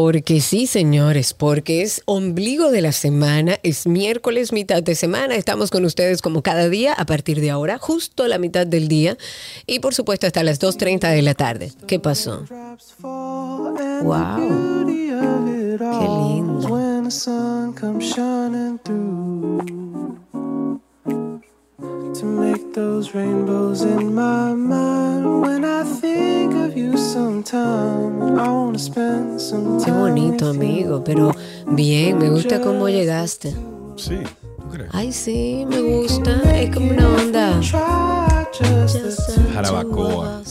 Porque sí, señores, porque es ombligo de la semana, es miércoles, mitad de semana, estamos con ustedes como cada día a partir de ahora, justo la mitad del día y por supuesto hasta las 2.30 de la tarde. ¿Qué pasó? Wow. Qué lindo. To make those rainbows in my mind. When I think of you sometime, I wanna spend some Qué time. bonito, with you. amigo, pero bien, me gusta cómo llegaste. Sí, ¿tú crees? Ay, sí, me gusta, es como una onda. Jarabacoa.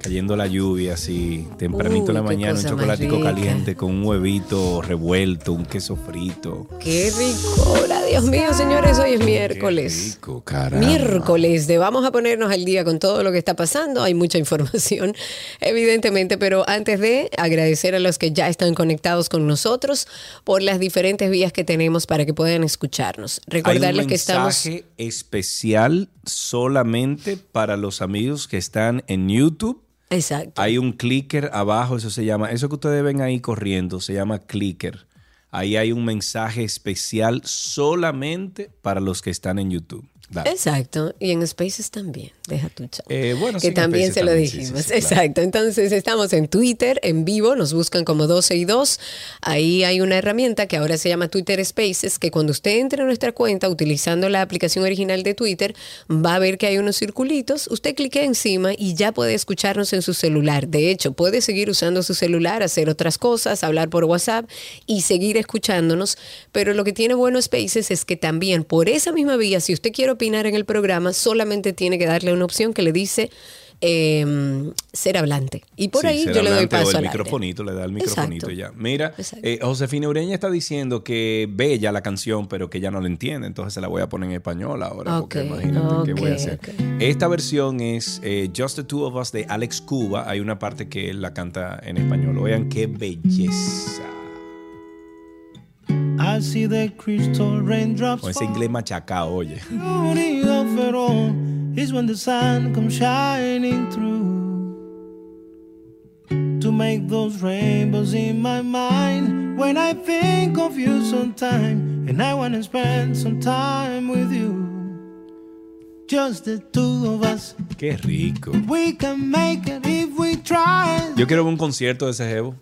Cayendo la lluvia así, tempranito en la qué mañana, un chocolatico caliente con un huevito revuelto, un queso frito. Qué ricura, Dios mío, señores, hoy es miércoles. rico. Miércoles de vamos a ponernos al día con todo lo que está pasando. Hay mucha información, evidentemente, pero antes de agradecer a los que ya están conectados con nosotros por las diferentes vías que tenemos para que puedan escucharnos. Hay un Recordarles que estamos. mensaje especial solamente para los amigos que están en YouTube. Exacto. Hay un clicker abajo, eso se llama, eso que ustedes ven ahí corriendo, se llama clicker. Ahí hay un mensaje especial solamente para los que están en YouTube. Exacto, y en Spaces también, deja tu chat. Eh, bueno, que sí, también se lo también, dijimos. sí, sí, claro. Exacto, entonces estamos en Twitter, en vivo, nos buscan como 12 y 2. Ahí hay una herramienta que ahora se llama Twitter Spaces, que cuando usted entre a nuestra cuenta utilizando la aplicación original de Twitter, va a ver que hay unos circulitos, usted clique encima y ya puede escucharnos en su celular. De hecho, puede seguir usando su celular, hacer otras cosas, hablar por WhatsApp y seguir escuchándonos. Pero lo que tiene bueno Spaces es que también por esa misma vía, si usted quiere opinar en el programa, solamente tiene que darle una opción que le dice eh, ser hablante. Y por Sí, ahí yo le doy o paso el al aire. microfonito, le da el microfonito Exacto. y ya. Mira, eh, Josefina Ureña está diciendo que bella la canción, pero que ella no la entiende, entonces se la voy a poner en español ahora, porque Ok, imagínate qué voy a hacer. ok. Esta versión es eh, Just the Two of Us de Alex Cuba. Hay una parte que él la canta en español. Oigan qué belleza. I see the crystal raindrops Con ese inglés machacado, oye. Is when the sun comes shining through to make those rainbows in my mind when I think of you sometime and I want to spend some time with you. Just the two of us, Qué rico. we can make it if we try. Yo quiero ver un concierto de ese jevo.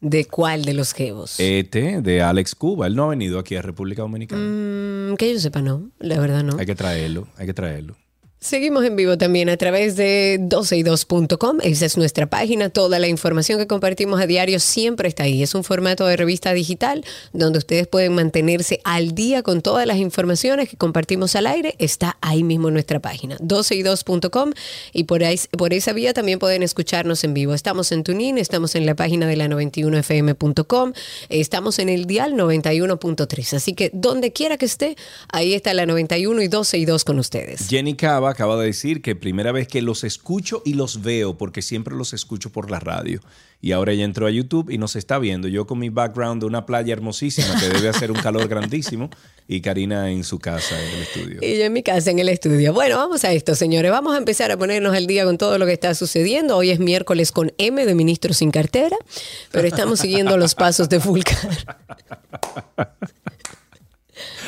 ¿De cuál de los jevos? Este, de Alex Cuba. Él no ha venido aquí a República Dominicana. Mm, que yo sepa, no. La verdad, no. Hay que traerlo, hay que traerlo. Seguimos en vivo también a través de 12y2.com. Esa es nuestra página. Toda la información que compartimos a diario siempre está ahí. Es un formato de revista digital donde ustedes pueden mantenerse al día con todas las informaciones que compartimos al aire. Está ahí mismo en nuestra página, 12y2.com. Y por, ahí, por esa vía también pueden escucharnos en vivo. Estamos en Tunin, estamos en la página de la 91fm.com, estamos en el dial 91.3. Así que donde quiera que esté, ahí está la 91 y 12 y 2 con ustedes. Jenny Cava acaba de decir que primera vez que los escucho y los veo, porque siempre los escucho por la radio. Y ahora ella entró a YouTube y nos está viendo. Yo con mi background de una playa hermosísima que debe hacer un calor grandísimo y Karina en su casa en el estudio. Y yo en mi casa, en el estudio. Bueno, vamos a esto, señores. Vamos a empezar a ponernos al día con todo lo que está sucediendo. Hoy es miércoles con M de ministro sin cartera, pero estamos siguiendo los pasos de Fulcar.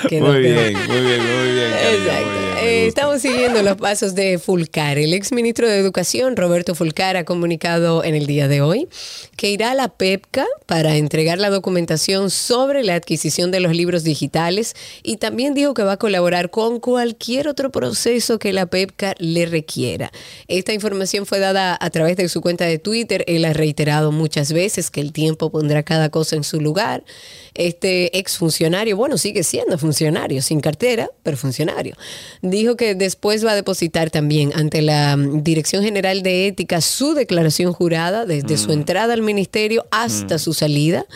quedó. Muy bien, muy bien, muy bien. Exacto. muy bien, me Eh, estamos siguiendo los pasos de Fulcar. El exministro de Educación, Roberto Fulcar, ha comunicado en el día de hoy que irá a la PEPCA para entregar la documentación sobre la adquisición de los libros digitales y también dijo que va a colaborar con cualquier otro proceso que la PEPCA le requiera. Esta información fue dada a través de su cuenta de Twitter. Él ha reiterado muchas veces que el tiempo pondrá cada cosa en su lugar. Este exfuncionario, bueno, sigue siendo funcionario, sin cartera, pero funcionario, dijo que después va a depositar también ante la mm, Dirección General de Ética su declaración jurada desde su entrada al ministerio hasta su salida.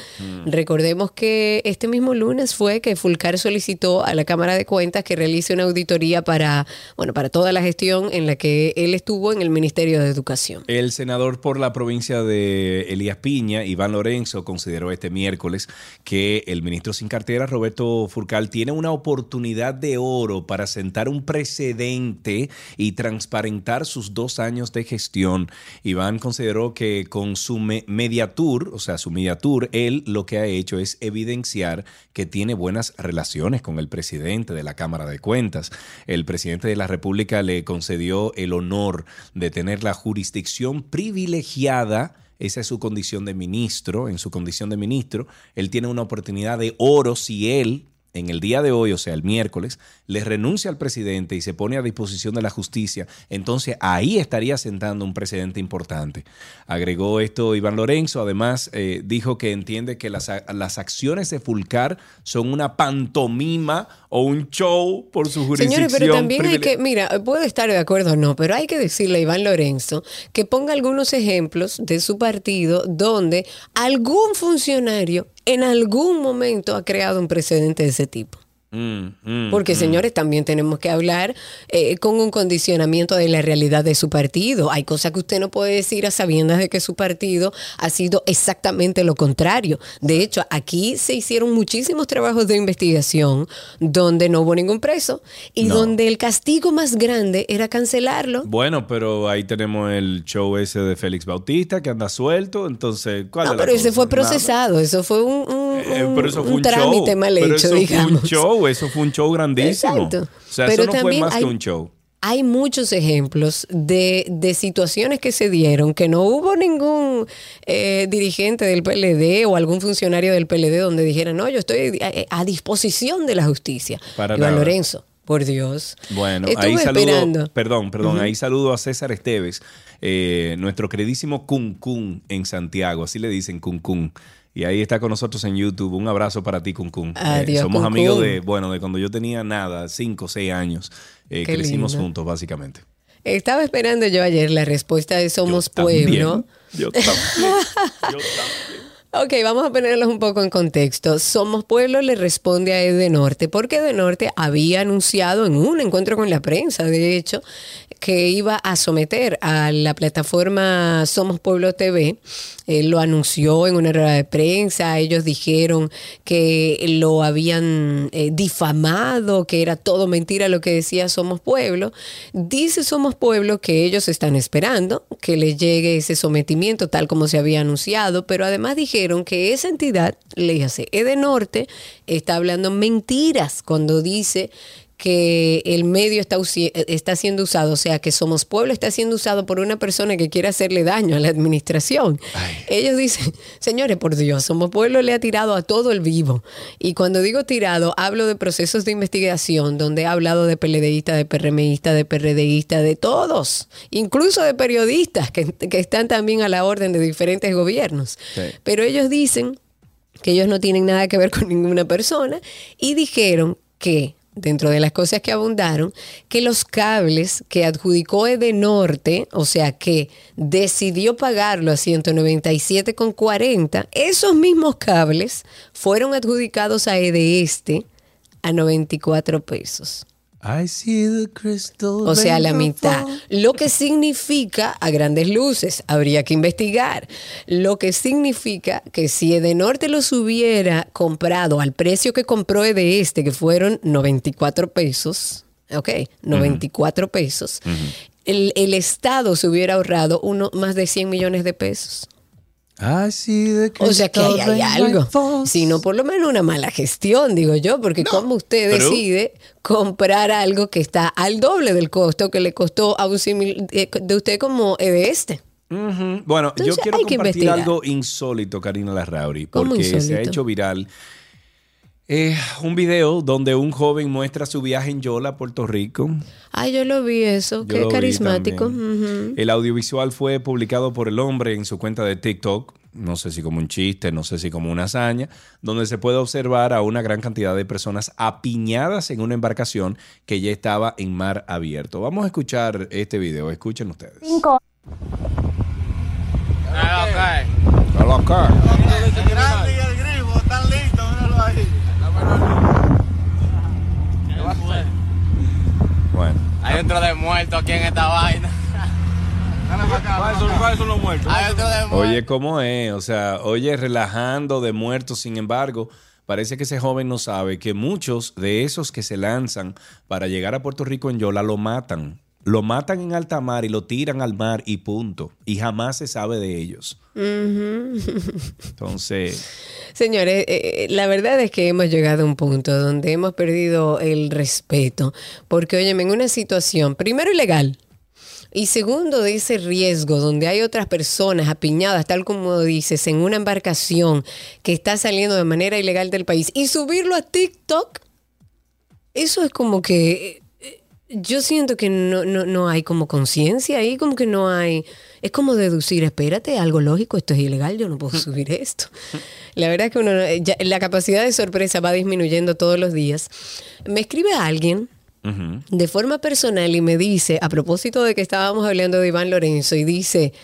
Recordemos que este mismo lunes fue que Fulcar solicitó a la Cámara de Cuentas que realice una auditoría para, bueno, para toda la gestión en la que él estuvo en el Ministerio de Educación. El senador por la provincia de Elías Piña, Iván Lorenzo, consideró este miércoles que el ministro sin cartera, Roberto Furcal, tiene una oportunidad de oro para sentar un precedente y transparentar sus dos años de gestión. Iván consideró que con su me- mediatur, o sea, su mediatur, él lo que ha hecho es evidenciar que tiene buenas relaciones con el presidente de la Cámara de Cuentas. El presidente de la República le concedió el honor de tener la jurisdicción privilegiada. Esa es su condición de ministro. En su condición de ministro, él tiene una oportunidad de oro si él, en el día de hoy, o sea, el miércoles, le renuncia al presidente y se pone a disposición de la justicia. Entonces ahí estaría sentando un precedente importante. Agregó esto Iván Lorenzo. Además, eh, dijo que entiende que las acciones de Fulcar son una pantomima o un show por su jurisdicción. Señores, pero también hay que, mira, puede estar de acuerdo o no, pero hay que decirle a Iván Lorenzo que ponga algunos ejemplos de su partido donde algún funcionario en algún momento ha creado un precedente de ese tipo. Mm, mm, Porque, mm. señores, también tenemos que hablar eh, con un condicionamiento de la realidad de su partido. Hay cosas que usted no puede decir a sabiendas de que su partido ha sido exactamente lo contrario. De hecho, aquí se hicieron muchísimos trabajos de investigación donde no hubo ningún preso y No. donde el castigo más grande era cancelarlo. Bueno, pero ahí tenemos el show ese de Félix Bautista que anda suelto. Entonces, ¿cuál No, es la pero ese fue Nada. procesado, eso fue un, un- Eh, un- pero eso fue un un, trámite show. mal pero hecho, eso digamos. fue un show, eso fue un show grandísimo. Exacto. O sea, Pero eso no fue también más hay- que un show. Hay muchos ejemplos de, de situaciones que se dieron que no hubo ningún eh, dirigente del PLD o algún funcionario del PLD donde dijera, no, yo estoy a, a disposición de la justicia. Para Iván nada. Lorenzo, por Dios. Bueno, Estuve ahí saludo, esperando. perdón, perdón, ahí saludo a César Esteves, eh, nuestro queridísimo Kun en Santiago, así le dicen Kun. Y ahí está con nosotros en YouTube. Un abrazo para ti, Kun Kun. Eh, Adiós, somos Kun amigos Kun. de, bueno, de cuando yo tenía nada, cinco o seis años. Eh, crecimos lindo. juntos, básicamente. Estaba esperando yo ayer la respuesta de Somos Yo Pueblo. Yo también. yo también. Ok, vamos a ponerlos un poco en contexto. Somos Pueblo le responde a Edenorte, porque Edenorte había anunciado en un encuentro con la prensa, de hecho, que iba a someter a la plataforma Somos Pueblo TV. Él lo anunció en una rueda de prensa, ellos dijeron que lo habían eh, difamado, que era todo mentira lo que decía Somos Pueblo. Dice Somos Pueblo que ellos están esperando que le llegue ese sometimiento tal como se había anunciado, pero además dijeron que esa entidad, le hace Edenorte, está hablando mentiras cuando dice que el medio está, está siendo usado, o sea, que Somos Pueblo está siendo usado por una persona que quiere hacerle daño a la administración. Ellos dicen, señores, por Dios, Somos Pueblo le ha tirado a todo el vivo. Y cuando digo tirado, hablo de procesos de investigación donde he hablado de PLDistas, de PRMistas, de PRDistas, de todos, incluso de periodistas que, que están también a la orden de diferentes gobiernos. Sí. Pero ellos dicen que ellos no tienen nada que ver con ninguna persona y dijeron que dentro de las cosas que abundaron, que los cables que adjudicó Edenorte, o sea, que decidió pagarlo a 197,40, esos mismos cables fueron adjudicados a Edeeste a 94 pesos. I see the crystal O sea, la mitad. Lo que significa, a grandes luces, habría que investigar. Lo que significa que si Edenorte los hubiera comprado al precio que compró Edeeste, que fueron 94 pesos, ok, 94 pesos, el, el Estado se hubiera ahorrado uno, más de 100 millones de pesos. De O sea que ahí hay algo. Sino por lo menos una mala gestión, digo yo, porque como usted pero- decide comprar algo que está al doble del costo que le costó a un simil eh, de usted como de este. Bueno, yo quiero compartir algo insólito, Karina Larrauri, ¿Cómo porque se ha hecho viral. Eh, un video donde un joven muestra su viaje en Yola, Puerto Rico. Ay, yo lo vi eso, Yo qué carismático. El audiovisual fue publicado por el hombre en su cuenta de TikTok, no sé si como un chiste, no sé si como una hazaña, donde se puede observar a una gran cantidad de personas apiñadas en una embarcación que ya estaba en mar abierto. Vamos a escuchar este video, escuchen ustedes. Hola, acá. El grande y el grifo están listos, míralo ahí. Bueno. Hay otro de muerto aquí en esta vaina. Oye, ¿cómo es? O sea, oye, relajando de muertos, sin embargo, parece que ese joven no sabe que muchos de esos que se lanzan para llegar a Puerto Rico en Yola lo matan. Lo matan en alta mar y lo tiran al mar y punto. Y jamás se sabe de ellos. Entonces, Señores, eh, eh, la verdad es que hemos llegado a un punto donde hemos perdido el respeto, porque óyeme, en una situación, primero ilegal, y segundo de ese riesgo donde hay otras personas apiñadas, tal como dices, en una embarcación que está saliendo de manera ilegal del país, y subirlo a TikTok, eso es como que... eh, Yo siento que no, no, no hay como conciencia ahí, como que no hay... Es como deducir, espérate, algo lógico, esto es ilegal, yo no puedo subir esto. La verdad es que uno, ya- la capacidad de sorpresa va disminuyendo todos los días. Me escribe alguien de forma personal y me dice, a propósito de que estábamos hablando de Iván Lorenzo, y dice,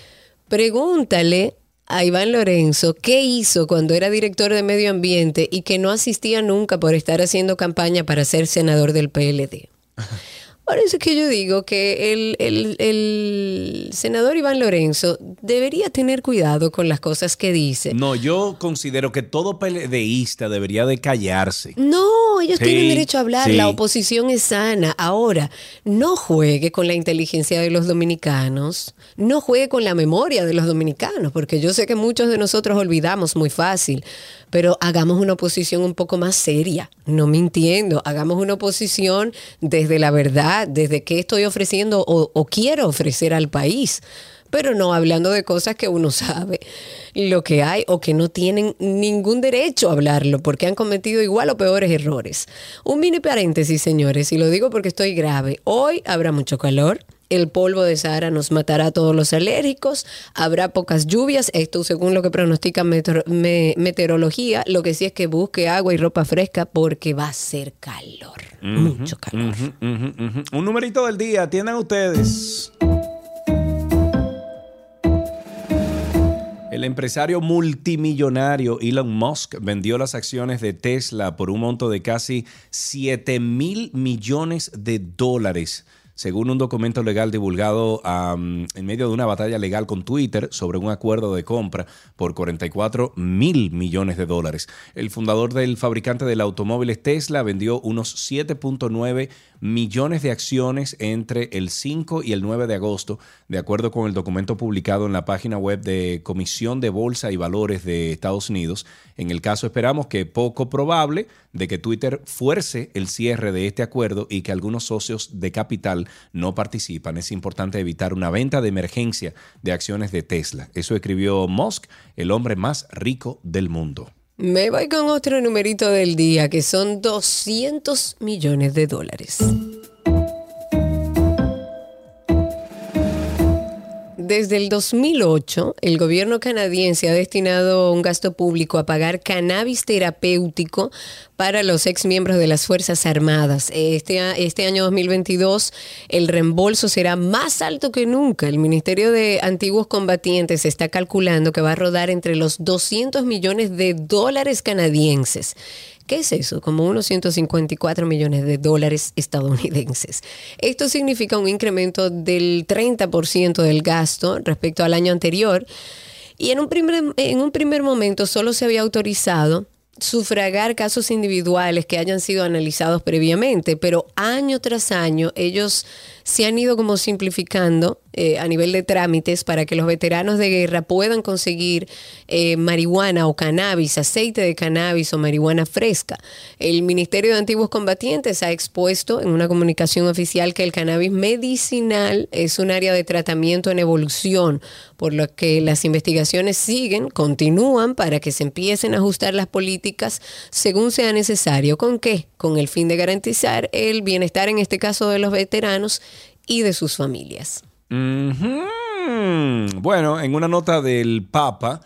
pregúntale a Iván Lorenzo qué hizo cuando era director de medio ambiente y que no asistía nunca por estar haciendo campaña para ser senador del PLD. Por eso es que yo digo que el, el- el senador Iván Lorenzo debería tener cuidado con las cosas que dice. no, yo considero que todo PLDista debería de callarse. No, ellos Sí, tienen derecho a hablar, sí. la oposición es sana. Ahora, no juegue con la inteligencia de los dominicanos, no juegue con la memoria de los dominicanos, porque yo sé que muchos de nosotros olvidamos muy fácil, pero hagamos una oposición un poco más seria, no mintiendo, hagamos una oposición desde la verdad, desde qué estoy ofreciendo o, o quiero ofrecer al país pero no hablando de cosas que uno sabe lo que hay o que no tienen ningún derecho a hablarlo porque han cometido igual o peores errores. Un mini paréntesis, señores, y lo digo porque estoy grave. Hoy habrá mucho calor. El polvo de Sahara nos matará a todos los alérgicos. Habrá pocas lluvias. Esto según lo que pronostica meteor- me- meteorología. Lo que sí es que busque agua y ropa fresca porque va a ser calor. Mucho calor. Un numerito del día, atiendan ustedes. El empresario multimillonario Elon Musk vendió las acciones de Tesla por un monto de casi 7 mil millones de dólares, según un documento legal divulgado en medio de una batalla legal con Twitter sobre un acuerdo de compra por 44 mil millones de dólares. El fundador del fabricante del automóviles Tesla vendió unos 7.9 millones de acciones entre el 5 y el 9 de agosto, de acuerdo con el documento publicado en la página web de Comisión de Bolsa y Valores de Estados Unidos. En el caso esperamos que poco probable de que Twitter fuerce el cierre de este acuerdo y que algunos socios de capital no participan. Es importante evitar una venta de emergencia de acciones de Tesla. Eso escribió Musk, el hombre más rico del mundo. Me voy con otro numerito del día, que son 200 millones de dólares. Desde el 2008, el gobierno canadiense ha destinado un gasto público a pagar cannabis terapéutico para los ex miembros de las Fuerzas Armadas. Este, este año 2022, el reembolso será más alto que nunca. El Ministerio de Antiguos Combatientes está calculando que va a rodar entre los 200 millones de dólares canadienses. ¿Qué es eso? Como unos 154 millones de dólares estadounidenses. Esto significa un incremento del 30% del gasto respecto al año anterior. Y en un primer, en un primer momento solo se había autorizado sufragar casos individuales que hayan sido analizados previamente, pero año tras año ellos se han ido como simplificando eh, a nivel de trámites para que los veteranos de guerra puedan conseguir eh, marihuana o cannabis, aceite de cannabis o marihuana fresca. El Ministerio de Antiguos Combatientes ha expuesto en una comunicación oficial que el cannabis medicinal es un área de tratamiento en evolución, por lo que las investigaciones siguen, continúan para que se empiecen a ajustar las políticas según sea necesario. ¿Con qué? Con el fin de garantizar el bienestar, en este caso, de los veteranos y de sus familias. Bueno, en una nota del Papa,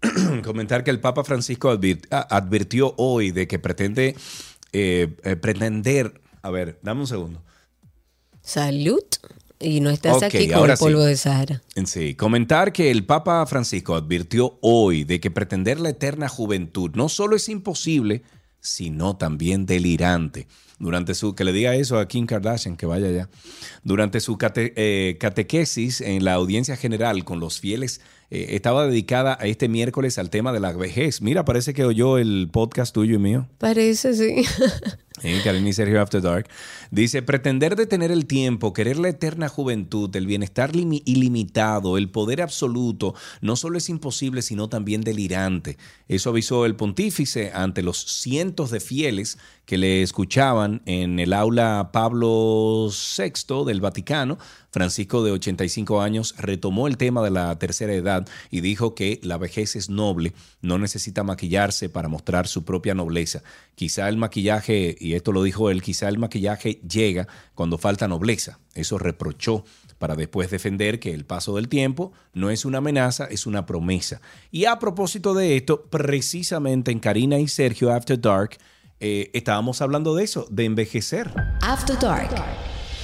comentar que el Papa Francisco advir- a- advirtió hoy de que pretende eh, eh, pretender. A ver, dame un segundo. Salud. Y no estás aquí con el polvo sí. de Sahara. Sí, comentar que el Papa Francisco advirtió hoy de que pretender la eterna juventud no solo es imposible, sino también delirante. Durante su, que le diga eso a Kim Kardashian, que vaya allá. Durante su cate- eh, catequesis en la audiencia general con los fieles, eh, estaba dedicada a este miércoles al tema de la vejez. Mira, parece que oyó el podcast tuyo y mío. Parece, sí. Y Sergio After Dark. Dice, pretender detener el tiempo, querer la eterna juventud, el bienestar limi- ilimitado, el poder absoluto, no solo es imposible, sino también delirante. Eso avisó el pontífice ante los cientos de fieles que le escuchaban en el aula Pablo VI del Vaticano. Francisco, de 85 años, retomó el tema de la tercera edad y dijo que la vejez es noble, no necesita maquillarse para mostrar su propia nobleza. Quizá el maquillaje, y esto lo dijo él, quizá el maquillaje llega cuando falta nobleza. Eso reprochó para después defender que el paso del tiempo no es una amenaza, es una promesa. Y a propósito de esto, precisamente en Karina y Sergio After Dark, eh, estábamos hablando de eso, de envejecer. After Dark.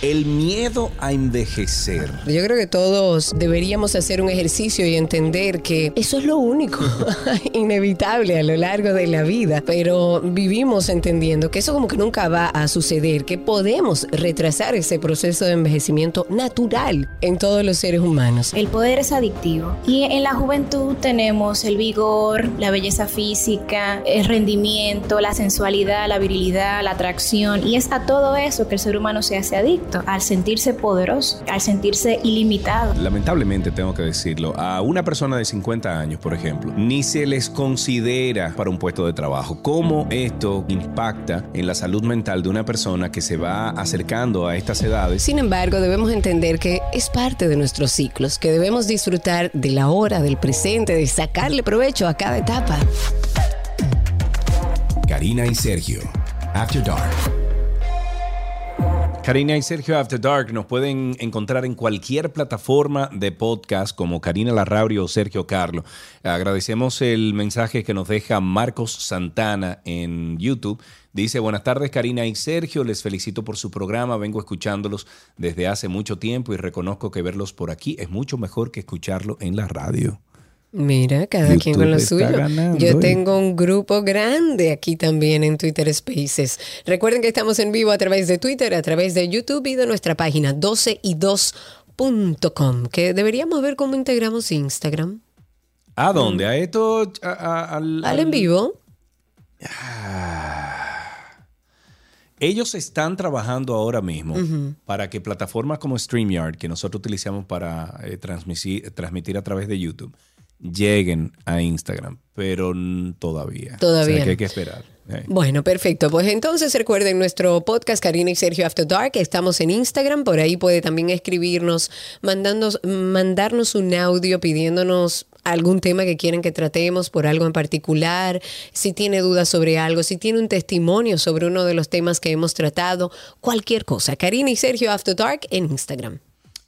El miedo a envejecer. Yo creo que todos deberíamos hacer un ejercicio y entender que eso es lo único inevitable a lo largo de la vida, pero vivimos entendiendo que eso como que nunca va a suceder, que podemos retrasar ese proceso de envejecimiento natural en todos los seres humanos. El poder es adictivo y en la juventud tenemos el vigor, la belleza física, el rendimiento, la sensualidad, la virilidad, la atracción y es a todo eso que el ser humano se hace adicto, al sentirse poderoso, al sentirse ilimitado. Lamentablemente tengo que decirlo, a una persona de 50 años, por ejemplo, ni se les considera para un puesto de trabajo. ¿Cómo esto impacta en la salud mental de una persona que se va acercando a estas edades? Sin embargo, debemos entender que es parte de nuestros ciclos, que debemos disfrutar de la hora, del presente, de sacarle provecho a cada etapa. Karina y Sergio. After Dark. Karina y Sergio After Dark nos pueden encontrar en cualquier plataforma de podcast como Karina Larrauri o Sergio Carlo. Agradecemos el mensaje que nos deja Marcos Santana en YouTube. Dice, buenas tardes Karina y Sergio, les felicito por su programa, vengo escuchándolos desde hace mucho tiempo y reconozco que verlos por aquí es mucho mejor que escucharlo en la radio. Mira, cada YouTube quien con lo suyo. ganando, Yo tengo un grupo grande aquí también en Twitter Spaces. Recuerden que estamos en vivo a través de Twitter, a través de YouTube y de nuestra página 12y2.com, que deberíamos ver cómo integramos Instagram. ¿A dónde? ¿A esto? a- a- al, Al en vivo. Ellos están trabajando ahora mismo para que plataformas como StreamYard, que nosotros utilizamos para eh, transmitir, transmitir a través de YouTube, lleguen a Instagram, pero todavía. Todavía O sea, que hay que esperar. Bueno, perfecto. Pues entonces recuerden nuestro podcast Karina y Sergio After Dark. Estamos en Instagram. Por ahí puede también escribirnos, mandándonos, mandarnos un audio pidiéndonos algún tema que quieren que tratemos por algo en particular, si tiene dudas sobre algo, si tiene un testimonio sobre uno de los temas que hemos tratado, cualquier cosa. Karina y Sergio After Dark en Instagram.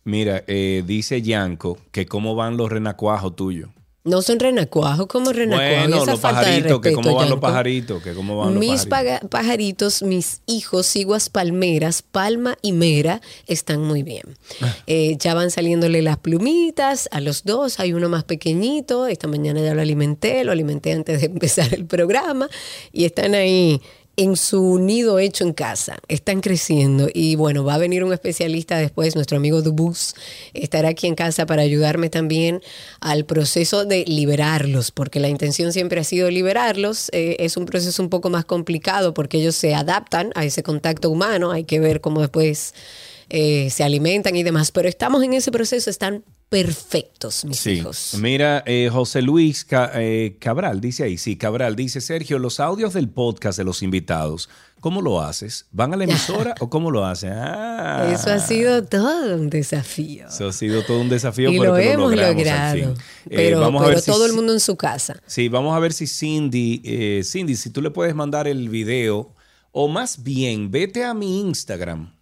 Mira, eh, dice Yanko que cómo van los renacuajos tuyos. No son renacuajos, como renacuajos. Bueno, Esa los falta de pajaritos, que respeto, cómo van los pajaritos, que cómo van los Mis pajaritos. mis hijos, ciguas palmeras, palma y mera, están muy bien. Ah. Eh, ya van saliéndole las plumitas a los dos. Hay uno más pequeñito. Esta mañana ya lo alimenté, lo alimenté antes de empezar el programa. Y están ahí en su nido hecho en casa. Están creciendo. Y bueno, va a venir un especialista después, nuestro amigo Dubus, estará aquí en casa para ayudarme también al proceso de liberarlos, porque la intención siempre ha sido liberarlos. Eh, es un proceso un poco más complicado porque ellos se adaptan a ese contacto humano. Hay que ver cómo después eh, se alimentan y demás, pero estamos en ese proceso, están perfectos, mis Sí. hijos. Mira, eh, José Luis Ca- eh, Cabral dice ahí, sí, Cabral dice, Sergio, los audios del podcast de los invitados, ¿cómo lo haces? ¿Van a la emisora o cómo lo hacen? Ah, Eso ha sido todo un desafío. Eso ha sido todo un desafío, y pero lo que hemos al logrado. Eh, Pero, a ver si- todo el mundo en su casa. Sí, vamos a ver si Cindy, eh, Cindy, si tú le puedes mandar el video, o más bien, vete a mi Instagram.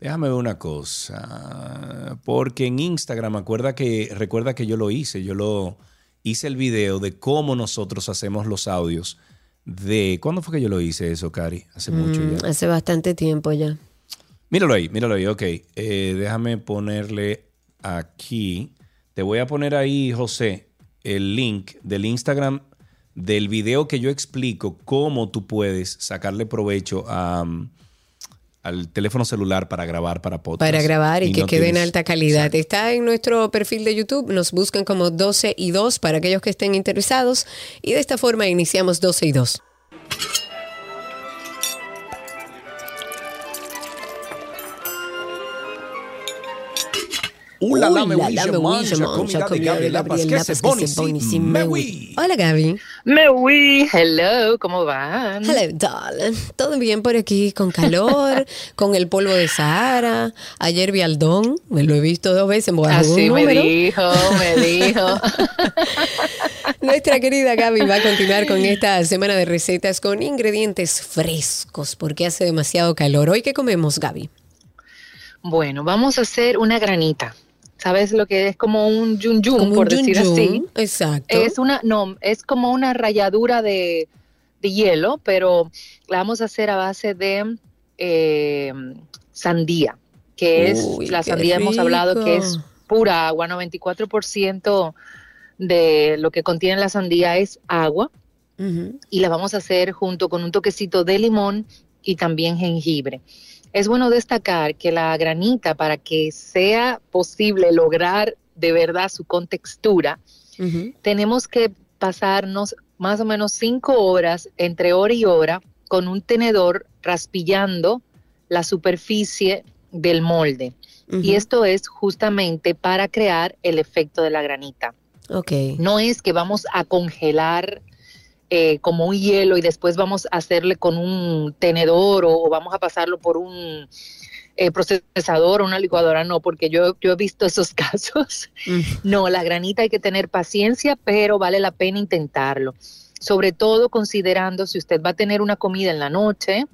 Déjame ver una cosa, porque en Instagram, acuerda que, recuerda que yo lo hice, yo lo hice el video de cómo nosotros hacemos los audios de, ¿cuándo fue que yo lo hice eso, Cari? Hace mucho Mm, ya. hace bastante tiempo ya. Míralo ahí, míralo ahí, ok. Eh, déjame ponerle aquí. Te voy a poner ahí, José, el link del Instagram del video que yo explico cómo tú puedes sacarle provecho a, um, al teléfono celular para grabar para podcast. Para grabar y, que no quede en alta calidad. Está en nuestro perfil de YouTube. Nos buscan como 12 y 2 para aquellos que estén interesados. Y de esta forma iniciamos 12 y 2. Hola Gaby. Me oui, hello, ¿cómo van? Hello, darling. Todo bien por aquí, con calor, con el polvo de Sahara. Ayer vi al Don, me lo he visto dos veces. A jugar Así me número. dijo, me dijo. Nuestra querida Gaby va a continuar con esta semana de recetas con ingredientes frescos porque hace demasiado calor. ¿Hoy qué comemos, Gaby? Bueno, vamos a hacer una granita. ¿Sabes lo que es como un yun yun, Como un por decir yun así? Exacto. Es una, no, es como una ralladura de, de hielo, pero la vamos a hacer a base de eh, sandía, que es, Uy, la sandía hemos hablado que es pura agua, 94% de lo que contiene la sandía es agua. Y la vamos a hacer junto con un toquecito de limón y también jengibre. Es bueno destacar que la granita, para que sea posible lograr de verdad su contextura, tenemos que pasarnos más o menos cinco horas, entre hora y hora, con un tenedor raspillando la superficie del molde. Y esto es justamente para crear el efecto de la granita. Ok. No es que vamos a congelar eh, como un hielo y después vamos a hacerle con un tenedor o, o vamos a pasarlo por un eh, procesador o una licuadora, no, porque yo, yo he visto esos casos. Mm. No, la granita hay que tener paciencia, pero vale la pena intentarlo. Sobre todo considerando si usted va a tener una comida en la noche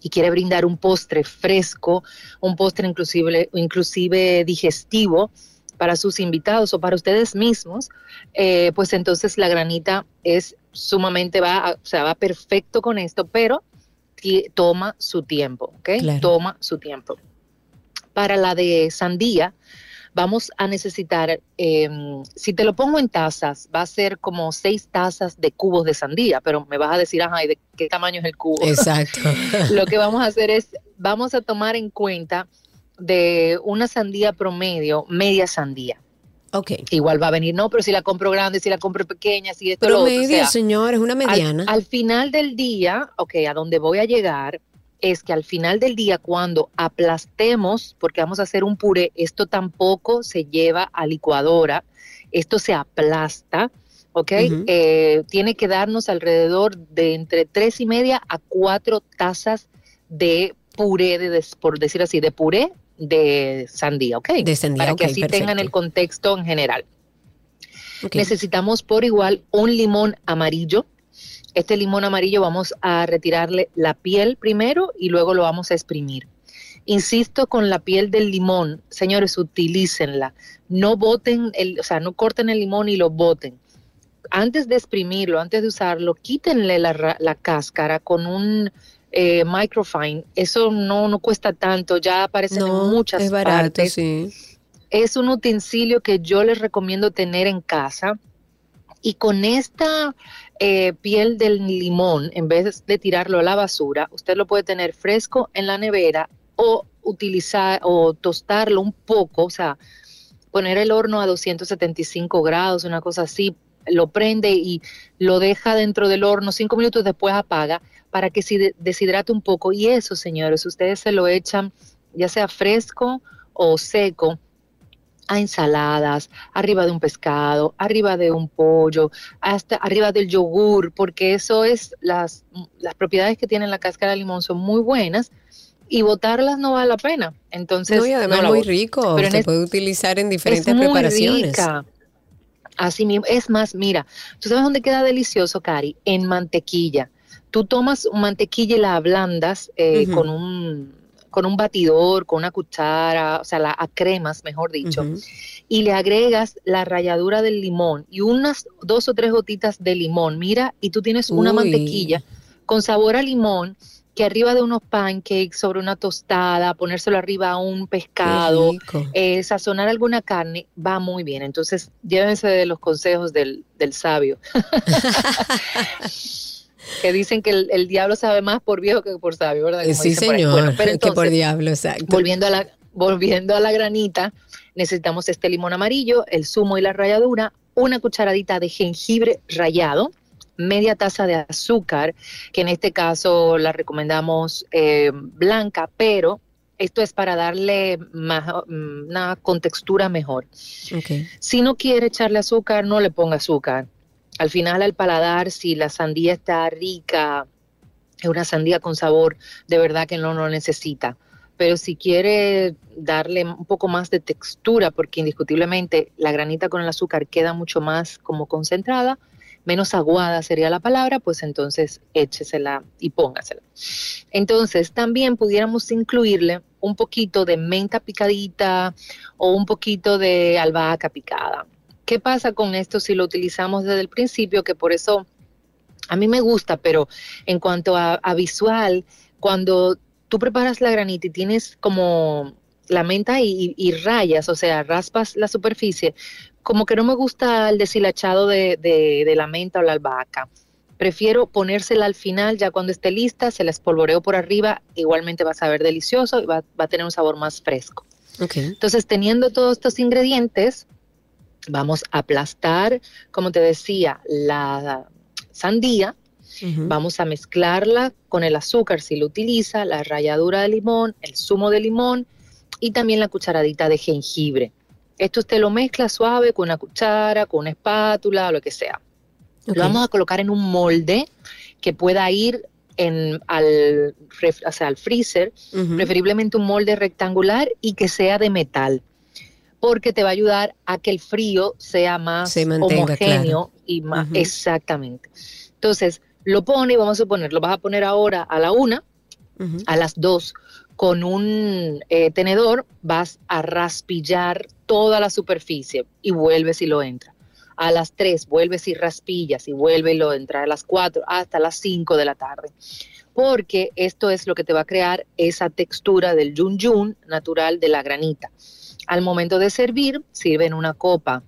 y quiere brindar un postre fresco, un postre inclusive, inclusive digestivo para sus invitados o para ustedes mismos, eh, pues entonces la granita es sumamente, va, o sea, va perfecto con esto, pero toma su tiempo, ¿ok? Claro. Toma su tiempo. Para la de sandía, vamos a necesitar, eh, si te lo pongo en tazas, va a ser como seis tazas de cubos de sandía, pero me vas a decir, ajá, ¿y de qué tamaño es el cubo? Exacto. Lo que vamos a hacer es, vamos a tomar en cuenta de una sandía promedio, media sandía. ok. Igual va a venir, no, pero si la compro grande, si la compro pequeña, si esto lo otro, o Promedio, sea, señor, es una mediana. Al, final del día, ok, a donde voy a llegar es que al final del día, cuando aplastemos, porque vamos a hacer un puré, esto tampoco se lleva a licuadora, esto se aplasta, ok. Eh, tiene que darnos alrededor de entre tres y media a cuatro tazas de puré, de, des- por decir así, de puré de sandía, ok, De sandía, para que así perfecto. tengan el contexto en general. Necesitamos por igual un limón amarillo. Este limón amarillo vamos a retirarle la piel primero y luego lo vamos a exprimir. Insisto con la piel del limón, señores, utilícenla. No boten, el, o sea, no corten el limón y lo boten. Antes de exprimirlo, antes de usarlo, quítenle la, la cáscara con un eh, microfine. Eso no, no cuesta tanto, ya aparecen en muchas es barato, partes sí. es un utensilio que yo les recomiendo tener en casa. Y con esta eh, piel del limón, en vez de tirarlo a la basura, usted lo puede tener fresco en la nevera o utilizar o tostarlo un poco, o sea, poner el horno a 275 grados, una cosa así, lo prende y lo deja dentro del horno, cinco minutos después apaga para que se de- deshidrate un poco. Y eso, señores, ustedes se lo echan ya sea fresco o seco, a ensaladas, arriba de un pescado, arriba de un pollo, hasta arriba del yogur, porque eso es las, las propiedades que tiene la cáscara de limón son muy buenas y botarlas no vale la pena. Entonces, No, y además no la muy rico. Pero Se es- puede utilizar en es diferentes muy preparaciones. rica. Así mismo, es más, mira, ¿tú sabes dónde queda delicioso, Cari? En mantequilla. Tú tomas mantequilla y la ablandas eh, con un con un batidor, con una cuchara, o sea, la a cremas, mejor dicho, y le agregas la ralladura del limón y unas dos o tres gotitas de limón, mira, y tú tienes una Uy. mantequilla con sabor a limón que arriba de unos pancakes, sobre una tostada, ponérselo arriba a un pescado, eh, sazonar alguna carne va muy bien. Entonces, llévense de los consejos del, del sabio. que dicen que el, el diablo sabe más por viejo que por sabio, ¿verdad? Como sí, por señor. Bueno, pero que por entonces, diablo, exacto. volviendo a la volviendo a la granita, necesitamos este limón amarillo, el zumo y la ralladura, una cucharadita de jengibre rallado, media taza de azúcar, que en este caso la recomendamos eh, blanca, pero esto es para darle más, una contextura mejor. Ok. Si no quiere echarle azúcar, no le ponga azúcar. Al final, al paladar, si la sandía está rica, es una sandía con sabor, de verdad que no lo necesita. Pero si quiere darle un poco más de textura, porque indiscutiblemente la granita con el azúcar queda mucho más como concentrada, menos aguada sería la palabra, pues entonces échesela y póngasela. Entonces también pudiéramos incluirle un poquito de menta picadita o un poquito de albahaca picada. ¿Qué pasa con esto si lo utilizamos desde el principio? Que por eso a mí me gusta, pero en cuanto a, a visual, cuando tú preparas la granita y tienes como la menta y, y rayas, o sea, raspas la superficie, como que no me gusta el deshilachado de, de, de la menta o la albahaca. Prefiero ponérsela al final, ya cuando esté lista, se la espolvoreo por arriba, igualmente va a saber delicioso y va, va a tener un sabor más fresco. Ok. Entonces, teniendo todos estos ingredientes, vamos a aplastar, como te decía, la sandía, vamos a mezclarla con el azúcar si lo utiliza, la ralladura de limón, el zumo de limón y también la cucharadita de jengibre. Esto usted lo mezcla suave con una cuchara, con una espátula, lo que sea. Lo vamos a colocar en un molde que pueda ir en, al, ref- o sea, al freezer, preferiblemente un molde rectangular y que sea de metal, porque te va a ayudar a que el frío sea más Se mantenga, homogéneo y más exactamente. Entonces, lo pone vamos a suponer, lo vas a poner ahora a la una, a las dos, con un eh, tenedor vas a raspillar toda la superficie y vuelves y lo entra. A las 3 vuelves y raspillas y vuelve y lo entra. A las 4 hasta las 5 de la tarde. Porque esto es lo que te va a crear esa textura del yun yun natural de la granita. Al momento de servir, sirve en una copa,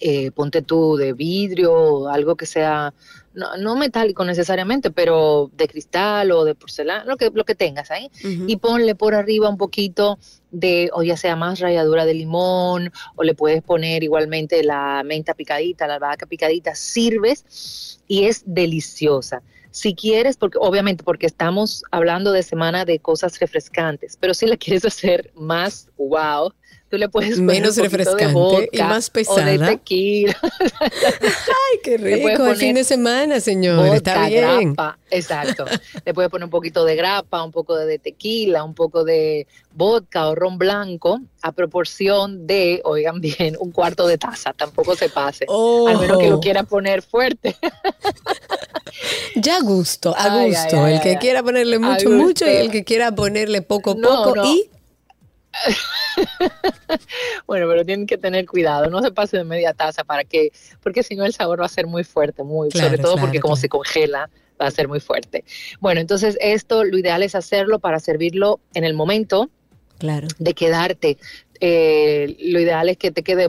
eh, ponte tú de vidrio, algo que sea, no, no metálico necesariamente, pero de cristal o de porcelana, lo que, lo que tengas ahí y ponle por arriba un poquito de, o ya sea más ralladura de limón, o le puedes poner igualmente la menta picadita, la albahaca picadita, sirves y es deliciosa. Si quieres, porque obviamente porque estamos hablando de semana de cosas refrescantes, pero si la quieres hacer más wow, tú le puedes poner Menos un de refrescante vodka y más o de pesada. tequila, Ay, qué rico el fin de semana, señor. vodka, Está bien. grapa, exacto. Le puedes poner un poquito de grapa, un poco de tequila, un poco de vodka o ron blanco a proporción de, oigan bien, un cuarto de taza, tampoco se pase. Al menos que lo Ojo. quiera poner fuerte. Ya a gusto, a gusto. ay, ay, el que quiera ponerle mucho, mucho y el que quiera ponerle poco, No, poco. no. Y Bueno, pero tienen que tener cuidado, no se pase de media taza para que, porque si no el sabor va a ser muy fuerte, muy, Claro, sobre todo claro, porque como se congela, va a ser muy fuerte. Bueno, entonces esto lo ideal es hacerlo para servirlo en el momento claro. de quedarte. Eh, lo ideal es que te quede,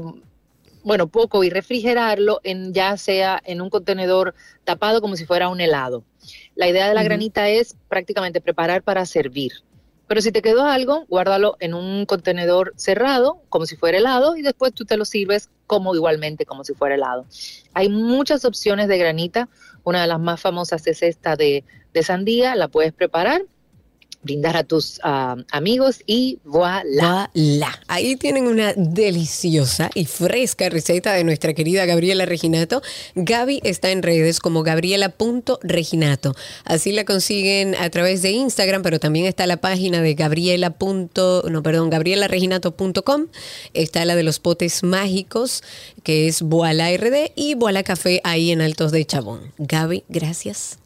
bueno, poco y refrigerarlo en ya sea en un contenedor tapado como si fuera un helado. La idea de la granita es prácticamente preparar para servir. Pero si te quedó algo, guárdalo en un contenedor cerrado, como si fuera helado, y después tú te lo sirves como igualmente como si fuera helado. Hay muchas opciones de granita. Una de las más famosas es esta de, de sandía, la puedes preparar brindar a tus ah, amigos y voilà. Voilà. Ahí tienen una deliciosa y fresca receta de nuestra querida Gabriela Reginato. Gaby está en redes como gabriela.reginato. Así la consiguen a través de Instagram, pero también está la página de gabriela. no, perdón, gabrielareginato.com. Está la de los potes mágicos, que es Voila RD y Voila Café ahí en Altos de Chabón. Gaby, gracias.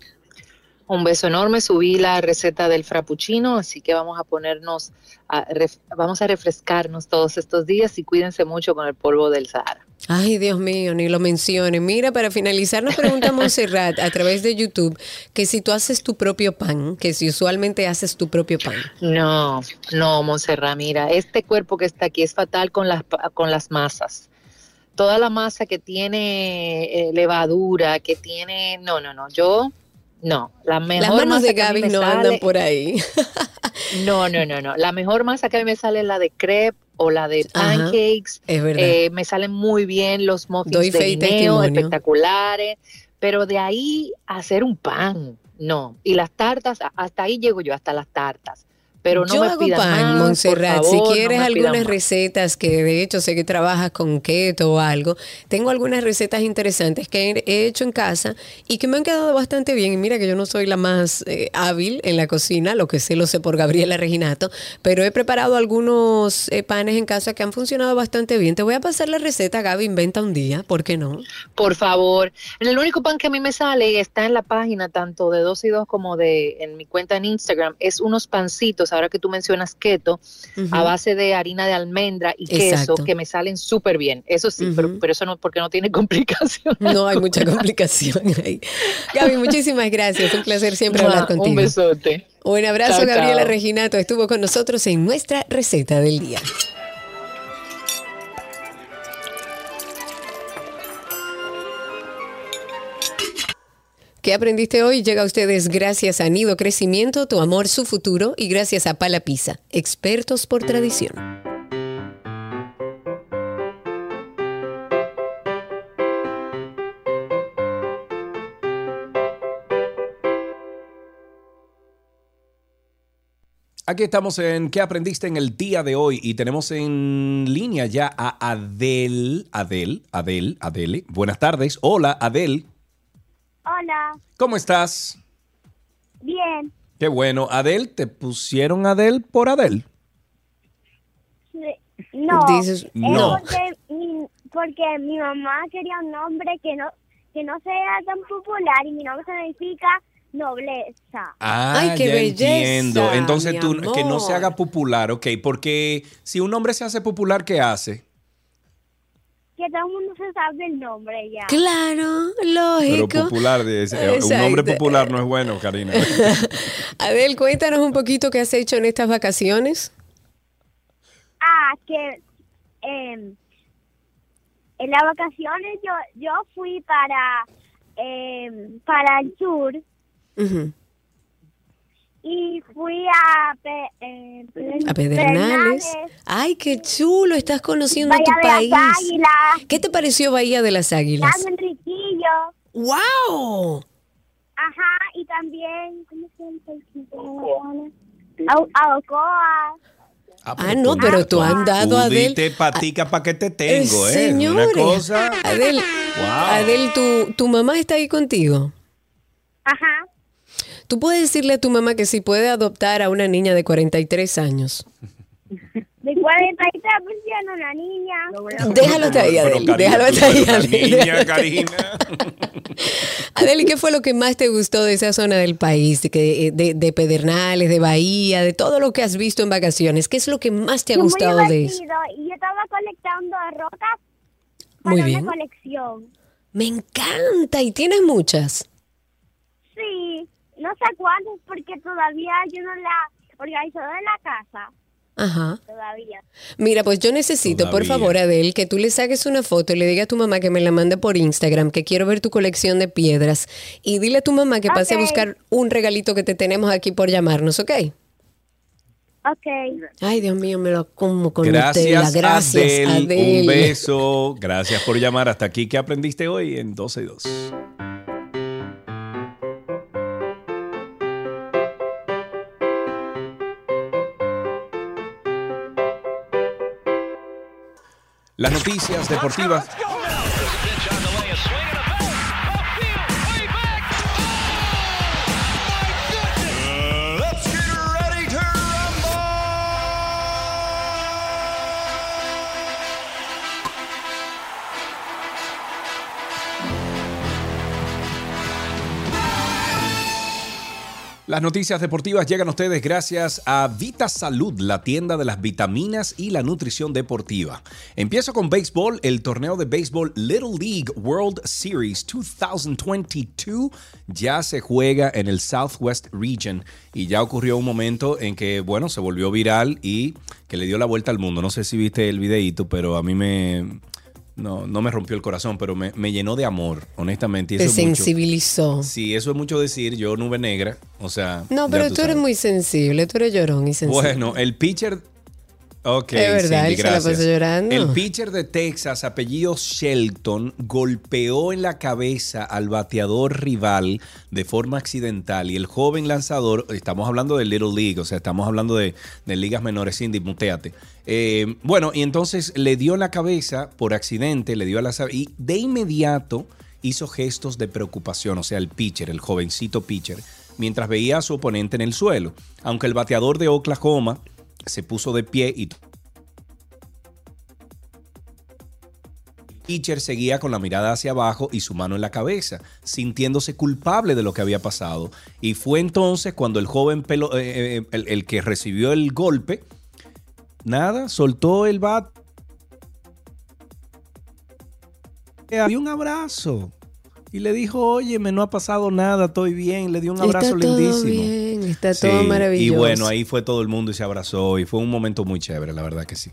Un beso enorme. Subí la receta del frappuccino, así que vamos a ponernos, a ref- vamos a refrescarnos todos estos días y cuídense mucho con el polvo del Sahara. Ay, Dios mío, ni lo mencione. Mira, para finalizar, nos pregunta Montserrat a través de YouTube que si tú haces tu propio pan, que si usualmente haces tu propio pan. No, no, Monserrat, mira, este cuerpo que está aquí es fatal con las, con las masas. Toda la masa que tiene eh, levadura, que tiene, no, no, no, yo, no, la mejor Las manos masa de Gaby no sale- andan por ahí. No, no, no, no, la mejor masa que a mí me sale es la de crepe o la de Ajá, pancakes. es verdad. Eh, me salen muy bien los muffins Doy de guineo, espectaculares, pero de ahí a hacer un pan, no. Y las tartas, hasta ahí llego yo, hasta las tartas. Pero no Yo me hago pidan pan, más, Montserrat. favor, si quieres algunas recetas, que de hecho sé que trabajas con keto o algo, tengo algunas recetas interesantes que he- he hecho en casa y que me han quedado bastante bien. Y mira que yo no soy la más eh, hábil en la cocina, lo que sé lo sé por Gabriela Reginato, pero he preparado algunos eh, panes en casa que han funcionado bastante bien. Te voy a pasar la receta, Gaby, inventa un día, ¿por qué no? Por favor. El único pan que a mí me sale y está en la página tanto de dos y dos como de en mi cuenta en Instagram es unos pancitos, ahora que tú mencionas keto, a base de harina de almendra y Exacto. queso que me salen súper bien. Eso sí, pero, pero eso no porque no tiene complicación. No hay mucha complicación ahí. Gaby, muchísimas gracias. Un placer siempre hablar contigo. Un besote. Un abrazo, Chao, Gabriela chao. Reginato. Estuvo con nosotros en nuestra receta del día. ¿Qué aprendiste hoy? Llega a ustedes gracias a Nido Crecimiento, Tu Amor, Su Futuro y gracias a Pala Pizza, expertos por tradición. Aquí estamos en ¿Qué aprendiste en el día de hoy? Y tenemos en línea ya a Adel, Adel, Adel, Adele. Buenas tardes. Hola, Adel. Hola, ¿Cómo estás? bien. Qué bueno. Adel, ¿te pusieron Adel por Adel? No, Dices- es No. porque, mi, porque mi mamá quería un nombre que no que no sea tan popular y mi nombre significa nobleza. Ah, Ay, qué ya belleza, entiendo. Entonces mi tú que no se haga popular, ok, porque si un hombre se hace popular, ¿qué hace? Que todo el mundo se sabe el nombre ya. Claro, Pero lógico. popular, es- eh, un Exacto. popular no es bueno, Karina. Adel, cuéntanos un poquito qué has hecho en estas vacaciones. Ah, que em, en las vacaciones yo yo fui para em, para el sur. Y fui a Pe- eh, A Pedernales. Ay, qué chulo, estás conociendo tu Bahía de país. las Águilas, ¿Qué te pareció Bahía de las Águilas? San Enriquillo. ¡Wow! Ajá, y también, ¿cómo se llama? Au- Aucoa. Ah, no, pero tú has dado a Adel. Dite patica pa' que te tengo, ¿eh? Señores, Una cosa. Adel, Wow. Adel, tu, tu mamá está ahí contigo. Ajá. Tú puedes decirle a tu mamá que si puede adoptar a una niña de 43 años. De 43 pusieron una niña. Déjalo hasta ahí, Pero, Adel. Karina, Déjalo hasta ahí, eres una Adel. niña, Karina. Adel, ¿y qué fue lo que más te gustó de esa zona del país? De, que- eh, de, de Pedernales, de Bahía, de todo lo que has visto en vacaciones. ¿Qué es lo que más te ha gustado muy de eso? divertido. Y yo estaba colectando rocas para Muy una colección. Me encanta. ¿Y tienes muchas? Sí, no sé cuántas porque todavía yo no la organizo en la casa. Ajá. Todavía. Mira, pues yo necesito, por favor, Adel, que tú le saques una foto y le diga a tu mamá que me la mande por Instagram, que quiero ver tu colección de piedras. Y dile a tu mamá que pase a buscar un regalito que te tenemos aquí por llamarnos, ¿ok? Ok. Ay, Dios mío, me lo como con Gracias, Nutella. Gracias, Adel. Adel. Un beso. Gracias por llamar. Hasta aquí. ¿Qué aprendiste hoy en 12 y 2? Las noticias deportivas. Las noticias deportivas llegan a ustedes gracias a Vita Salud, la tienda de las vitaminas y la nutrición deportiva. Empiezo con béisbol. El torneo de béisbol Little League World Series 2022 ya se juega en el Southwest Region y ya ocurrió un momento en que, bueno, se volvió viral y que le dio la vuelta al mundo. No sé si viste el videíto, pero a mí me, no, no me rompió el corazón, pero me, me llenó de amor, honestamente. y Te es mucho. sensibilizó. Sí, eso es mucho decir. Yo, nube negra, o sea. No, pero tú, eres muy sensible, tú eres llorón y sensible. Bueno, el pitcher. Ok, Es verdad, Cindy, él se la pasó llorando. El pitcher de Texas, apellido Shelton, golpeó en la cabeza al bateador rival de forma accidental. Y el joven lanzador, estamos hablando de Little League, o sea, estamos hablando de, de ligas menores, Cindy, muteate. Eh, bueno, y entonces le dio la cabeza por accidente, le dio a la y de inmediato hizo gestos de preocupación, o sea, el pitcher, el jovencito pitcher, mientras veía a su oponente en el suelo. Aunque el bateador de Oklahoma se puso de pie y pitcher seguía con la mirada hacia abajo y su mano en la cabeza, sintiéndose culpable de lo que había pasado. Y fue entonces cuando el joven pelo, eh, eh, el que recibió el golpe, nada, soltó el bat. Dio un abrazo. Y le dijo, oye, me no ha pasado nada, estoy bien. Le dio un abrazo está todo lindísimo. bien, está Sí, todo maravilloso. Y bueno, ahí fue todo el mundo y se abrazó y fue un momento muy chévere, la verdad que sí.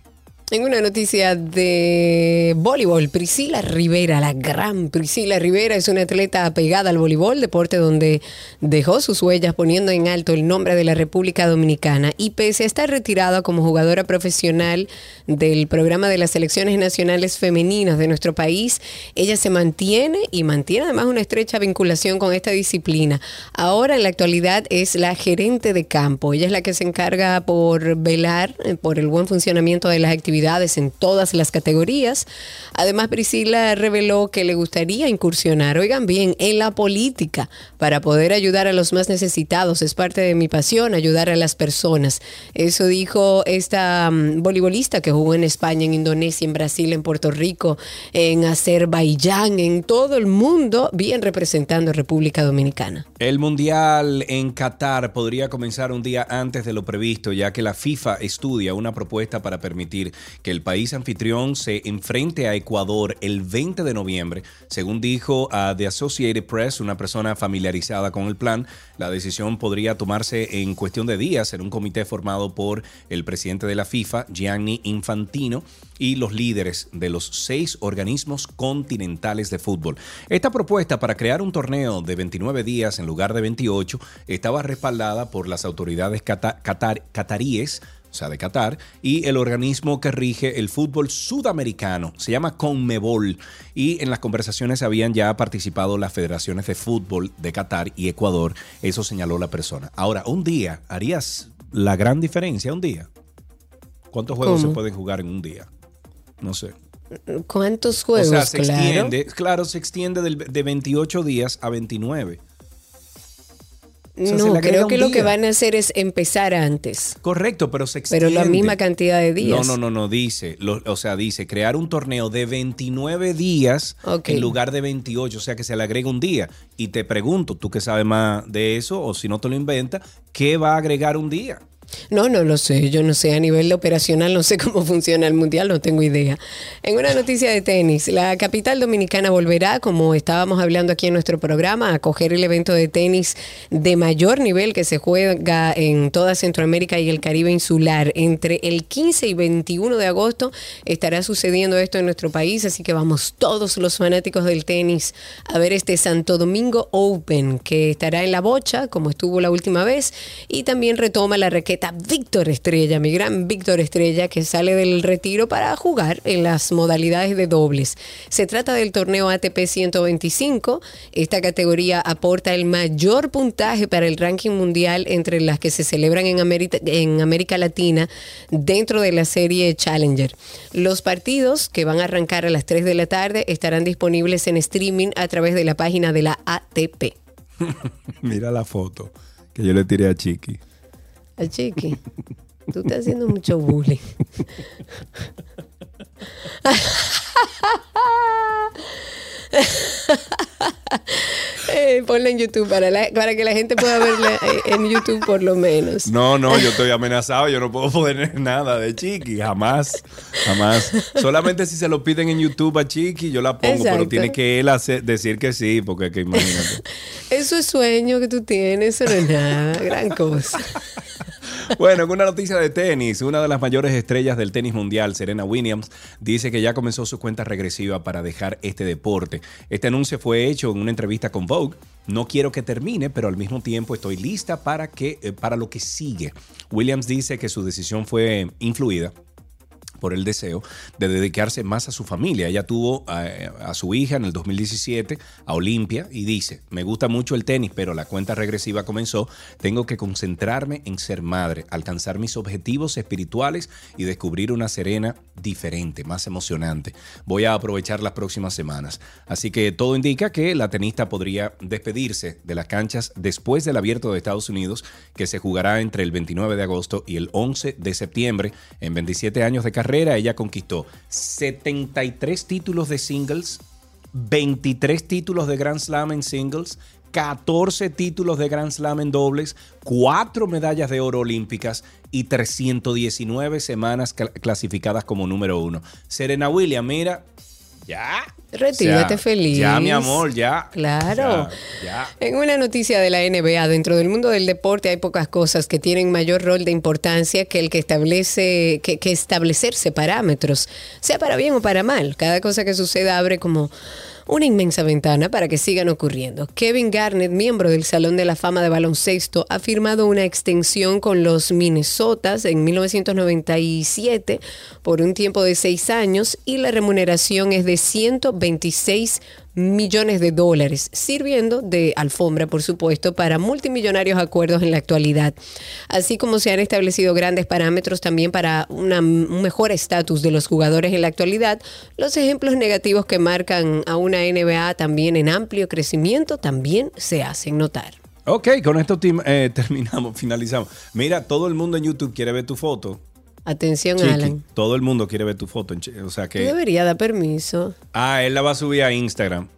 En una noticia de voleibol, Priscila Rivera, la gran Priscila Rivera, es una atleta apegada al voleibol, deporte donde dejó sus huellas poniendo en alto el nombre de la República Dominicana. Y pese a estar retirada como jugadora profesional del programa de las selecciones nacionales femeninas de nuestro país, ella se mantiene y mantiene además una estrecha vinculación con esta disciplina. Ahora en la actualidad es la gerente de campo. Ella es la que se encarga por velar eh, por el buen funcionamiento de las actividades en todas las categorías. Además, Priscila reveló que le gustaría incursionar, oigan bien, en la política para poder ayudar a los más necesitados. Es parte de mi pasión, ayudar a las personas. Eso dijo esta mm, voleibolista que jugó en España, en Indonesia, en Brasil, en Puerto Rico, en Azerbaiyán, en todo el mundo, bien representando a República Dominicana. El Mundial en Qatar podría comenzar un día antes de lo previsto, ya que la FIFA estudia una propuesta para permitir que el país anfitrión se enfrente a Ecuador el 20 de noviembre. Según dijo a The Associated Press, una persona familiarizada con el plan, la decisión podría tomarse en cuestión de días en un comité formado por el presidente de la FIFA, Gianni Infantino, y los líderes de los seis organismos continentales de fútbol. Esta propuesta para crear un torneo de 29 días en lugar de 28 estaba respaldada por las autoridades cata- catar- cataríes sea, de Qatar, y el organismo que rige el fútbol sudamericano, se llama Conmebol, y en las conversaciones habían ya participado las federaciones de fútbol de Qatar y Ecuador, eso señaló la persona. Ahora, un día, ¿harías la gran diferencia un día? ¿Cuántos juegos ¿Cómo? se pueden jugar en un día? No sé. ¿Cuántos juegos? o sea, se claro. extiende, claro, se extiende de 28 días a 29. O sea, se no, creo que lo que van a hacer es empezar antes. Correcto, pero se extiende. Pero la misma cantidad de días. No, no, no, no, dice, lo- o sea, dice crear un torneo de 29 días Ok. en lugar de 28, o sea que se le agrega un día. Y te pregunto, tú que sabes más de eso, o si no te lo inventas, ¿qué va a agregar un día? No, no lo sé. Yo no sé. A nivel operacional no sé cómo funciona el mundial, no tengo idea. En una noticia de tenis, la capital dominicana volverá, como estábamos hablando aquí en nuestro programa, a acoger el evento de tenis de mayor nivel que se juega en toda Centroamérica y el Caribe insular. Entre el 15 y 21 de agosto estará sucediendo esto en nuestro país, así que vamos todos los fanáticos del tenis a ver este Santo Domingo Open, que estará en la bocha, como estuvo la última vez, y también retoma la raqueta atleta Víctor Estrella, mi gran Víctor Estrella, que sale del retiro para jugar en las modalidades de dobles. Se trata del torneo ATP 125. Esta categoría aporta el mayor puntaje para el ranking mundial entre las que se celebran en América, en América Latina dentro de la serie Challenger. Los partidos que van a arrancar a las 3 de la tarde estarán disponibles en streaming a través de la página de la ATP. Mira la foto que yo le tiré a Chiqui. A Chiqui, tú estás haciendo mucho bullying. Eh, ponla en YouTube para, la- para que la gente pueda verla eh, en YouTube por lo menos. No, no, yo estoy amenazado, yo no puedo poner nada de Chiqui, jamás, jamás. Solamente si se lo piden en YouTube a Chiqui, yo la pongo, Exacto. pero tiene que él hacer- decir que sí, porque que imagínate. Eso es sueño que tú tienes, eso no es nada, gran cosa. Bueno, en una noticia de tenis, una de las mayores estrellas del tenis mundial, Serena Williams, dice que ya comenzó su cuenta regresiva para dejar este deporte. Este anuncio fue hecho en una entrevista con Vogue. No quiero que termine, pero al mismo tiempo estoy lista para, que, eh, para lo que sigue. Williams dice que su decisión fue influida por el deseo de dedicarse más a su familia. Ella tuvo eh, a, su hija en el 2017, a Olimpia, y dice, me gusta mucho el tenis, pero la cuenta regresiva comenzó, tengo que concentrarme en ser madre, alcanzar mis objetivos espirituales y descubrir una Serena diferente, más emocionante. Voy a aprovechar las próximas semanas. Así que todo indica que la tenista podría despedirse de las canchas después del abierto de Estados Unidos, que se jugará entre el 29 de agosto y el 11 de septiembre. En 27 años de carrera, ella conquistó 73 títulos de singles, 23 títulos de Grand Slam en singles, 14 títulos de Grand Slam en dobles, 4 medallas de oro olímpicas y 319 semanas cl- clasificadas como número uno. Serena Williams, mira, ya. Retírate O sea, feliz. Ya, mi amor, ya. Claro. Ya. En una noticia de la NBA, dentro del mundo del deporte hay pocas cosas que tienen mayor rol de importancia que el que establece, que, que establecerse parámetros, sea para bien o para mal. Cada cosa que suceda abre como una inmensa ventana para que sigan ocurriendo. Kevin Garnett, miembro del Salón de la Fama de Baloncesto, ha firmado una extensión con los Minnesotas en 1997 por un tiempo de seis años y la remuneración es de 126 millones de dólares, sirviendo de alfombra, por supuesto, para multimillonarios acuerdos en la actualidad. Así como se han establecido grandes parámetros también para un mejor estatus de los jugadores en la actualidad, los ejemplos negativos que marcan a una NBA también en amplio crecimiento también se hacen notar. Ok, con esto eh, terminamos, finalizamos. Mira, todo el mundo en YouTube quiere ver tu foto. Atención, Chiqui, Alan. todo el mundo quiere ver tu foto. O sea Tú que. deberías dar permiso. Ah, él la va a subir a Instagram.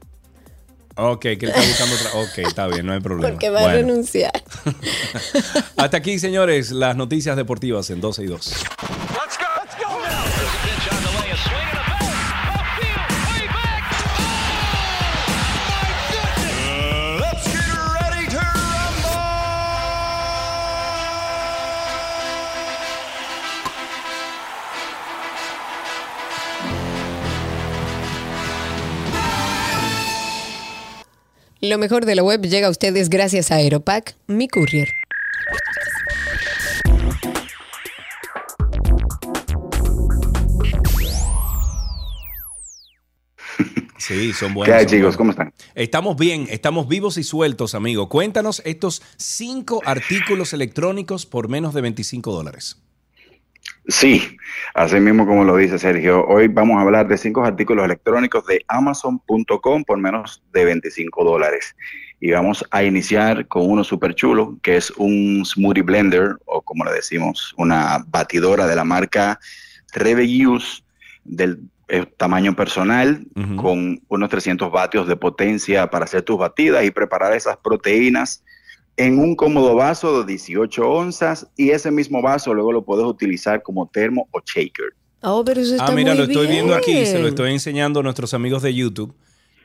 Ok, que él está buscando otra. Ok, está bien, no hay problema. Porque va a renunciar. hasta aquí, señores, las noticias deportivas en 12 y 2. Lo mejor de la web llega a ustedes gracias a Aeropack, mi courier. Sí, son ¿Qué buenos. hay, son chicos? buenos. ¿Cómo están? Estamos bien, estamos vivos y sueltos, amigo. Cuéntanos estos cinco artículos electrónicos por menos de 25 dólares. Sí, así mismo como lo dice Sergio, hoy vamos a hablar de cinco artículos electrónicos de Amazon.com por menos de 25 dólares. Y vamos a iniciar con uno súper chulo, que es un smoothie blender, o como le decimos, una batidora de la marca Reveuse del eh, tamaño personal, con unos 300 vatios de potencia para hacer tus batidas y preparar esas proteínas en un cómodo vaso de 18 onzas y ese mismo vaso luego lo puedes utilizar como termo o shaker. Oh, pero eso está Ah, mira, muy lo estoy viendo aquí, se lo estoy enseñando a nuestros amigos de YouTube.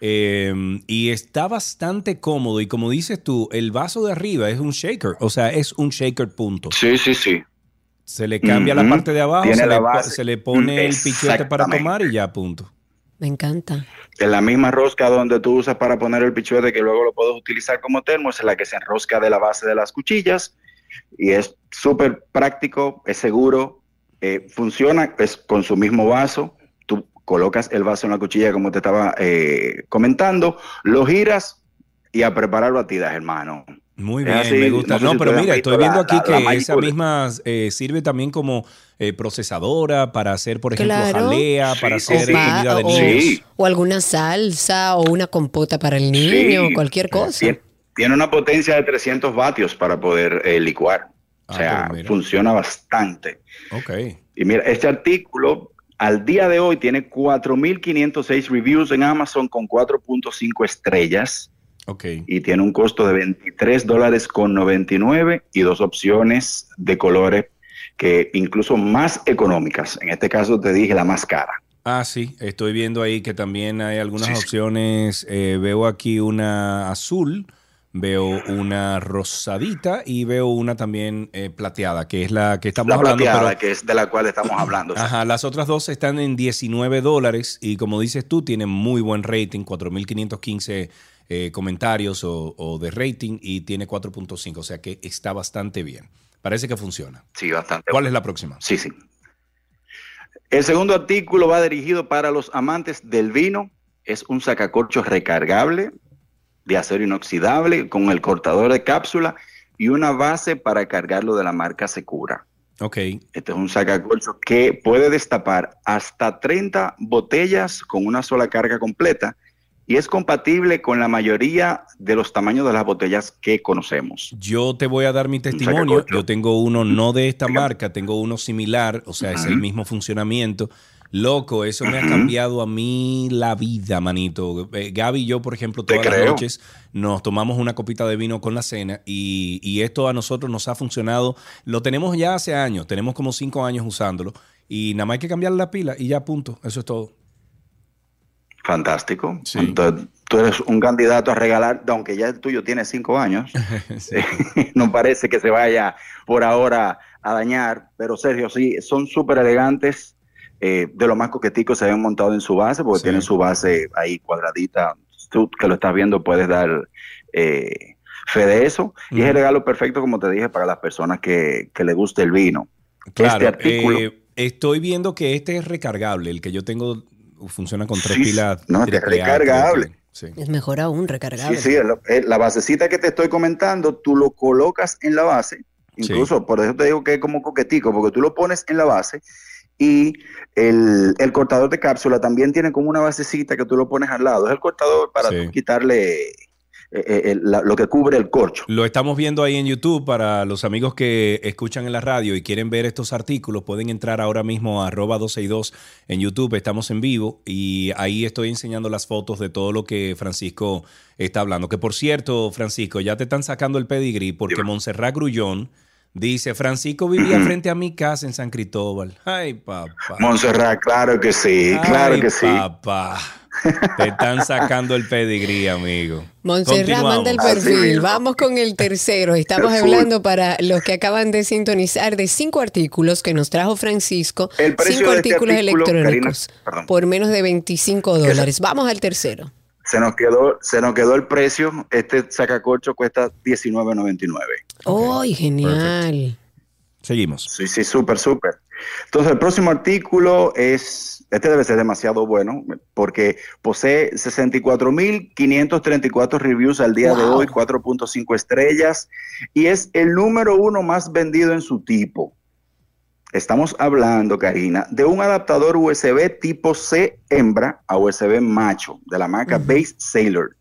Eh, y está bastante cómodo. Y como dices tú, el vaso de arriba es un shaker. O sea, es un shaker punto. Sí, sí, sí. Se le cambia la parte de abajo, se le, se le pone el pichuete para tomar y ya, punto. Me encanta. En la misma rosca donde tú usas para poner el pichuete que luego lo puedes utilizar como termo, es la que se enrosca de la base de las cuchillas y es súper práctico, es seguro, eh, funciona es con su mismo vaso. Tú colocas el vaso en la cuchilla como te estaba eh, comentando, lo giras y a preparar batidas, hermano. Muy bien, así, me gusta. no sé No, si pero mira, estoy viendo la- aquí la- que la esa misma eh, sirve también como eh, procesadora para hacer, por ejemplo, Claro. jalea, para Sí, hacer sí. comida de o, niños. O alguna salsa o una compota para el niño, Sí. cualquier cosa. Tien- Tiene una potencia de 300 vatios para poder eh, licuar. O Ah, sea, pero mira. funciona bastante. Ok. Y mira, este artículo al día de hoy tiene 4.506 reviews en Amazon con 4.5 estrellas Y tiene un costo de 23 dólares con 99 y dos opciones de colores que incluso más económicas. En este caso te dije la más cara. Ah, sí, estoy viendo ahí que también hay algunas Sí, sí. opciones. Eh, veo aquí una azul, veo una rosadita y veo una también eh, plateada, que es la que estamos La hablando. plateada, pero- que es de la cual estamos hablando. Ajá, las otras dos están en 19 dólares y como dices tú, tienen muy buen rating, 4.515 eh, comentarios o, o de rating y tiene 4.5, o sea que está bastante bien. Parece que funciona. Sí, bastante. ¿Cuál es la próxima? Sí, sí. El segundo artículo va dirigido para los amantes del vino. Es un sacacorchos recargable de acero inoxidable con el cortador de cápsula y una base para cargarlo de la marca Secura. Ok, Este es un sacacorchos que puede destapar hasta 30 botellas con una sola carga completa y es compatible con la mayoría de los tamaños de las botellas que conocemos. yo te voy a dar mi testimonio. Yo tengo uno no de esta marca, tengo uno similar, o sea, es el mismo funcionamiento. Loco, eso me ha cambiado a mí la vida, manito. Eh, Gaby y yo, por ejemplo, todas las noches nos tomamos una copita de vino con la cena y, y esto a nosotros nos ha funcionado. Lo tenemos ya hace años, tenemos como cinco años usándolo y nada más hay que cambiarle la pila y ya punto. Eso es todo. Fantástico. Sí. Entonces, tú eres un candidato a regalar, aunque ya el tuyo tiene cinco años. Sí. no parece que se vaya por ahora a dañar, pero Sergio, sí, son súper elegantes. eh, de lo más coqueticos se habían montado en su base, porque Sí. tienen su base ahí cuadradita. Tú que lo estás viendo puedes dar eh, fe de eso. Y es el regalo perfecto, como te dije, para las personas que, que le guste el vino. Claro, este artículo. eh, estoy viendo que este es recargable. El que yo tengo funciona con tres Sí, pilas. no, es recargable. Sí. Es mejor aún, recargable. Sí, sí, el- el- la basecita que te estoy comentando, tú lo colocas en la base, incluso por eso te digo que es como coquetico, porque tú lo pones en la base y el, el cortador de cápsula también tiene como una basecita que tú lo pones al lado. Es el cortador para Sí. tú quitarle eh, eh, el- la- lo que cubre el corcho. Lo estamos viendo ahí en YouTube para los amigos que escuchan en la radio y quieren ver estos artículos. Pueden entrar ahora mismo a arroba 262 en YouTube. Estamos en vivo y ahí estoy enseñando las fotos de todo lo que Francisco está hablando. Que por cierto, Francisco, ya te están sacando el pedigrí porque Dime. Montserrat Grullón dice: Francisco vivía frente a mi casa en San Cristóbal. Ay, papá. Montserrat, claro que sí, claro que sí. Papá. Te están sacando el pedigrí, amigo. Montserrat manda el perfil. Vamos con el tercero. Estamos El hablando para los que acaban de sintonizar de cinco artículos que nos trajo Francisco. El precio cinco de este artículos artículo, electrónicos Karina, por menos de 25 se- dólares. Vamos al tercero. Se nos quedó, se nos quedó el precio. Este sacacorcho cuesta $19.99. ¡Ay, genial! Seguimos. Sí, sí, súper, súper. Entonces, el próximo artículo es, este debe ser demasiado bueno, porque posee 64.534 reviews al día de hoy, 4.5 estrellas, y es el número uno más vendido en su tipo. Estamos hablando, Karina, de un adaptador USB tipo C hembra a USB macho, de la marca Base Sailor.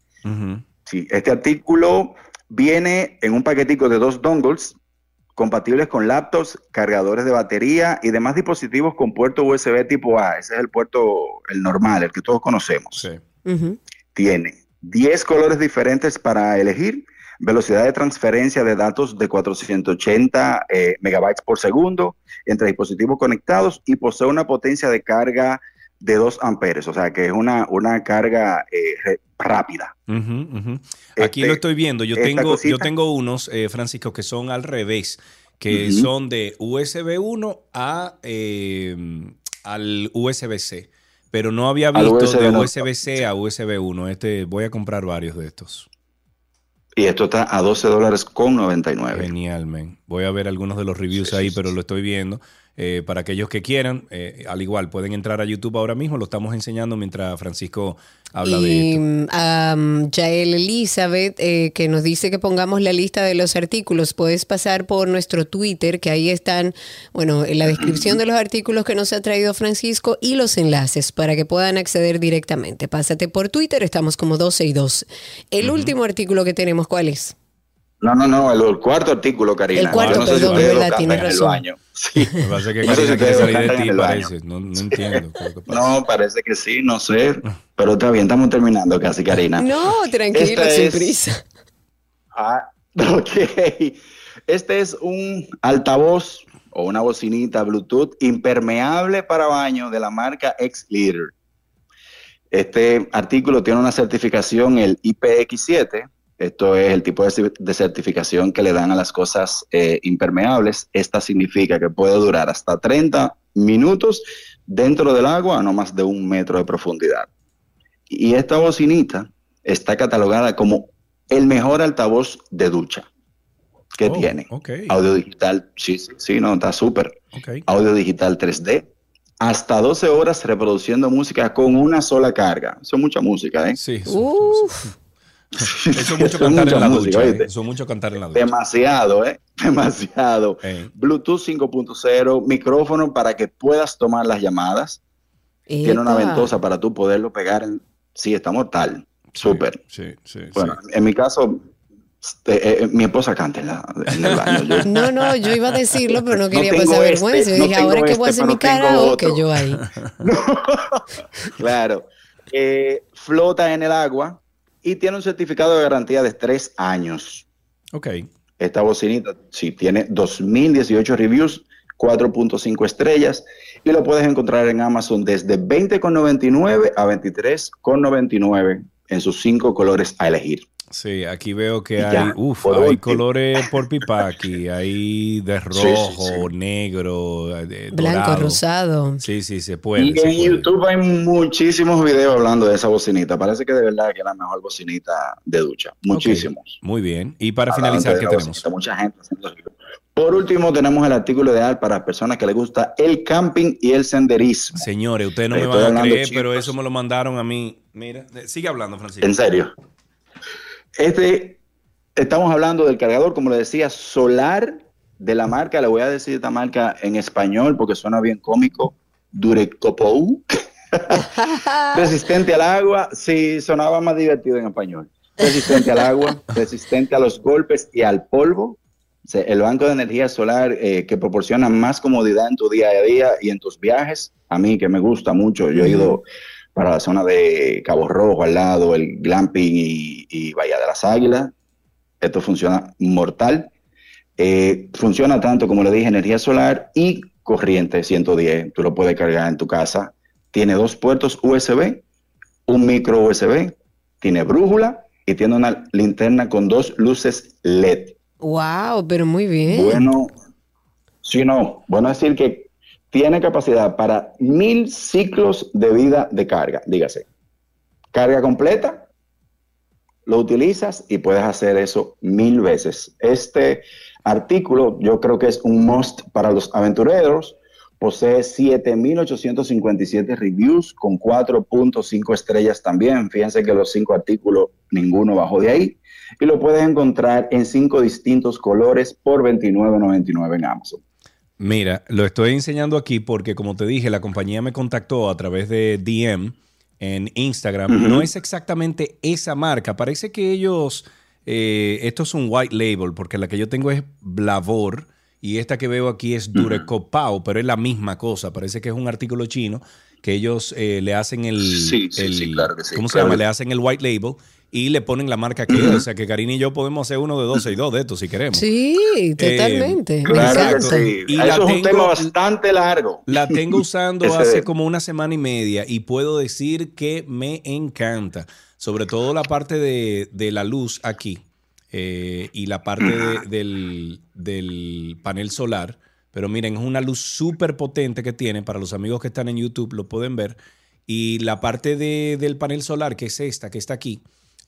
Sí, este artículo viene en un paquetico de dos dongles compatibles con laptops, cargadores de batería y demás dispositivos con puerto USB tipo A. Ese es el puerto, el normal, el que todos conocemos. Sí. Tiene 10 colores diferentes para elegir, velocidad de transferencia de datos de 480 eh, megabytes por segundo entre dispositivos conectados y posee una potencia de carga de 2 amperes, o sea que es una, una carga eh, rápida. Aquí Este, lo estoy viendo. Yo tengo, yo tengo unos, eh, Francisco, que son al revés, que son de USB 1 a eh, al USB-C. Pero no había visto USB de. USB-C a USB 1. Este, voy a comprar varios de estos. Y esto está a 12 dólares con 99. Genial, man. Voy a ver algunos de los reviews ahí, pero lo estoy viendo. Eh, para aquellos que quieran, eh, al igual, pueden entrar a YouTube ahora mismo. Lo estamos enseñando mientras Francisco habla de esto. a Yael Elizabeth, eh, que nos dice que pongamos la lista de los artículos, puedes pasar por nuestro Twitter, que ahí están, bueno, en la descripción de los artículos que nos ha traído Francisco y los enlaces para que puedan acceder directamente. Pásate por Twitter, estamos como 12 y 2. El último artículo que tenemos, ¿cuál es? No, no, no, el, el cuarto artículo, Karina. El cuarto, Yo no sé si verdad, tienes en el razón. baño. Sí. Me parece que No sé si quiere salir de ti, parece. No, no entiendo. qué pasa. No, parece que sí, no sé. Pero está bien, estamos terminando casi, Karina. No, tranquilo, Esta sin es- prisa. Ah, ok. Este es un altavoz o una bocinita Bluetooth impermeable para baño de la marca X-Leader. Este artículo tiene una certificación, el IPX7. Esto es el tipo de, cer- de certificación que le dan a las cosas eh, impermeables. Esta significa que puede durar hasta 30 minutos dentro del agua a no más de un metro de profundidad. Y esta bocinita está catalogada como el mejor altavoz de ducha que Oh, tiene. Audio digital, sí, sí, sí, no, está súper. Audio digital 3D. Hasta 12 horas reproduciendo música con una sola carga. Eso es mucha música, ¿eh? Sí, eso, Uf. Eso es mucho cantar en la música, ducha. ¿eh? ¿oíste? Eso es mucho cantar en la ducha. Demasiado, ¿eh? Demasiado. Eh, Bluetooth 5.0, micrófono para que puedas tomar las llamadas. Tiene una ventosa para tú poderlo pegar en... Sí, está mortal. Súper. Sí, sí, Bueno, sí. en mi caso, este, eh, mi esposa canta en, la- en el baño. Yo- No, no, yo iba a decirlo, pero no quería pasar este, vergüenza. Yo no dije, ahora que voy a este, hacer mi tengo karaoke otro. yo ahí. claro. Eh, flota en el agua y tiene un certificado de garantía de tres años. Ok. Esta bocinita, sí, tiene 2018 reviews, 4.5 estrellas y lo puedes encontrar en Amazon desde 20,99 a 23,99 en sus cinco colores a elegir. Sí, aquí veo que hay, ya, uf, hay colores por pipaki, hay de Sí, sí, rojo, negro, de Blanco, dorado. rosado. Sí, sí, se puede. y se en puede. YouTube hay muchísimos videos hablando de esa bocinita. Parece que de verdad que es la mejor bocinita de ducha. Muchísimos. Muy bien. Y para Hablando finalizar, ¿qué tenemos? bocinita, Mucha gente. Por último, tenemos el artículo ideal para personas que les gusta el camping y el senderismo. Señores, ustedes no me van a creer, chicos. pero eso me lo mandaron a mí. Mira, eh, sigue hablando, Francisco. En serio. Este, estamos hablando del cargador, como le decía, solar de la marca. Le voy a decir esta marca en español porque suena bien cómico. Durecopou. resistente al agua. Sí, sonaba más divertido en español. Resistente al agua, resistente a los golpes y al polvo. El banco de energía solar eh, que proporciona más comodidad en tu día a día y en tus viajes. A mí que me gusta mucho. Yo he ido para la zona de Cabo Rojo al lado, el glamping y, y Bahía de las Águilas. Esto funciona mortal. Eh, funciona tanto, como le dije, energía solar y corriente 110. Tú lo puedes cargar en tu casa. Tiene dos puertos USB, un micro USB, tiene brújula y tiene una linterna con dos luces LED. Wow, pero muy bien. Bueno, sí, no. Bueno decir que tiene capacidad para mil ciclos de vida de carga, dígase. Carga completa, lo utilizas y puedes hacer eso mil veces. Este artículo yo creo que es un must para los aventureros. Posee 7.857 reviews con 4.5 estrellas también. Fíjense que los cinco artículos, ninguno bajó de ahí. Y lo puedes encontrar en cinco distintos colores por $29.99 en Amazon. Mira, lo estoy enseñando aquí porque, como te dije, la compañía me contactó a través de DM en Instagram. No es exactamente esa marca. Parece que ellos, eh, esto es un white label, porque la que yo tengo es Blavor y esta que veo aquí es Durecopao, pero es la misma cosa. Parece que es un artículo chino que ellos eh, le hacen el, Sí, sí, el- sí, claro que sí, ¿cómo se llama? Le hacen el white label y le ponen la marca que. O sea que Karina y yo podemos hacer uno de 12 y 2 de estos si queremos. Sí, totalmente. Eh, Claro que encanta. sí. Y la es un tengo- tema bastante largo. La tengo usando hace como una semana y media y puedo decir que me encanta. Sobre todo la parte de, de la luz aquí eh, y la parte de- del, del panel solar. Pero miren, es una luz súper potente que tiene. Para los amigos que están en YouTube lo pueden ver. Y la parte de- del panel solar, que es esta, que está aquí,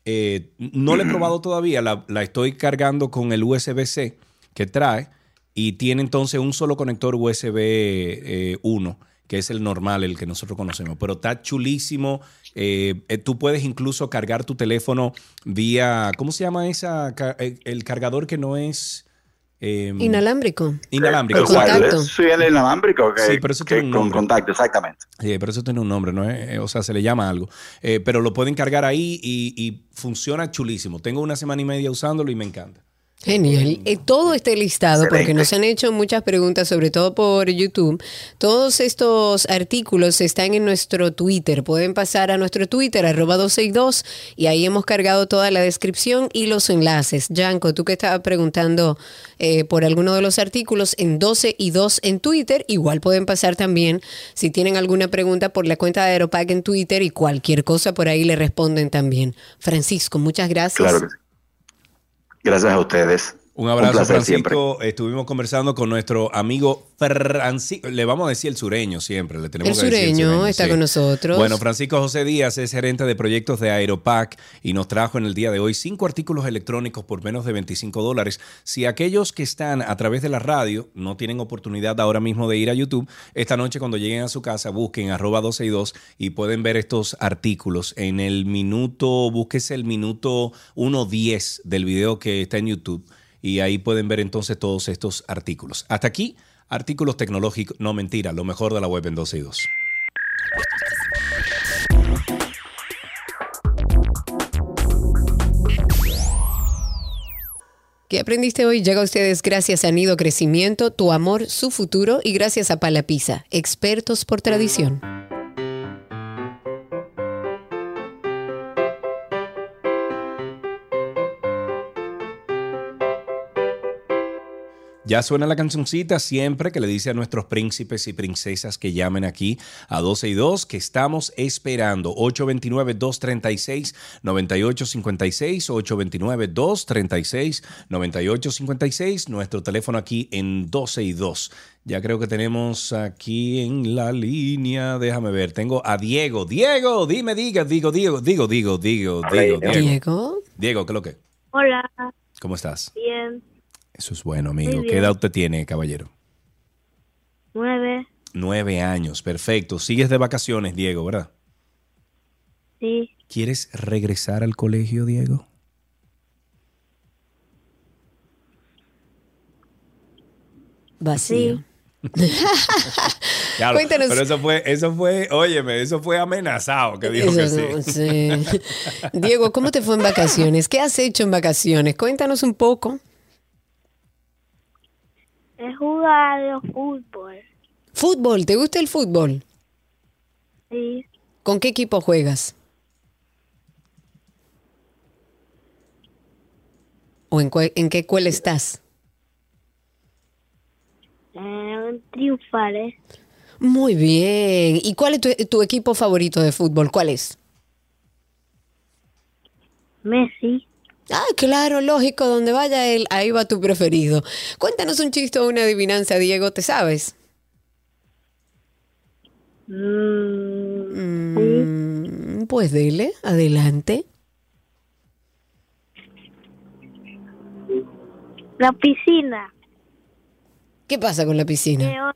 eh, no la he probado todavía, la, la estoy cargando con el USB-C que trae y tiene entonces un solo conector USB eh, 1, que es el normal, el que nosotros conocemos. Pero está chulísimo. Eh, eh, tú puedes incluso cargar tu teléfono vía, ¿cómo se llama esa? Eh, El cargador que no es... eh, Inalámbrico. Inalámbrico. El Contacto. sí, el inalámbrico que, Sí, pero eso que tiene un con contacto, exactamente. Sí, pero eso tiene un nombre, ¿no? es? Eh, o sea, se le llama algo. Eh, pero lo pueden cargar ahí y, y funciona chulísimo. Tengo una semana y media usándolo y me encanta. Genial. Eh, todo está listado porque nos han hecho muchas preguntas, sobre todo por YouTube. Todos estos artículos están en nuestro Twitter. Pueden pasar a nuestro Twitter, arroba 262, y ahí hemos cargado toda la descripción y los enlaces. Yanko, tú que estabas preguntando eh, por alguno de los artículos en 12 y 2 en Twitter, igual pueden pasar también si tienen alguna pregunta por la cuenta de Aeropack en Twitter y cualquier cosa por ahí le responden también. Francisco, muchas gracias. Claro que sí. Gracias a ustedes. Un abrazo, placer siempre. Francisco. Estuvimos conversando con nuestro amigo Francisco. Le vamos a decir el sureño siempre. Le tenemos El que decir sureño está con nosotros. Bueno, Francisco José Díaz es gerente de proyectos de Aeropac y nos trajo en el día de hoy cinco artículos electrónicos por menos de 25 dólares. Si aquellos que están a través de la radio no tienen oportunidad ahora mismo de ir a YouTube, esta noche cuando lleguen a su casa busquen arroba 12 y 2 y pueden ver estos artículos. En el minuto, búsquese el minuto 1.10 del video que está en YouTube y ahí pueden ver entonces todos estos artículos. Hasta aquí, artículos tecnológicos, no mentira, lo mejor de la web en 12 y 2. ¿Qué aprendiste hoy? Llega a ustedes gracias a Nido Crecimiento, Tu Amor, Su Futuro y gracias a Palapisa, expertos por tradición. Ya suena la cancioncita siempre que le dice a nuestros príncipes y princesas que llamen aquí a 12 y 2 que estamos esperando. 829-236-9856, 829-236-9856, nuestro teléfono aquí en 12 y 2. Ya creo que tenemos aquí en la línea, déjame ver, tengo a Diego. Diego, dime, diga, digo, Diego, digo, digo, digo, digo, Diego. Diego. Diego, ¿qué es lo que? Hola, ¿Cómo estás? bien, Eso es bueno, amigo. ¿Qué edad usted tiene, caballero? nueve, Nueve años, perfecto. Sigues de vacaciones, Diego, ¿verdad? sí, ¿Quieres regresar al colegio, Diego? Vacío. Claro, Cuéntanos. Pero eso fue, eso fue, óyeme, eso fue amenazado que dijo que Eso sí. no, sí. Diego, ¿cómo te fue en vacaciones? ¿Qué has hecho en vacaciones? Cuéntanos un poco. He jugado fútbol, Fútbol, ¿te gusta el fútbol? sí, ¿Con qué equipo juegas? ¿O en, en qué escuela estás? eh, triunfaré, Muy bien. ¿Y cuál es tu, tu equipo favorito de fútbol? ¿Cuál es? Messi, Ah, claro, lógico, donde vaya él, ahí va tu preferido. Cuéntanos un chiste o una adivinanza, Diego, ¿te sabes? mm, sí, Mm, pues dele, adelante. la piscina, ¿Qué pasa con la piscina? ¿qué on-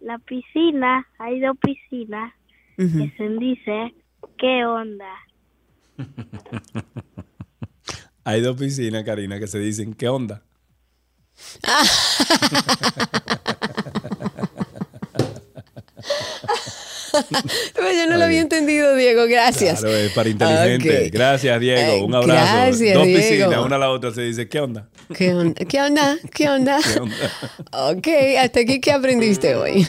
la piscina, hay dos piscinas que se dice, ¿qué onda? Hay dos piscinas, Karina, que se dicen, ¿qué onda? Pues yo no lo había entendido, Diego, gracias. Claro, es para inteligente. Gracias, Diego. Un abrazo. gracias, dos Diego. piscinas, una a la otra se dice, ¿qué onda? ¿Qué onda? ¿Qué onda? ¿Qué onda? ¿Qué onda? Ok, hasta aquí, ¿qué aprendiste hoy?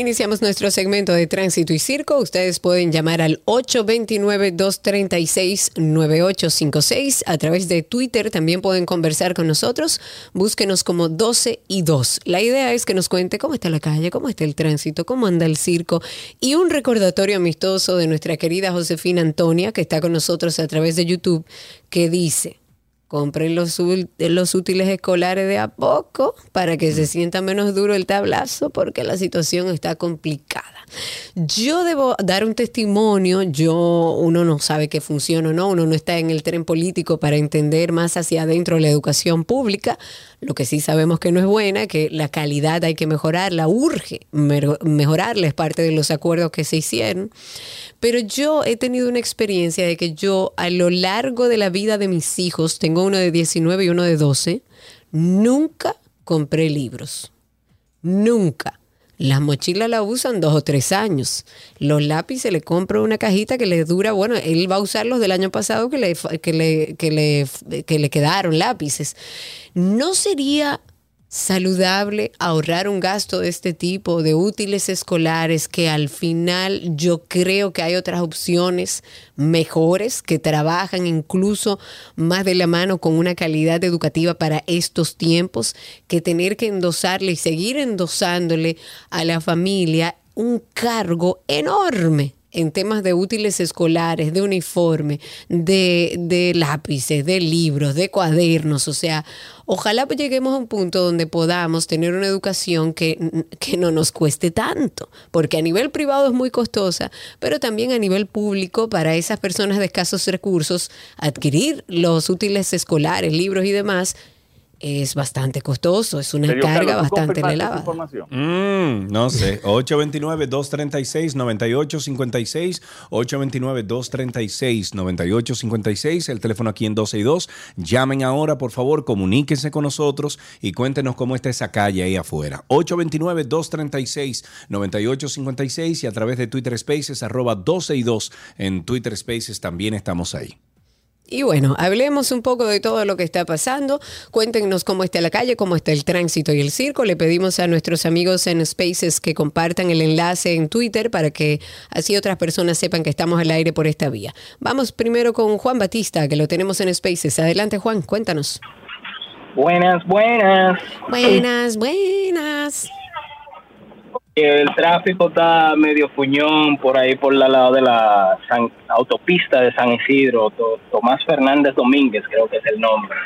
Iniciamos nuestro segmento de tránsito y circo. Ustedes pueden llamar al 829-236-9856. A través de Twitter también pueden conversar con nosotros. Búsquenos como 12 y 2. La idea es que nos cuente cómo está la calle, cómo está el tránsito, cómo anda el circo y un recordatorio amistoso de nuestra querida Josefina Antonia, que está con nosotros a través de YouTube, que dice, compren los, útiles escolares de a poco para que se sienta menos duro el tablazo porque la situación está complicada. Yo debo dar un testimonio, yo uno no sabe qué funciona o no, uno no está en el tren político para entender más hacia adentro la educación pública, lo que sí sabemos que no es buena, que la calidad hay que mejorarla, urge mejorarla, es parte de los acuerdos que se hicieron. Pero yo he tenido una experiencia de que yo a lo largo de la vida de mis hijos, tengo uno de 19 y uno de 12, nunca compré libros. Nunca. Las mochilas la usan dos o tres años. Los lápices le compro una cajita que le dura, bueno, él va a usar los del año pasado que le, que le, que le, que le quedaron lápices. ¿No sería saludable ahorrar un gasto de este tipo de útiles escolares que al final yo creo que hay otras opciones mejores que trabajan incluso más de la mano con una calidad educativa para estos tiempos que tener que endosarle y seguir endosándole a la familia un cargo enorme en temas de útiles escolares, de uniforme, de, de lápices, de libros, de cuadernos. O sea, ojalá lleguemos a un punto donde podamos tener una educación que, que no nos cueste tanto, porque a nivel privado es muy costosa, pero también a nivel público para esas personas de escasos recursos, adquirir los útiles escolares, libros y demás. Es bastante costoso, es una Sergio carga Carlos, ¿tú bastante elevada. Mm, no sé. 829-236-9856. 829-236-9856. El teléfono aquí en 12 y 2. Llamen ahora, por favor, comuníquense con nosotros y cuéntenos cómo está esa calle ahí afuera. 829-236-9856 y a través de Twitter Spaces, arroba 12 y 2. En Twitter Spaces también estamos ahí. Y bueno, hablemos un poco de todo lo que está pasando. Cuéntenos cómo está la calle, cómo está el tránsito y el circo. Le pedimos a nuestros amigos en Spaces que compartan el enlace en Twitter para que así otras personas sepan que estamos al aire por esta vía. Vamos primero con Juan Batista, que lo tenemos en Spaces. Adelante, Juan, cuéntanos. Buenas, buenas. Buenas, buenas. El tráfico está medio fuñón por ahí por el lado de la San- autopista de San Isidro, To- Tomás Fernández Domínguez creo que es el nombre.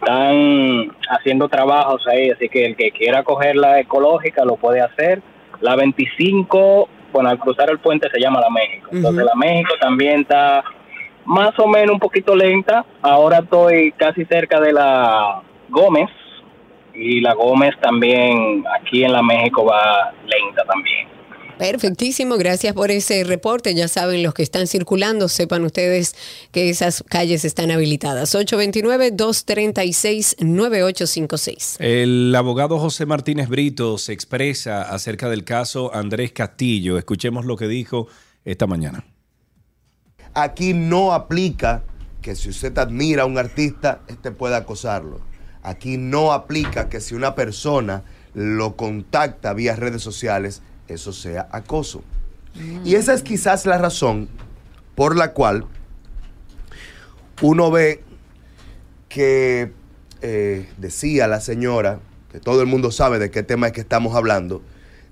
Están haciendo trabajos ahí, así que el que quiera coger la ecológica lo puede hacer. La 25, bueno, al cruzar el puente se llama la México. Entonces la México también está más o menos un poquito lenta. Ahora estoy casi cerca de la Gómez y la Gómez también aquí en la México va lenta también. Perfectísimo, gracias por ese reporte. Ya saben, los que están circulando, sepan ustedes que esas calles están habilitadas. 829-236-9856. El abogado José Martínez Brito se expresa acerca del caso Andrés Castillo. Escuchemos lo que dijo esta mañana. Aquí no aplica que si usted admira a un artista, este pueda acosarlo. Aquí no aplica que si una persona lo contacta vía redes sociales, eso sea acoso. Y esa es quizás la razón por la cual uno ve que eh, decía la señora, que todo el mundo sabe de qué tema es que estamos hablando,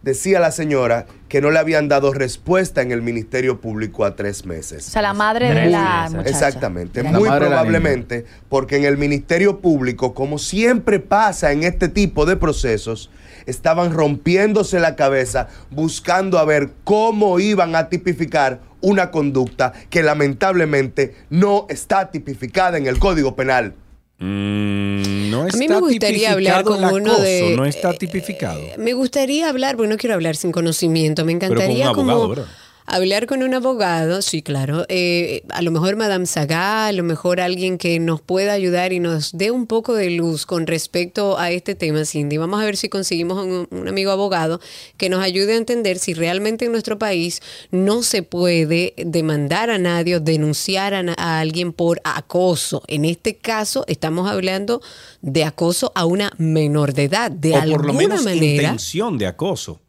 decía la señora que no le habían dado respuesta en el Ministerio Público a tres meses. O sea, la madre de la muchacha. Exactamente, La muy probablemente porque en el Ministerio Público, como siempre pasa en este tipo de procesos, estaban rompiéndose la cabeza buscando a ver cómo iban a tipificar una conducta que lamentablemente no está tipificada en el Código Penal. Mm, no A está mí me gustaría hablar con uno acoso, de- No está tipificado. Me gustaría hablar, porque no quiero hablar sin conocimiento, me Pero con un encantaría abogado, como ¿verdad? Hablar con un abogado, sí, claro, eh, a lo mejor Madame Saga, a lo mejor alguien que nos pueda ayudar y nos dé un poco de luz con respecto a este tema, Cindy. Vamos a ver si conseguimos un, un amigo abogado que nos ayude a entender si realmente en nuestro país no se puede demandar a nadie o denunciar a alguien por acoso. En este caso estamos hablando de acoso a una menor de edad, de o alguna por lo menos manera. intención de acoso.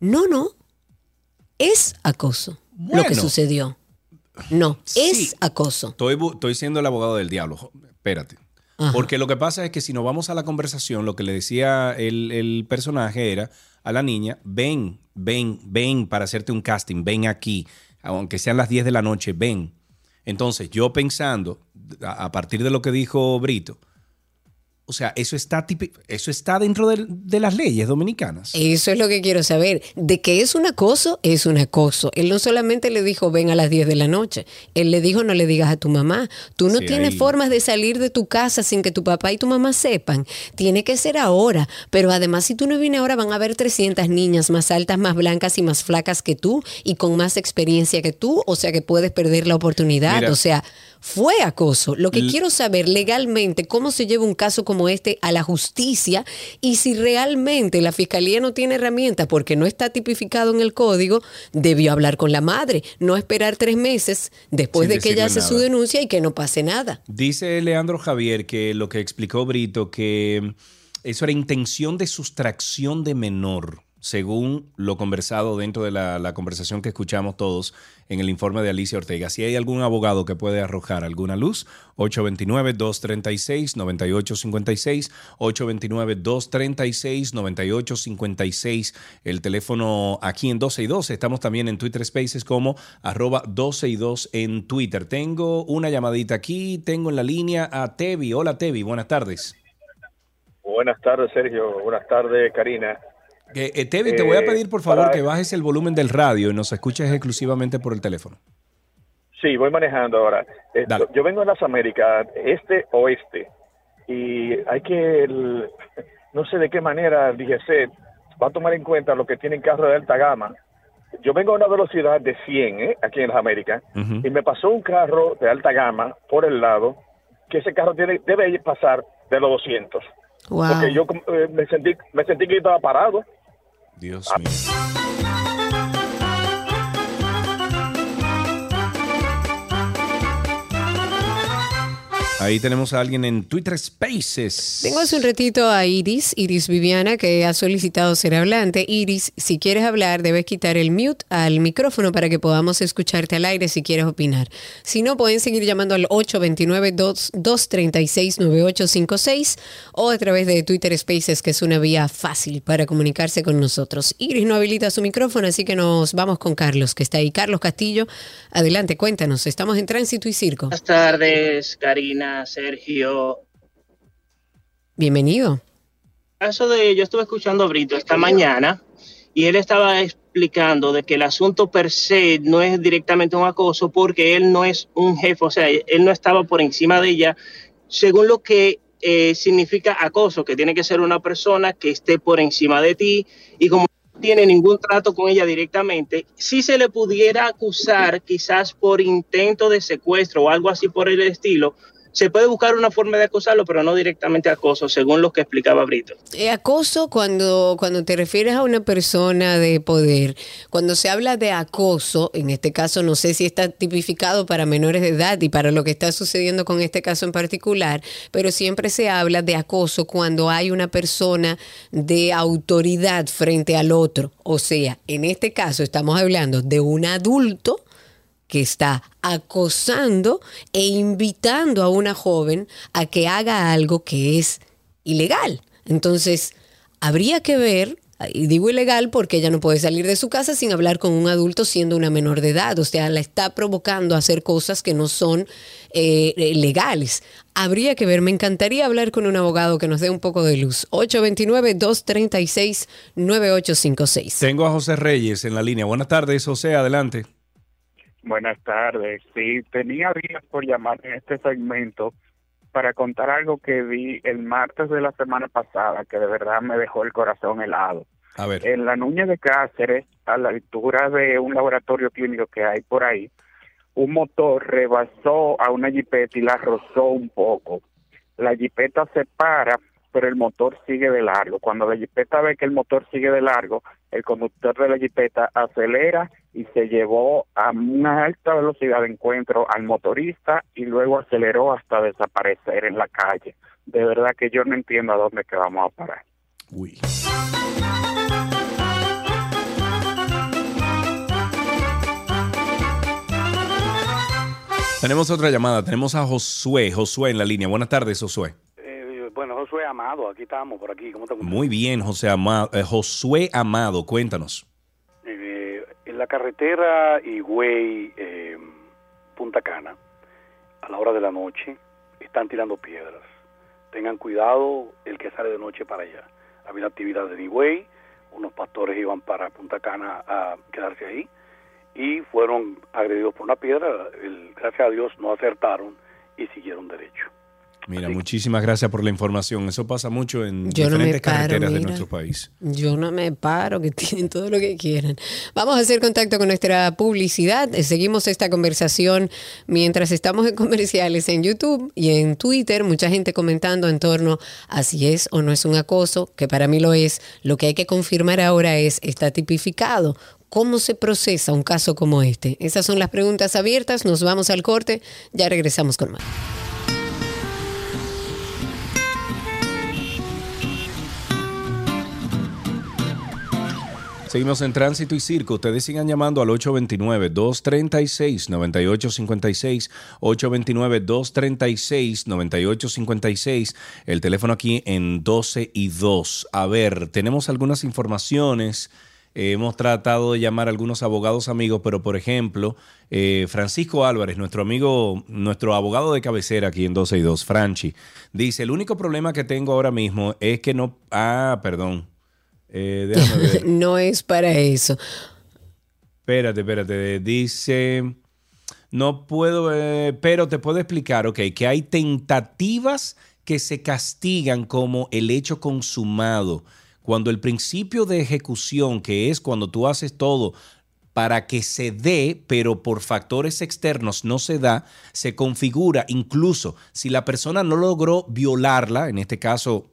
no, no, es acoso lo que sucedió. No, Sí. es acoso. Estoy, estoy siendo el abogado del diablo. Espérate. Ajá. Porque lo que pasa es que si nos vamos a la conversación, lo que le decía el, el personaje era a la niña, ven, ven, ven para hacerte un casting, ven aquí, aunque sean las 10 de la noche, ven. Entonces, yo pensando, a, a partir de lo que dijo Brito, o sea, eso está, tipi- eso está dentro de, las leyes dominicanas. Eso es lo que quiero saber. De que es un acoso, es un acoso. Él no solamente le dijo ven a las 10 de la noche, él le dijo no le digas a tu mamá. Tú no Sí, tienes ahí- formas de salir de tu casa sin que tu papá y tu mamá sepan. Tiene que ser ahora. Pero además, si tú no vienes ahora, van a haber 300 niñas más altas, más blancas y más flacas que tú y con más experiencia que tú. O sea que puedes perder la oportunidad. Mira. o sea, fue acoso. Lo que L- quiero saber legalmente cómo se lleva un caso como este a la justicia y si realmente la fiscalía no tiene herramientas porque no está tipificado en el código, debió hablar con la madre, no esperar tres meses después Sin de que ella hace su denuncia y que no pase nada. Dice Leandro Javier que lo que explicó Brito, que eso era intención de sustracción de menor, según lo conversado dentro de la, conversación que escuchamos todos en el informe de Alicia Ortega. Si hay algún abogado que puede arrojar alguna luz, 829-236-9856, 829-236-9856, el teléfono aquí en 12 y 2. Estamos también en Twitter Spaces como arroba 12 y 2 en Twitter. Tengo una llamadita aquí, tengo en la línea a Tevi. Hola Tevi, buenas tardes. Buenas tardes, Sergio. Buenas tardes, Karina. Eh, eh, Tevi, te voy a Eh, pedir por favor para- que bajes el volumen del radio y nos escuches exclusivamente por el teléfono. Sí, voy manejando ahora. Esto, Dale. yo vengo de las Américas, este oeste, y hay que, el- no sé de qué manera el DGC va a tomar en cuenta lo que tienen carros de alta gama. Yo vengo a una velocidad de 100, ¿eh? aquí en las Américas, y me pasó un carro de alta gama por el lado, que ese carro tiene, debe pasar de los 200. Wow. Porque yo eh, me sentí me sentí que estaba parado. Dios mío. Ahí tenemos a alguien en Twitter Spaces. Tengo hace un ratito a Iris, Iris Viviana, que ha solicitado ser hablante. Iris, si quieres hablar, debes quitar el mute al micrófono para que podamos escucharte al aire si quieres opinar. Si no, pueden seguir llamando al 829-236-9856 o a través de Twitter Spaces, que es una vía fácil para comunicarse con nosotros. Iris no habilita su micrófono, así que nos vamos con Carlos, que está ahí. Carlos Castillo, adelante, cuéntanos. Estamos en Tránsito y Circo. Buenas tardes, Karina, Sergio. Bienvenido. Caso de, yo estuve escuchando a Brito esta mañana y él estaba explicando de que el asunto per se no es directamente un acoso porque él no es un jefe, o sea, él no estaba por encima de ella, según lo que eh, significa acoso, que tiene que ser una persona que esté por encima de ti y como no tiene ningún trato con ella directamente, si se le pudiera acusar quizás por intento de secuestro o algo así por el estilo, se puede buscar una forma de acosarlo, pero no directamente acoso, según lo que explicaba Brito. Eh, acoso cuando, cuando te refieres a una persona de poder. Cuando se habla de acoso, en este caso no sé si está tipificado para menores de edad y para lo que está sucediendo con este caso en particular, pero siempre se habla de acoso cuando hay una persona de autoridad frente al otro. O sea, en este caso estamos hablando de un adulto que está acosando e invitando a una joven a que haga algo que es ilegal. Entonces, habría que ver, y digo ilegal porque ella no puede salir de su casa sin hablar con un adulto siendo una menor de edad, o sea, la está provocando a hacer cosas que no son eh, eh, legales. Habría que ver, me encantaría hablar con un abogado que nos dé un poco de luz. 829-236-9856. Tengo a José Reyes en la línea. Buenas tardes, José, adelante. Buenas tardes. Sí, tenía días por llamar en este segmento para contar algo que vi el martes de la semana pasada que de verdad me dejó el corazón helado. A ver. En la Nuña de Cáceres, a la altura de un laboratorio clínico que hay por ahí, un motor rebasó a una jipeta y la rozó un poco. La jipeta se para, pero el motor sigue de largo. Cuando la jipeta ve que el motor sigue de largo, el conductor de la jipeta acelera y se llevó a una alta velocidad de encuentro al motorista y luego aceleró hasta desaparecer en la calle. De verdad que yo no entiendo a dónde que vamos a parar. Uy. Tenemos otra llamada, tenemos a Josué, Josué en la línea. Buenas tardes, Josué. Bueno, Josué Amado, aquí estamos, por aquí. ¿Cómo te? Muy bien, José Ama- eh, Josué Amado. Cuéntanos. Eh, en la carretera Higüey, eh, Punta Cana, a la hora de la noche, están tirando piedras. Tengan cuidado el que sale de noche para allá. Había actividad en Higüey, unos pastores iban para Punta Cana a quedarse ahí y fueron agredidos por una piedra. El- gracias a Dios no acertaron y siguieron derecho. Mira, muchísimas gracias por la información. Eso pasa mucho en Yo no me diferentes paro, carreteras de nuestro país. Yo no me paro, que tienen todo lo que quieran. Vamos a hacer contacto con nuestra publicidad. Seguimos esta conversación mientras estamos en comerciales en YouTube y en Twitter. Mucha gente comentando en torno a si es o no es un acoso, que para mí lo es. Lo que hay que confirmar ahora es, ¿está tipificado? ¿Cómo se procesa un caso como este? Esas son las preguntas abiertas. Nos vamos al corte. Ya regresamos con más. Seguimos en Tránsito y Circo. Ustedes sigan llamando al 829-236-9856. 829-236-9856. El teléfono aquí en 12 y 2. A ver, tenemos algunas informaciones. Hemos tratado de llamar a algunos abogados amigos, pero por ejemplo, eh, Francisco Álvarez, nuestro amigo, nuestro abogado de cabecera aquí en 12 y 2, Franchi, dice, el único problema que tengo ahora mismo es que no... Ah, perdón. Eh, déjame ver. no es para eso. Espérate, espérate. Dice, no puedo, eh, pero te puedo explicar, ok, que hay tentativas que se castigan como el hecho consumado. Cuando el principio de ejecución, que es cuando tú haces todo para que se dé, pero por factores externos no se da, se configura incluso si la persona no logró violarla, en este caso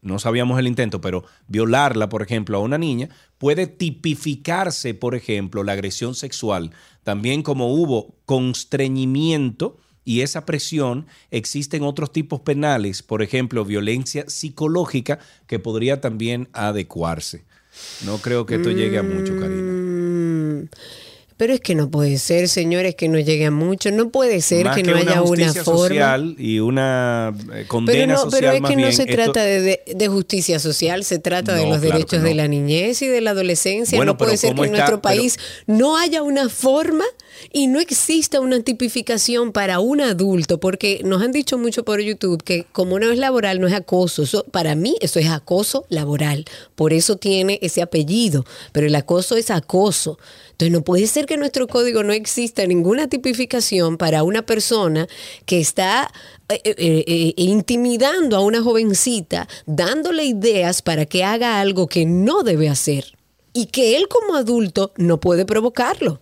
no sabíamos el intento, pero violarla, por ejemplo, a una niña, puede tipificarse, por ejemplo, la agresión sexual. También como hubo constreñimiento y esa presión, existen otros tipos penales, por ejemplo, violencia psicológica, que podría también adecuarse. No creo que esto llegue a mucho, Karina. Pero es que no puede ser, señores, que no llegue a mucho. No puede ser Más que no una haya una justicia forma. social y una eh, Pero, condena no, social pero es más que no se esto- trata de, de- justicia social, se trata de los claro derechos de la niñez y de la adolescencia. Bueno, no puede pero ser que ¿cómo en está? nuestro Pero- país no haya una forma y no exista una tipificación para un adulto, porque nos han dicho mucho por YouTube que como no es laboral, no es acoso. Eso, para mí eso es acoso laboral, por eso tiene ese apellido, pero el acoso es acoso. Entonces no puede ser que en nuestro código no exista ninguna tipificación para una persona que está eh, eh, eh, intimidando a una jovencita, dándole ideas para que haga algo que no debe hacer y que él como adulto no puede provocarlo.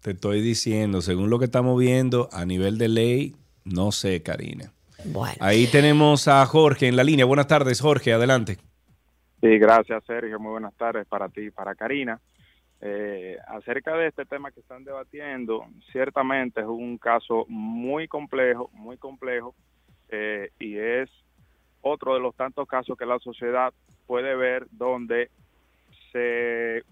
Te estoy diciendo, según lo que estamos viendo a nivel de ley, no sé, Karina. Bueno. Ahí tenemos a Jorge en la línea. Buenas tardes, Jorge, adelante. Sí, gracias Sergio. Muy buenas tardes para ti y para Karina. Eh, acerca de este tema que están debatiendo, ciertamente es un caso muy complejo, muy complejo, eh, y es otro de los tantos casos que la sociedad puede ver donde se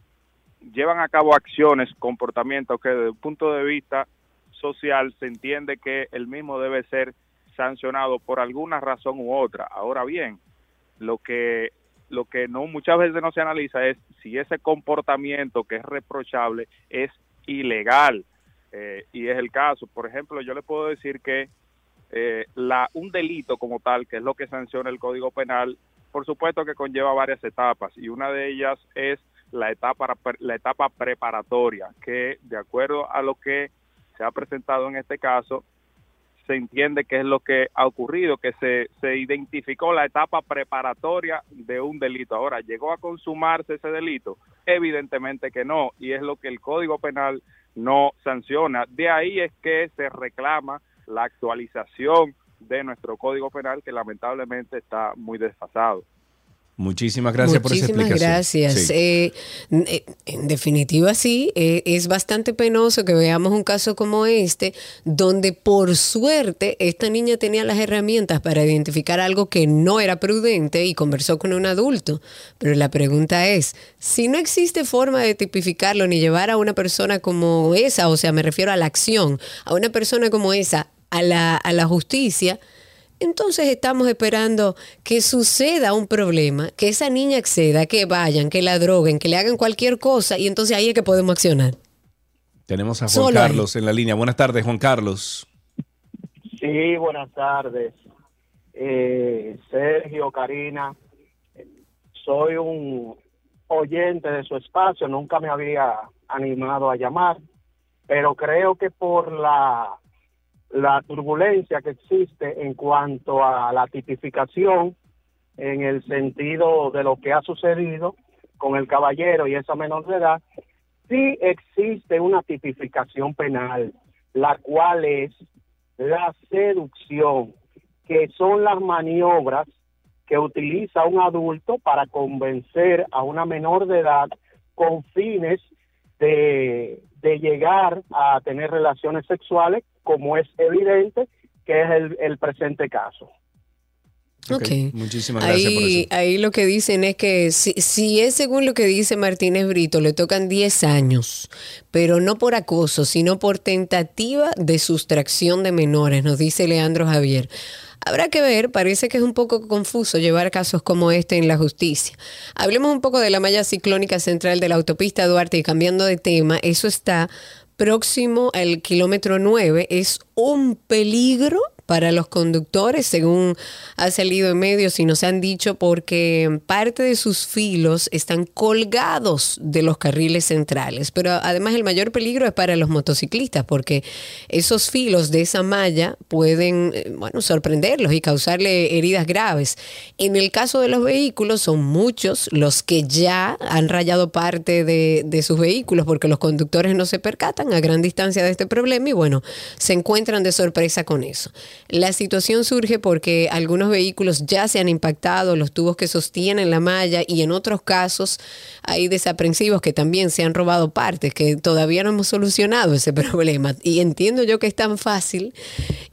llevan a cabo acciones, comportamientos que desde el punto de vista social se entiende que el mismo debe ser sancionado por alguna razón u otra. Ahora bien, lo que lo que no muchas veces no se analiza es si ese comportamiento que es reprochable es ilegal Eh, y es el caso. Por ejemplo, yo le puedo decir que eh, la un delito como tal, que es lo que sanciona el Código Penal, por supuesto que conlleva varias etapas y una de ellas es la etapa la etapa preparatoria, que de acuerdo a lo que se ha presentado en este caso se entiende que es lo que ha ocurrido, que se, se identificó la etapa preparatoria de un delito. Ahora, ¿llegó a consumarse ese delito? Evidentemente que no, y es lo que el Código Penal no sanciona. De ahí es que se reclama la actualización de nuestro Código Penal, que lamentablemente está muy desfasado. Muchísimas gracias por esa Muchísimas explicación. gracias. Sí. Eh, eh, en definitiva, sí, eh, es bastante penoso que veamos un caso como este, donde por suerte esta niña tenía las herramientas para identificar algo que no era prudente y conversó con un adulto. Pero la pregunta es, si no existe forma de tipificarlo ni llevar a una persona como esa, o sea, me refiero a la acción, a una persona como esa, a la, a la justicia, entonces estamos esperando que suceda un problema, que esa niña acceda, que vayan, que la droguen, que le hagan cualquier cosa y entonces ahí es que podemos accionar. Tenemos a Juan Solo ahí. Carlos en la línea. Buenas tardes, Juan Carlos. Sí, buenas tardes. Eh, Sergio, Karina, soy un oyente de su espacio, nunca me había animado a llamar, pero creo que por la, la turbulencia que existe en cuanto a la tipificación, en el sentido de lo que ha sucedido con el caballero y esa menor de edad, sí existe una tipificación penal, la cual es la seducción, que son las maniobras que utiliza un adulto para convencer a una menor de edad con fines de, de llegar a tener relaciones sexuales, como es evidente que es el, el presente caso. Ok. Muchísimas gracias por Ahí, eso. ahí lo que dicen es que si, si es según lo que dice Martínez Brito, le tocan 10 años, pero no por acoso, sino por tentativa de sustracción de menores, nos dice Leandro Javier. Habrá que ver, parece que es un poco confuso llevar casos como este en la justicia. Hablemos un poco de la malla ciclónica central de la autopista Duarte y cambiando de tema, eso está próximo al kilómetro 9, es un peligro para los conductores, según ha salido en medios y nos han dicho, porque parte de sus filos están colgados de los carriles centrales. Pero además el mayor peligro es para los motociclistas, porque esos filos de esa malla pueden, eh, bueno, sorprenderlos y causarle heridas graves. En el caso de los vehículos, son muchos los que ya han rayado parte de, de sus vehículos, porque los conductores no se percatan a gran distancia de este problema y bueno, se encuentran de sorpresa con eso. La situación surge porque algunos vehículos ya se han impactado, los tubos que sostienen la malla y en otros casos hay desaprensivos que también se han robado partes, que todavía no hemos solucionado ese problema. Y entiendo yo que es tan fácil.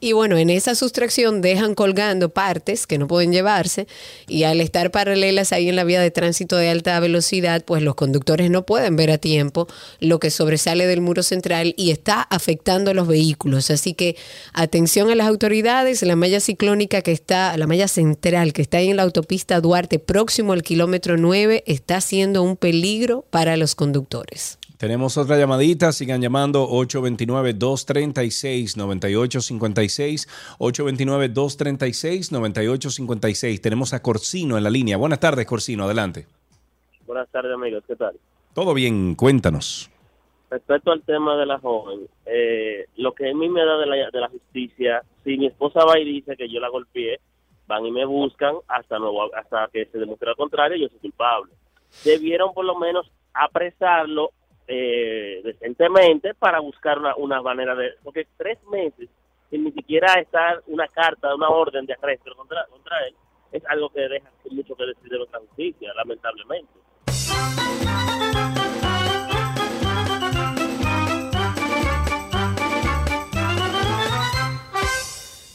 Y bueno, en esa sustracción dejan colgando partes que no pueden llevarse y al estar paralelas ahí en la vía de tránsito de alta velocidad, pues los conductores no pueden ver a tiempo lo que sobresale del muro central y está afectando a los vehículos. Así que atención a las autoridades, la malla ciclónica que está, la malla central que está ahí en la autopista Duarte, próximo al kilómetro 9, está siendo un peligro para los conductores. Tenemos otra llamadita, sigan llamando 829-236-9856, 829-236-9856. Tenemos a Corsino en la línea. Buenas tardes, Corsino, adelante. Buenas tardes, amigos. ¿Qué tal? Todo bien, cuéntanos. Respecto al tema de la joven, eh, lo que a mí me da de la, de la justicia, si mi esposa va y dice que yo la golpeé, van y me buscan hasta nuevo, hasta que se demuestre lo contrario, yo soy culpable. Debieron por lo menos apresarlo eh, decentemente para buscar una, una manera de... Porque tres meses sin ni siquiera estar una carta, una orden de arresto contra, contra él, es algo que deja mucho que decir de nuestra justicia, lamentablemente.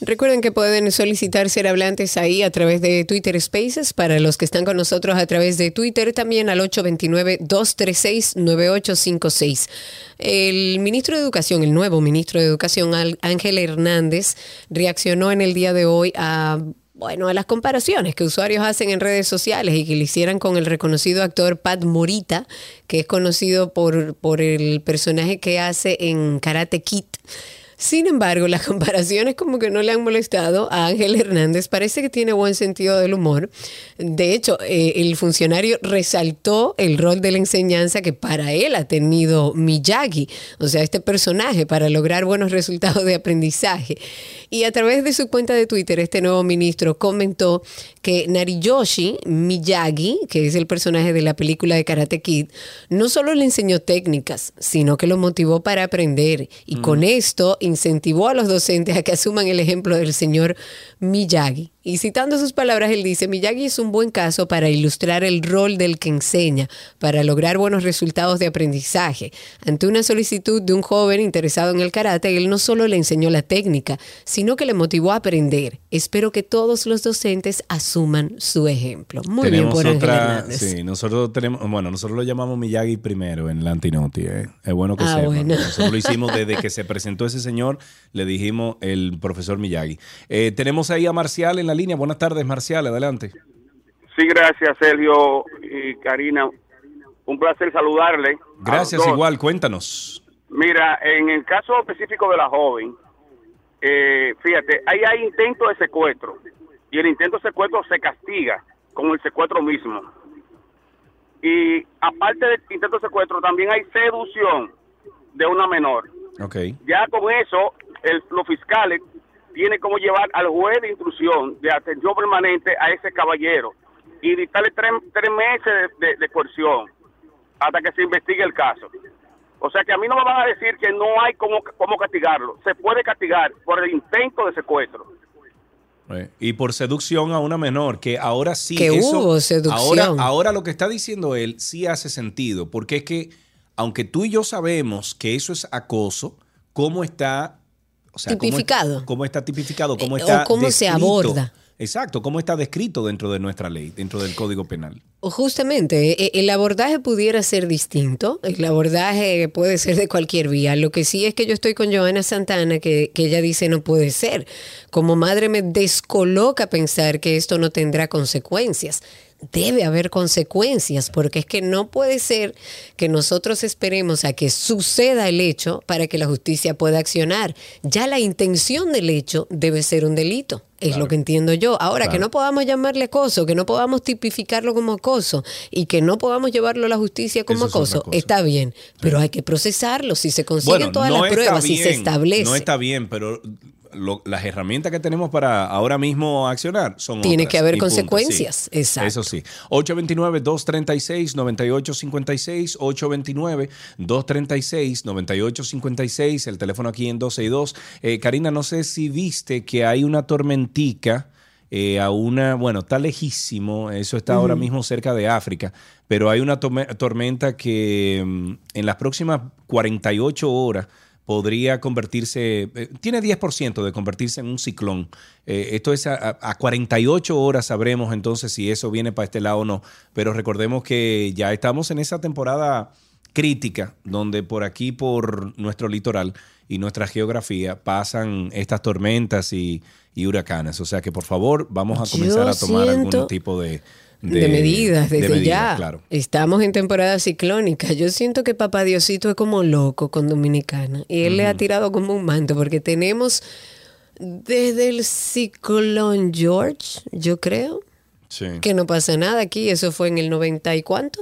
Recuerden que pueden solicitar ser hablantes ahí a través de Twitter Spaces para los que están con nosotros a través de Twitter, también al 829-236-9856. El ministro de Educación, el nuevo ministro de Educación, Ángel Hernández, reaccionó en el día de hoy a bueno, a las comparaciones que usuarios hacen en redes sociales y que le hicieran con el reconocido actor Pat Morita, que es conocido por, por el personaje que hace en Karate Kid. Sin embargo, las comparaciones como que no le han molestado a Ángel Hernández. Parece que tiene buen sentido del humor. De hecho, eh, el funcionario resaltó el rol de la enseñanza que para él ha tenido Miyagi, o sea, este personaje para lograr buenos resultados de aprendizaje. Y a través de su cuenta de Twitter, este nuevo ministro comentó que Nariyoshi Miyagi, que es el personaje de la película de Karate Kid, no solo le enseñó técnicas, sino que lo motivó para aprender. Y con esto incentivó a los docentes a que asuman el ejemplo del señor Miyagi. Y citando sus palabras, él dice, Miyagi es un buen caso para ilustrar el rol del que enseña, para lograr buenos resultados de aprendizaje. Ante una solicitud de un joven interesado en el karate, él no solo le enseñó la técnica, sino que le motivó a aprender. Espero que todos los docentes asuman su ejemplo. Muy bien por otra, sí, nosotros tenemos, bueno, nosotros lo llamamos Miyagi primero en la Antinoti, ¿eh? es bueno que Ah, sepan. bueno. Nosotros lo hicimos desde que se presentó ese señor, le dijimos el profesor Miyagi. Eh, tenemos ahí a Marcial en la línea. Buenas tardes, Marcial, adelante. Sí, gracias, Sergio y Karina. Un placer saludarle. Gracias, igual, cuéntanos. Mira, en el caso específico de la joven, eh, fíjate, ahí hay intento de secuestro y el intento de secuestro se castiga con el secuestro mismo. Y aparte del intento de secuestro, también hay seducción de una menor. Ok. Ya con eso, el- los fiscales tienen como llevar al juez de instrucción de atención permanente a ese caballero y dictarle tres, tres meses de, de- de coerción hasta que se investigue el caso. O sea que a mí no me van a decir que no hay cómo, cómo castigarlo. Se puede castigar por el intento de secuestro. Eh, Y por seducción a una menor, que ahora sí. Que eso- hubo seducción. Ahora, ahora lo que está diciendo él sí hace sentido, porque es que, aunque tú y yo sabemos que eso es acoso, ¿cómo está. O sea, cómo Tipificado. ¿Cómo, está tipificado? ¿Cómo Eh, está o cómo se descrito? aborda. Exacto, ¿cómo está descrito dentro de nuestra ley, dentro del Código Penal? Justamente, eh, el abordaje pudiera ser distinto, el abordaje puede ser de cualquier vía. Lo que sí es que yo estoy con Joana Santana, que, que ella dice no puede ser. Como madre me descoloca pensar que esto no tendrá consecuencias. Debe haber consecuencias, porque es que no puede ser que nosotros esperemos a que suceda el hecho para que la justicia pueda accionar. Ya la intención del hecho debe ser un delito, es lo que entiendo yo. Ahora, que no podamos llamarle acoso, que no podamos tipificarlo como acoso y que no podamos llevarlo a la justicia como Eso acoso, está bien, pero hay que procesarlo. Si se consiguen todas las pruebas y se establece, No está bien, pero lo- las herramientas que tenemos para ahora mismo accionar son Tiene otras, que haber consecuencias, sí. exacto. Eso sí. 829-236-9856, 829-236-9856, el teléfono aquí en 12 y 2. Eh, Karina, no sé si viste que hay una tormentica eh, a una, bueno, está lejísimo, eso está ahora mismo cerca de África, pero hay una tormenta que mm, en las próximas 48 horas podría convertirse, eh, tiene 10% de convertirse en un ciclón. Eh, esto es a, a- a 48 horas sabremos entonces si eso viene para este lado o no, pero recordemos que ya estamos en esa temporada crítica donde por aquí, por nuestro litoral y nuestra geografía pasan estas tormentas y, y huracanes. O sea que por favor vamos a comenzar Yo a tomar algún tipo de, de, medidas de desde medidas, ya. Claro. Estamos en temporada ciclónica. Yo siento que Papá Diosito es como loco con Dominicana y él le ha tirado como un manto porque tenemos desde el ciclón George, yo creo, Sí. que no pasa nada aquí. Eso fue en el 90 y cuánto.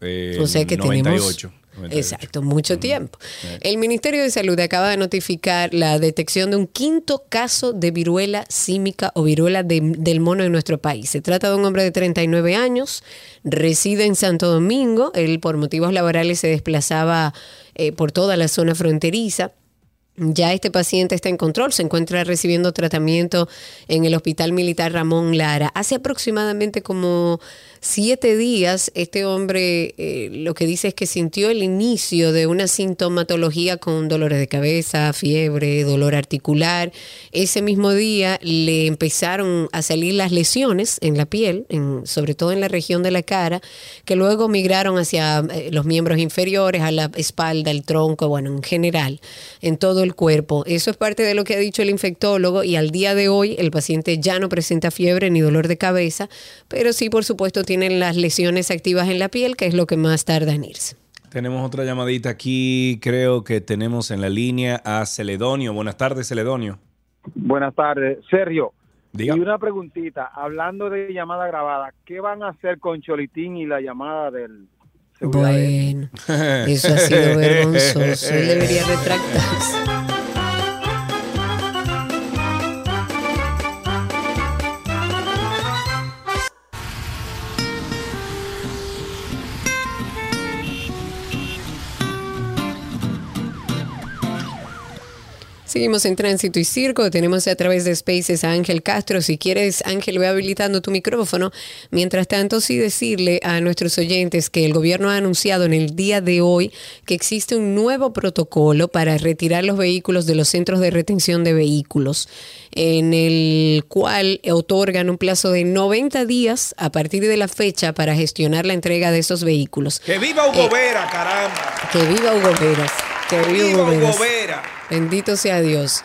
Eh, O sea que 98. tenemos... Exacto, mucho tiempo. El Ministerio de Salud acaba de notificar la detección de un quinto caso de viruela símica o viruela de- del mono en nuestro país. Se trata de un hombre de 39 años, reside en Santo Domingo. Él por motivos laborales se desplazaba eh, por toda la zona fronteriza. Ya este paciente está en control, se encuentra recibiendo tratamiento en el Hospital Militar Ramón Lara. Hace aproximadamente como siete días, este hombre eh, lo que dice es que sintió el inicio de una sintomatología con dolores de cabeza, fiebre, dolor articular. Ese mismo día le empezaron a salir las lesiones en la piel, en- sobre todo en la región de la cara, que luego migraron hacia eh, los miembros inferiores, a la espalda, el tronco, bueno, en general, en todo el cuerpo. Eso es parte de lo que ha dicho el infectólogo y al día de hoy el paciente ya no presenta fiebre ni dolor de cabeza, pero sí, por supuesto, tienen las lesiones activas en la piel, que es lo que más tarda en irse. Tenemos otra llamadita aquí, creo que tenemos en la línea a Celedonio. Buenas tardes, Celedonio. Buenas tardes, Sergio. Diga. Y una preguntita, hablando de llamada grabada, ¿qué van a hacer con Cholitín y la llamada del? Bueno, eso ha sido vergonzoso. Él debería retractarse. Seguimos en Tránsito y Circo. Tenemos a través de Spaces a Ángel Castro. Si quieres, Ángel, ve habilitando tu micrófono. Mientras tanto, sí decirle a nuestros oyentes que el gobierno ha anunciado en el día de hoy que existe un nuevo protocolo para retirar los vehículos de los centros de retención de vehículos, en el cual otorgan un plazo de 90 días a partir de la fecha para gestionar la entrega de esos vehículos. ¡Que viva Hugo Vera, caramba! Que viva Hugo Veras. Que viva, ¡Viva Hugo Veras. Hugo Vera! Bendito sea Dios.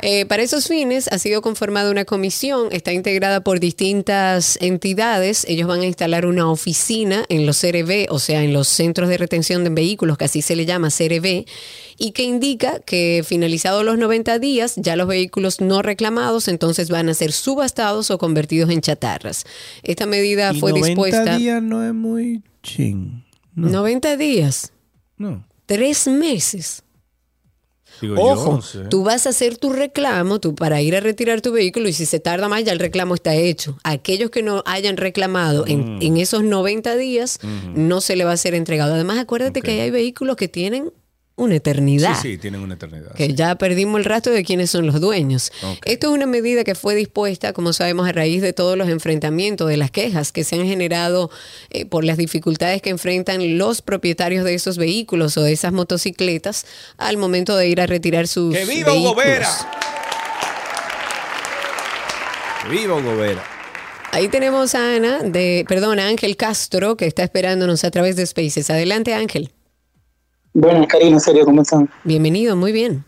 Eh, para esos fines ha sido conformada una comisión, está integrada por distintas entidades. Ellos van a instalar una oficina en los CRB, o sea, en los centros de retención de vehículos, que así se le llama CRB, y que indica que finalizados los 90 días, ya los vehículos no reclamados entonces van a ser subastados o convertidos en chatarras. Esta medida Y fue 90 dispuesta. días no es muy ching. 90 días. No. Tres meses. Digo, yo Ojo, no sé. tú vas a hacer tu reclamo tú, para ir a retirar tu vehículo y si se tarda más ya el reclamo está hecho. Aquellos que no hayan reclamado en, Mm. en esos 90 días no se le va a ser entregado. Además, acuérdate que hay vehículos que tienen una eternidad. Sí, sí, tienen una eternidad. Que ya perdimos el rastro de quiénes son los dueños. Esto es una medida que fue dispuesta, como sabemos, a raíz de todos los enfrentamientos, de las quejas que se han generado eh, por las dificultades que enfrentan los propietarios de esos vehículos o de esas motocicletas al momento de ir a retirar sus ¡Que viva Hugo vehículos. Vera! ¡Que viva Hugo Vera! Ahí tenemos a Ana, de, perdón, a Ángel Castro, que está esperándonos a través de Spaces. Adelante, Ángel. Bueno, Karina, serio, ¿cómo están? Bienvenido, muy bien.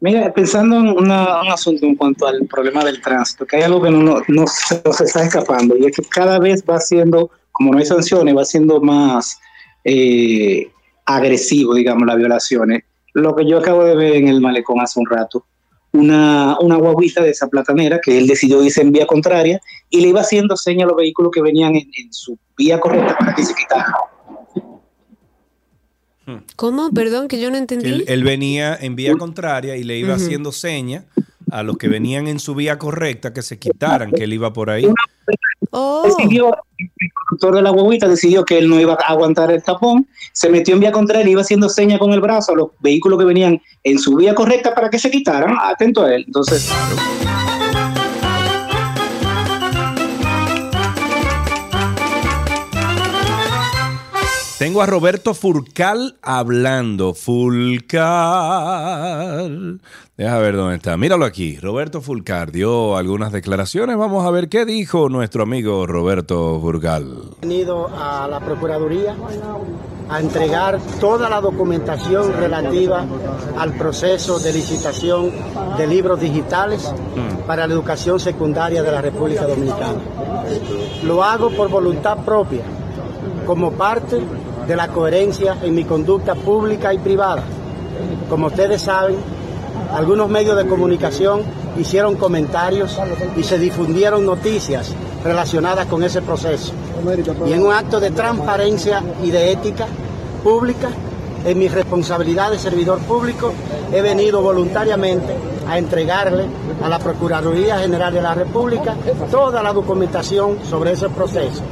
Mira, pensando en una- un asunto en cuanto al problema del tránsito, que hay algo que no, no, no se nos está escapando, y es que cada vez va siendo, como no hay sanciones, va siendo más eh, agresivo, digamos, las violaciones. Lo que yo acabo de ver en el malecón hace un rato, una, una guaguita de esa platanera que él decidió irse en vía contraria y le iba haciendo señas a los vehículos que venían en, en su vía correcta para que se quitaran. ¿Cómo? Perdón, que yo no entendí. Él, él venía en vía contraria y le iba haciendo seña a los que venían en su vía correcta que se quitaran, que él iba por ahí. decidió, el conductor de la guaguita decidió que él no iba a aguantar el tapón, se metió en vía contraria y iba haciendo señas con el brazo a los vehículos que venían en su vía correcta para que se quitaran, atento a él. Entonces, Tengo a Roberto Furcal hablando. Fulcar. Deja ver dónde está. Míralo aquí. Roberto Fulcar dio algunas declaraciones. Vamos a ver qué dijo nuestro amigo Roberto Furcal. venido a la Procuraduría a entregar toda la documentación relativa al proceso de licitación de libros digitales para la educación secundaria de la República Dominicana. Lo hago por voluntad propia, como parte de la coherencia en mi conducta pública y privada. Como ustedes saben, algunos medios de comunicación hicieron comentarios y se difundieron noticias relacionadas con ese proceso. Y en un acto de transparencia y de ética pública, en mi responsabilidad de servidor público, he venido voluntariamente a entregarle a la Procuraduría General de la República toda la documentación sobre ese proceso,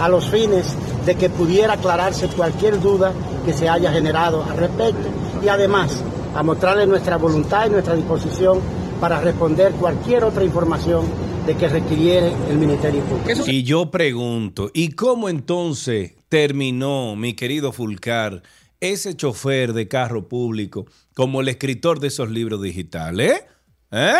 a los fines de que pudiera aclararse cualquier duda que se haya generado al respecto y además a mostrarle nuestra voluntad y nuestra disposición para responder cualquier otra información de que requiriere el Ministerio Público. Y yo pregunto, ¿y cómo entonces terminó, mi querido Fulcar, ese chofer de carro público como el escritor de esos libros digitales? ¿Eh?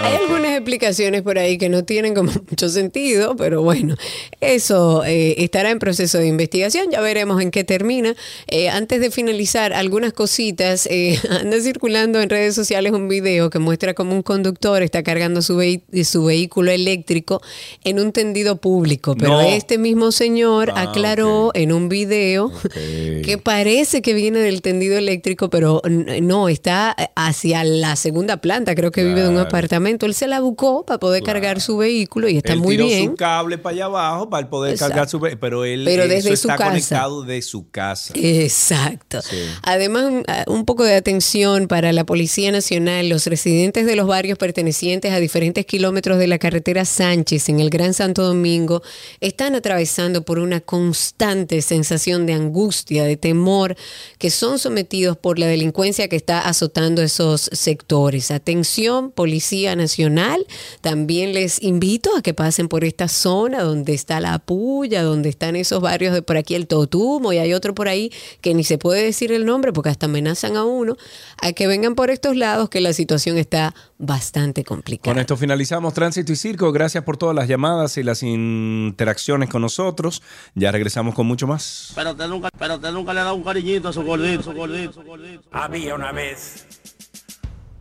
Hay algunas explicaciones por ahí que no tienen como mucho sentido, pero bueno, eso eh, estará en proceso de investigación, ya veremos en qué termina. Eh, antes de finalizar, algunas cositas, eh, anda circulando en redes sociales un video que muestra cómo un conductor está cargando su, vehi- su vehículo eléctrico en un tendido público, pero No. este mismo señor Ah, aclaró en un video que parece que viene del tendido eléctrico, pero no, está hacia la segunda planta, creo que vive de un apartamento. Apartamento. Él se la buscó para poder cargar su vehículo y está él muy tiró bien. su cable para allá abajo para poder Exacto. cargar su ve- pero él Pero eso desde su está casa. conectado de su casa. Exacto. Además, un- a- un poco de atención para la Policía Nacional. Los residentes de los barrios pertenecientes a diferentes kilómetros de la carretera Sánchez en el Gran Santo Domingo están atravesando por una constante sensación de angustia, de temor, que son sometidos por la delincuencia que está azotando esos sectores. Atención, Policía Nacional. También les invito a que pasen por esta zona donde está la Puya, donde están esos barrios de por aquí el Totumo y hay otro por ahí que ni se puede decir el nombre porque hasta amenazan a uno, a que vengan por estos lados que la situación está bastante complicada. Con esto finalizamos Tránsito y Circo. Gracias por todas las llamadas y las interacciones con nosotros. Ya regresamos con mucho más. Pero usted nunca, pero usted nunca le ha dado un cariñito a su gordito, su gordito, su gordito. Había una vez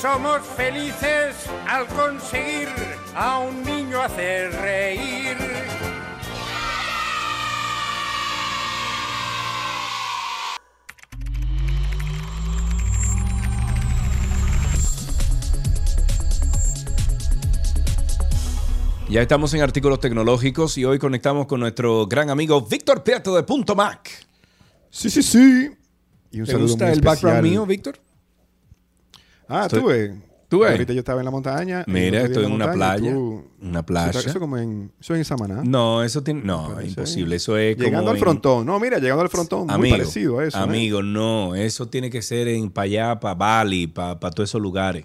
Somos felices al conseguir a un niño hacer reír. Ya estamos en artículos tecnológicos y hoy conectamos con nuestro gran amigo Víctor Prieto de Punto Mac. Sí, sí, sí. Y un ¿Te saludo gusta muy el background especial. mío, Víctor? Ah, Estoy- tuve. ¿Tú ves? Ahorita yo estaba en la montaña. Mira, estoy en una montaña, playa. tú- Una playa. Eso, como en, eso en Samaná. No, eso tiene. No, imposible. Eso es como. Llegando al en- frontón. No, mira, llegando al frontón. muy Amigo, parecido a eso. ¿eh? Amigo, no. Eso tiene que ser en para allá, para Bali, para todos esos lugares.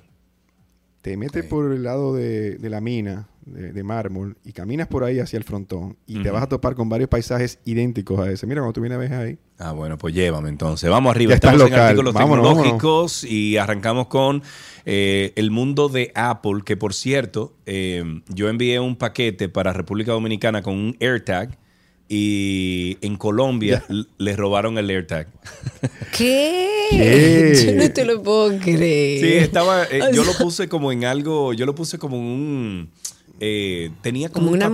Te metes por el lado de, de la mina de, de mármol y caminas por ahí hacia el frontón y te vas a topar con varios paisajes idénticos a ese. Mira, cuando tú vienes ves ahí. Ah, bueno, pues llévame entonces. Vamos arriba. Ya Estamos en local. artículos Vámonos, tecnológicos y arrancamos con eh, el mundo de Apple, que por cierto, eh, yo envié un paquete para República Dominicana con un AirTag y en Colombia l- le robaron el AirTag. ¿Qué? ¿Qué? Yo no te lo puedo creer. Sí, estaba, eh, yo sea, lo puse como en algo, yo lo puse como en un, eh, tenía como, Como un una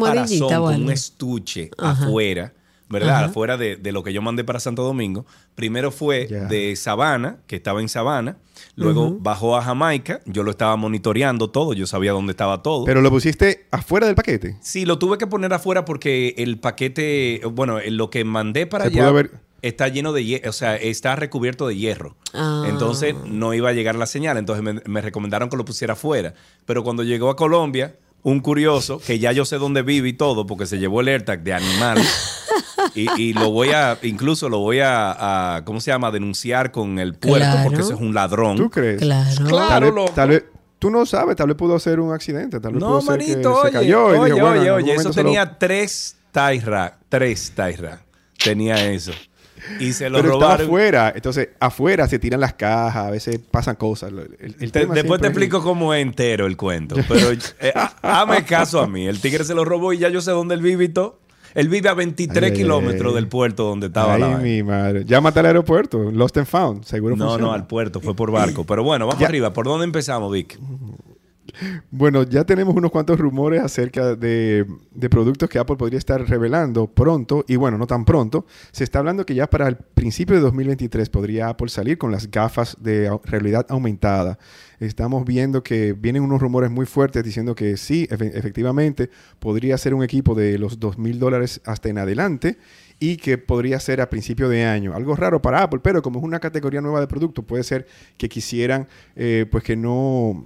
o como un estuche Ajá. afuera, ¿verdad? Ajá. Afuera de, de lo que yo mandé para Santo Domingo. Primero fue de Sabana, que estaba en Sabana, luego bajó a Jamaica, yo lo estaba monitoreando todo, yo sabía dónde estaba todo. Pero lo pusiste afuera del paquete. Sí, lo tuve que poner afuera porque el paquete, bueno, lo que mandé para Se allá pudo haber- está lleno de o sea, está recubierto de hierro. Ah. Entonces no iba a llegar la señal, entonces me, me recomendaron que lo pusiera afuera. Pero cuando llegó a Colombia, un curioso, que ya yo sé dónde vive y todo, porque se llevó el AirTag de animal. y, y lo voy a, incluso lo voy a, a, ¿cómo se llama? Denunciar con el puerto, Claro. porque ese es un ladrón. ¿Tú crees? Claro. Tal Claro, vez, loco. tal vez- tú no sabes, tal vez pudo ser un accidente, tal vez No, pudo ser que manito, se oye, oye, bueno, oye, oye, eso lo- tenía tres Tyra, tres Tyra, tenía eso. Y se lo Pero estaba robaron. afuera, entonces afuera se tiran las cajas, a veces pasan cosas. El- el- el Te- tema después te es- explico cómo es entero el cuento. Pero eh, caso a mí. El tigre se lo robó y ya yo sé dónde él vive y todo. Él vive a 23 Ay, ay, kilómetros ay. del puerto donde estaba Ay, la mi madre. Llámate al aeropuerto, Lost and Found, seguro No, funciona. no, al puerto, fue por barco. Pero bueno, vamos Ya. arriba. ¿Por dónde empezamos, Vic? Bueno, ya tenemos unos cuantos rumores acerca de, de productos que Apple podría estar revelando pronto, y bueno, no tan pronto. Se está hablando que ya para el principio de 2023 podría Apple salir con las gafas de realidad aumentada. Estamos viendo que vienen unos rumores muy fuertes diciendo que sí, efe- efectivamente, podría ser un equipo de los 2 mil dólares hasta en adelante y que podría ser a principio de año. Algo raro para Apple, pero como es una categoría nueva de producto, puede ser que quisieran, eh, pues que no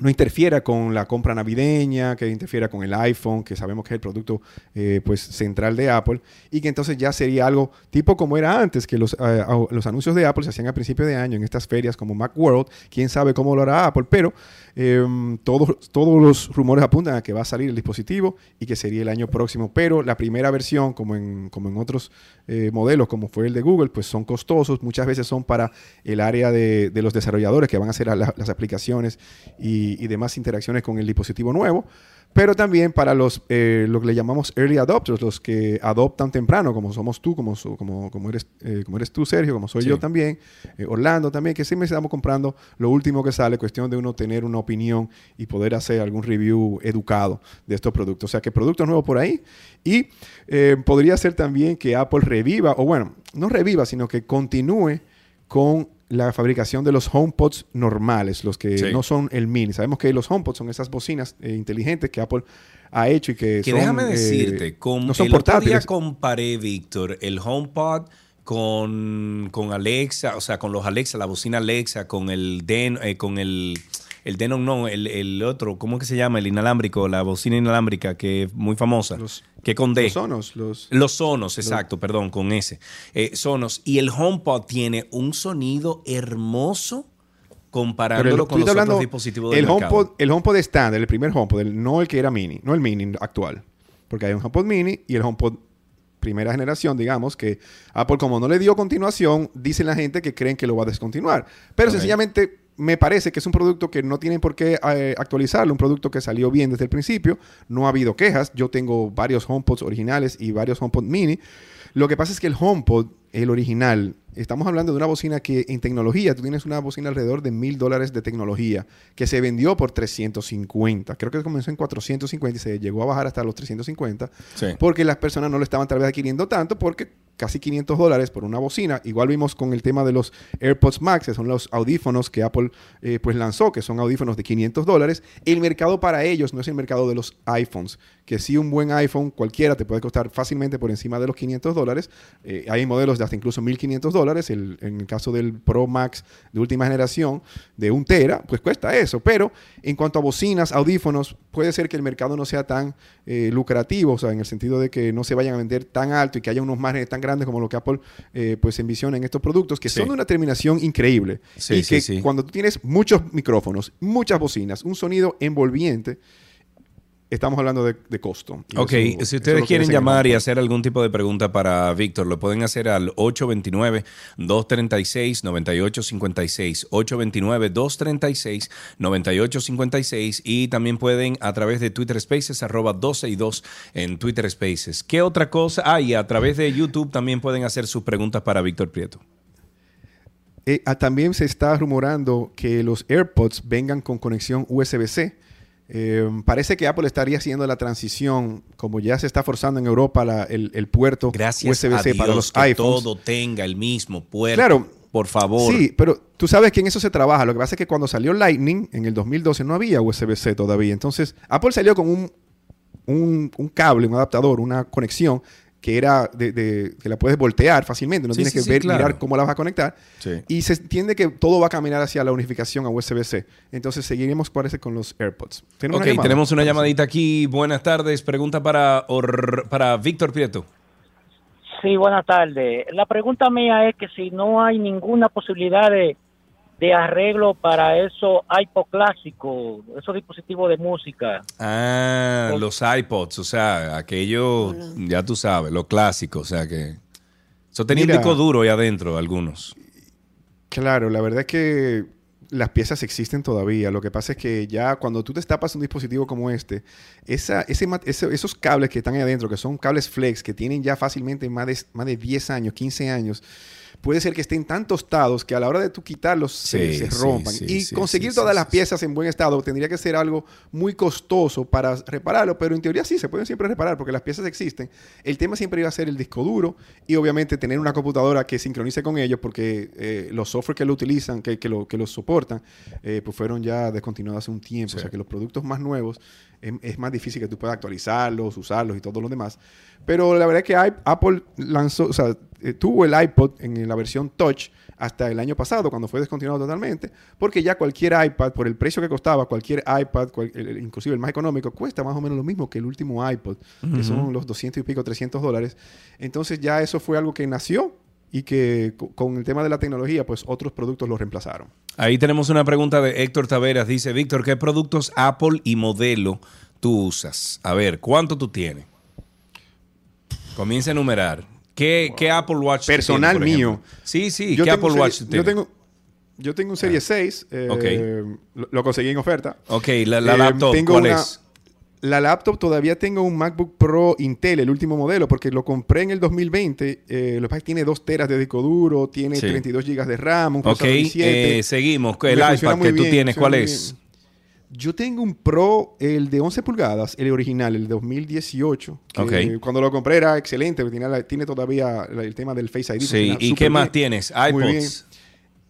no interfiera con la compra navideña, que interfiera con el iPhone, que sabemos que es el producto eh, pues, central de Apple, y que entonces ya sería algo tipo como era antes, que los, eh, los anuncios de Apple se hacían a principio de año en estas ferias como Macworld, quién sabe cómo lo hará Apple, pero em, todos, todos los rumores apuntan a que va a salir el dispositivo y que sería el año próximo, pero la primera versión, como en, como en otros eh, modelos, como fue el de Google, pues son costosos, muchas veces son para el área de, de los desarrolladores que van a hacer las aplicaciones y, demás interacciones con el dispositivo nuevo, pero también para los, eh, lo que le llamamos early adopters, los que adoptan temprano, como somos tú, como, como, como, eres, eh, como eres tú, Sergio, como soy yo también, eh, Orlando también, que siempre estamos comprando lo último que sale, cuestión de uno tener una opinión y poder hacer algún review educado de estos productos. O sea, que productos nuevos por ahí. Y podría ser también que Apple reviva, o bueno, no reviva, sino que continúe con la fabricación de los HomePods normales, los que no son el mini. Sabemos que los HomePods son esas bocinas eh, inteligentes que Apple ha hecho y que, que son, déjame eh, decirte, con, no son el otro día comparé, Víctor, el HomePod con, con Alexa, o sea, con los Alexa, la bocina Alexa, con el Den, eh, con el el Denon no, el, el, otro, ¿cómo es que se llama? El inalámbrico, la bocina inalámbrica que es muy famosa. que con D. Los Sonos. Los, los Sonos, exacto, perdón, con ese. Eh, Sonos. Y el HomePod tiene un sonido hermoso comparándolo con los hablando, otros dispositivos del el mercado. HomePod, el HomePod estándar, el primer HomePod, el- no el que era mini, no el mini actual. Porque hay un HomePod mini y el HomePod primera generación, digamos, que Apple como no le dio continuación, dicen la gente que creen que lo va a descontinuar. Pero sencillamente me parece que es un producto que no tienen por qué eh, actualizarlo, un producto que salió bien desde el principio, no ha habido quejas, yo tengo varios HomePods originales y varios HomePod mini. Lo que pasa es que el HomePod, el original, estamos hablando de una bocina que en tecnología, tú tienes una bocina alrededor de mil dólares de tecnología, que se vendió por 350. Creo que comenzó en 450 y se llegó a bajar hasta los 350, Sí. porque las personas no lo estaban tal vez adquiriendo tanto, porque casi 500 dólares por una bocina. Igual vimos con el tema de los AirPods Max, que son los audífonos que Apple eh, pues lanzó, que son audífonos de 500 dólares. El mercado para ellos no es el mercado de los iPhones, que sí un buen iPhone cualquiera te puede costar fácilmente por encima de los 500 dólares. Eh, hay modelos de hasta incluso 1500 dólares. El- en el caso del Pro Max de última generación de un tera, pues cuesta eso. Pero en cuanto a bocinas, audífonos, puede ser que el mercado no sea tan eh, lucrativo, o sea, en el sentido de que no se vayan a vender tan alto y que haya unos márgenes tan grandes como lo que Apple eh, pues envisiona en estos productos, que Sí. son de una terminación increíble. Sí, y sí, que cuando tú tienes muchos micrófonos, muchas bocinas, un sonido envolviente, estamos hablando de, de costo. Ok, eso- si es ustedes quieren llamar y hacer algún tipo de pregunta para Víctor, lo pueden hacer al 829-236-9856. 829-236-9856. Y también pueden a través de Twitter Spaces, arroba 12 y 2 en Twitter Spaces. ¿Qué otra cosa? Ah, y a través de YouTube también pueden hacer sus preguntas para Víctor Prieto. Eh, ah, también se está rumorando que los AirPods vengan con conexión USB-C. Eh, parece que Apple estaría haciendo la transición, como ya se está forzando en Europa la- el, el puerto USB-C para los que iPhones. todo tenga el mismo puerto. Claro. Por favor. Sí, pero tú sabes que en eso se trabaja. Lo que pasa es que cuando salió Lightning en el 2012 no había USB-C todavía. Entonces, Apple salió con un, un, un cable, un adaptador, una conexión que era de, de- que la puedes voltear fácilmente. No Sí, tienes sí, que sí, ver, claro. mirar cómo la vas a conectar. Sí. Y se entiende que todo va a caminar hacia la unificación a USB-C. Entonces, seguiremos, parece, con los AirPods. ¿Tenemos Ok, una tenemos una llamadita aquí. Buenas tardes. Pregunta para, Or- para Víctor Prieto. Sí, buenas tardes. La pregunta mía es que si no hay ninguna posibilidad de, de arreglo para esos iPod clásicos, esos dispositivos de música. Ah, los iPods, o sea, aquello, ya tú sabes, lo clásico, o sea que... Eso tenía Mira. un disco duro ahí adentro, algunos. Claro, la verdad es que las piezas existen todavía. Lo que pasa es que ya cuando tú destapas un dispositivo como este, esa, ese, ma- ese- esos cables que están ahí adentro, que son cables flex, que tienen ya fácilmente más de, más de 10 años, 15 años, puede ser que estén tan tostados que a la hora de tú quitarlos se, Sí, se sí, rompan. sí, y conseguir todas las piezas en buen estado tendría que ser algo muy costoso para repararlo, pero en teoría sí, se pueden siempre reparar porque las piezas existen. El tema siempre iba a ser el disco duro y obviamente tener una computadora que sincronice con ellos porque eh, los software que lo utilizan, que, que lo, que soportan, eh, pues fueron ya descontinuados hace un tiempo. O sea que los productos más nuevos es, es más difícil que tú puedas actualizarlos, usarlos y todo lo demás. Pero la verdad es que Apple lanzó, o sea, eh, tuvo el iPod en la versión Touch hasta el año pasado, cuando fue descontinuado totalmente, porque ya cualquier iPad, por el precio que costaba, cualquier iPad, cual- el- inclusive el más económico, cuesta más o menos lo mismo que el último iPod, que son los 200 y pico, 300 dólares. Entonces ya eso fue algo que nació y que co- con el tema de la tecnología, pues otros productos lo reemplazaron. Ahí tenemos una pregunta de Héctor Taveras. Dice, Víctor, ¿qué productos Apple y modelo tú usas? A ver, ¿cuánto tú tienes? Comienza a enumerar. ¿Qué, qué Apple Watch Personal tienes, mío. Sí, sí. Yo ¿Qué Apple Watch yo tengo, yo tengo un Serie 6. eh, Ok. lo, lo conseguí en oferta. Ok, la, la Eh, laptop, ¿cuál una- es? La laptop todavía tengo un MacBook Pro Intel, el último modelo, porque lo compré en el 2020. Eh, lo que pasa es que tiene 2 teras de disco duro, tiene Sí. 32 GB de RAM, un Ok, procesador i7. eh, seguimos. El Me iPad que tú tienes, ¿cuál es? Yo tengo un Pro, el de 11 pulgadas, el original, el 2018. que Ok. Cuando lo compré era excelente, tiene, todavía el tema del Face ID. Sí, ¿y qué más tienes? IPods.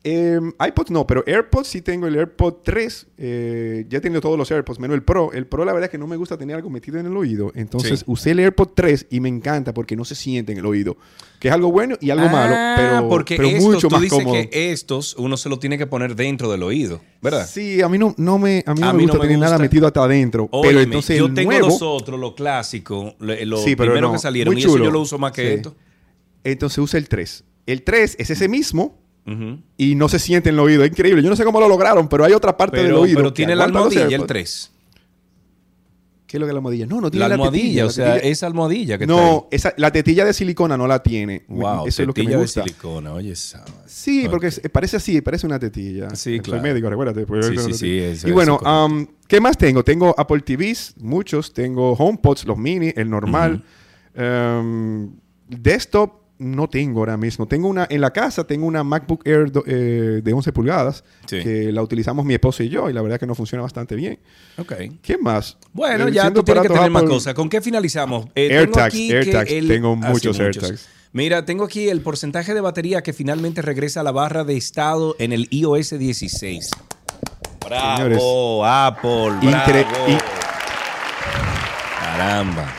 Eh, iPods no, pero AirPods sí tengo el AirPod 3. eh, ya he tenido todos los AirPods, menos el Pro. El Pro, la verdad es que no me gusta tener algo metido en el oído. Entonces Sí. usé el AirPod 3 y me encanta porque no se siente en el oído. Que es algo bueno y algo malo, Ah, pero, porque pero estos, mucho tú más dices cómodo. que estos uno se lo tiene que poner dentro del oído, ¿verdad? Sí, a mí no, no me, a mí no A me mí gusta no me tener nada metido hasta adentro. pero entonces yo el tengo nuevo, los otros, los clásicos, lo- Sí, pero primeros no, que salieron, muy y eso yo lo uso más que Sí. esto. Entonces usa el 3. El 3 es ese mismo Y no se siente en el oído. Es increíble. Yo no sé cómo lo lograron, pero hay otra parte del oído. pero tiene la almohadilla, el AirPods. 3. ¿Qué es lo que es la almohadilla? No, no tiene La la, almohadilla, tetilla, o la sea, tetilla- esa almohadilla que No, esa, la tetilla de silicona no la tiene. Wow, Eso es lo que me tetilla de gusta. silicona, oye, esa- Sí, porque es- parece así, parece una tetilla. Sí, Soy claro. médico, recuérdate. pues, Sí, sí, sí, eso y bueno, um, ¿qué más tengo? Tengo Apple TVs, muchos. Tengo HomePods, los mini, el normal. Um, desktop no tengo ahora mismo. Tengo una, en la casa tengo una MacBook Air do- eh, de 11 pulgadas Sí. que la utilizamos mi esposo y yo y la verdad que nos funciona bastante bien. Ok. ¿Qué más? Bueno, Eh, ya tú tienes que tener más cosas. ¿Con qué finalizamos? Eh, tengo AirTags, AirTags. el- Tengo Ah, sí, muchos AirTags. Mira, tengo aquí el porcentaje de batería que finalmente regresa a la barra de estado en el iOS 16. Bravo, Señores, Apple. incre- bravo. Caramba.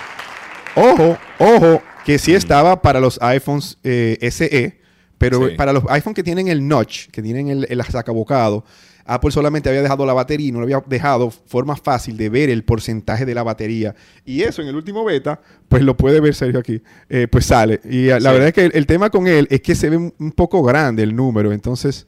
Ojo, ojo, que Mm. sí estaba para los iPhones eh, SE, pero Sí. para los iPhones que tienen el notch, que tienen el, el sacabocado, Apple solamente había dejado la batería y no había dejado forma fácil de ver el porcentaje de la batería. Y eso en el último beta, pues lo puede ver Sergio aquí, eh, pues sale. Y la Sí. verdad es que el, el tema con él es que se ve un, un poco grande el número, entonces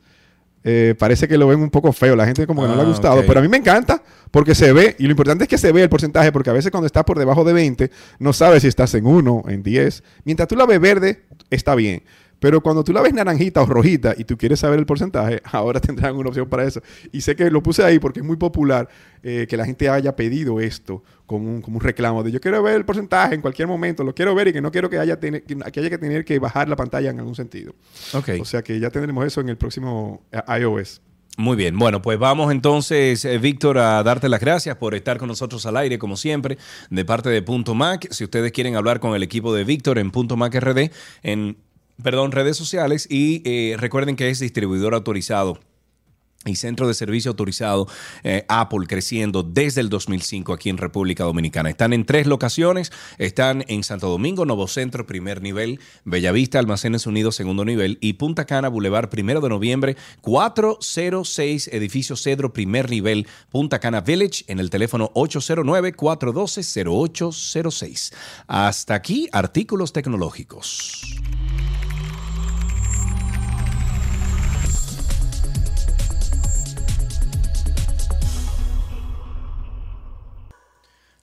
eh, parece que lo ven un poco feo. La gente como que no le ha Ah, gustado, pero a mí me encanta porque se ve, y lo importante es que se ve el porcentaje, porque a veces cuando estás por debajo de 20, no sabes si estás en 1, en 10. Mientras tú la ves verde, está bien. Pero cuando tú la ves naranjita o rojita y tú quieres saber el porcentaje, ahora tendrán una opción para eso. Y sé que lo puse ahí porque es muy popular eh, que la gente haya pedido esto como un, como un reclamo de yo quiero ver el porcentaje en cualquier momento, lo quiero ver y que no quiero que haya, que, que haya que tener que bajar la pantalla en algún sentido. Ok. O sea que ya tendremos eso en el próximo eh, iOS. Muy bien, bueno, pues vamos entonces, eh, Víctor, a darte las gracias por estar con nosotros al aire, como siempre, de parte de Punto Mac. Si ustedes quieren hablar con el equipo de Víctor en Punto Mac RD, en, perdón, redes sociales, y eh, recuerden que es distribuidor autorizado y centro de servicio autorizado eh, Apple creciendo desde el 2005 aquí en República Dominicana. Están en tres locaciones, están en Santo Domingo, Nuevo Centro, primer nivel, Bellavista, Almacenes Unidos, segundo nivel y Punta Cana, Boulevard, primero de noviembre, 406, edificio Cedro, primer nivel, Punta Cana Village, en el teléfono 809-412-0806. Hasta aquí, artículos tecnológicos.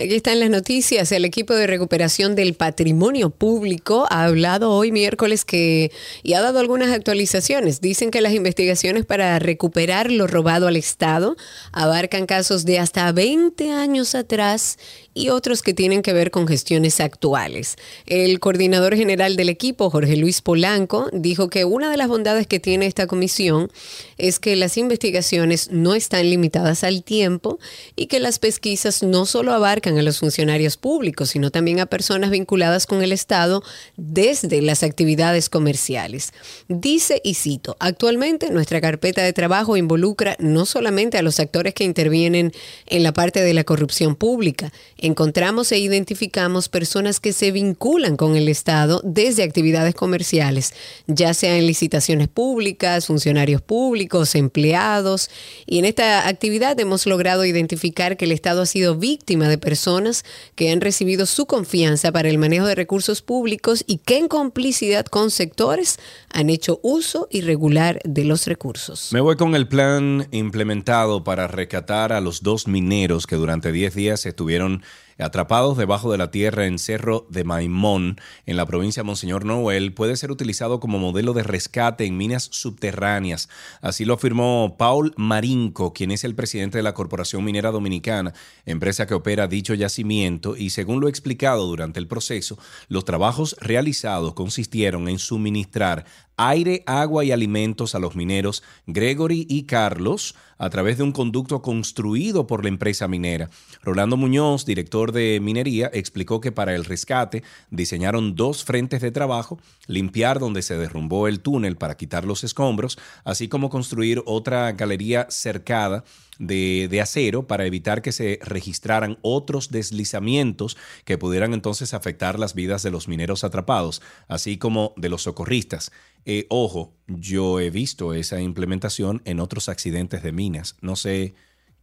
Aquí están las noticias. El equipo de recuperación del patrimonio público ha hablado hoy miércoles que y ha dado algunas actualizaciones. Dicen que las investigaciones para recuperar lo robado al Estado abarcan casos de hasta 20 años atrás y otros que tienen que ver con gestiones actuales. El coordinador general del equipo, Jorge Luis Polanco, dijo que una de las bondades que tiene esta comisión es que las investigaciones no están limitadas al tiempo y que las pesquisas no solo abarcan a los funcionarios públicos, sino también a personas vinculadas con el Estado desde las actividades comerciales. Dice, y cito, actualmente nuestra carpeta de trabajo involucra no solamente a los actores que intervienen en la parte de la corrupción pública, encontramos e identificamos personas que se vinculan con el Estado desde actividades comerciales, ya sea en licitaciones públicas, funcionarios públicos, empleados. Y en esta actividad hemos logrado identificar que el Estado ha sido víctima de personas que han recibido su confianza para el manejo de recursos públicos y que en complicidad con sectores han hecho uso irregular de los recursos. Me voy con el plan implementado para rescatar a los dos mineros que durante 10 días estuvieron atrapados debajo de la tierra en Cerro de Maimón, en la provincia de Monseñor Noel, puede ser utilizado como modelo de rescate en minas subterráneas. Así lo afirmó Paul Marinco, quien es el presidente de la Corporación Minera Dominicana, empresa que opera dicho yacimiento, y según lo explicado durante el proceso, los trabajos realizados consistieron en suministrar aire, agua y alimentos a los mineros Gregory y Carlos a través de un conducto construido por la empresa minera. Rolando Muñoz, director de minería, explicó que para el rescate diseñaron dos frentes de trabajo, limpiar donde se derrumbó el túnel para quitar los escombros, así como construir otra galería cercada de, acero para evitar que se registraran otros deslizamientos que pudieran entonces afectar las vidas de los mineros atrapados, así como de los socorristas. Eh, ojo, yo he visto esa implementación en otros accidentes de minas. No sé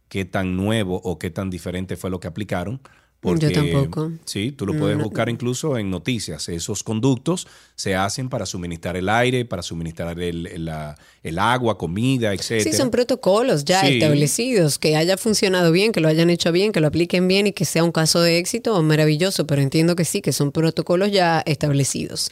qué tan nuevo o qué tan diferente fue lo que aplicaron, yo tampoco. Sí, tú lo puedes buscar incluso en noticias. Esos conductos se hacen para suministrar el aire, para suministrar el, la- el agua, comida, etc. Sí, son protocolos ya Sí. establecidos, que haya funcionado bien, que lo hayan hecho bien, que lo apliquen bien y que sea un caso de éxito, maravilloso, pero entiendo que sí, que son protocolos ya establecidos.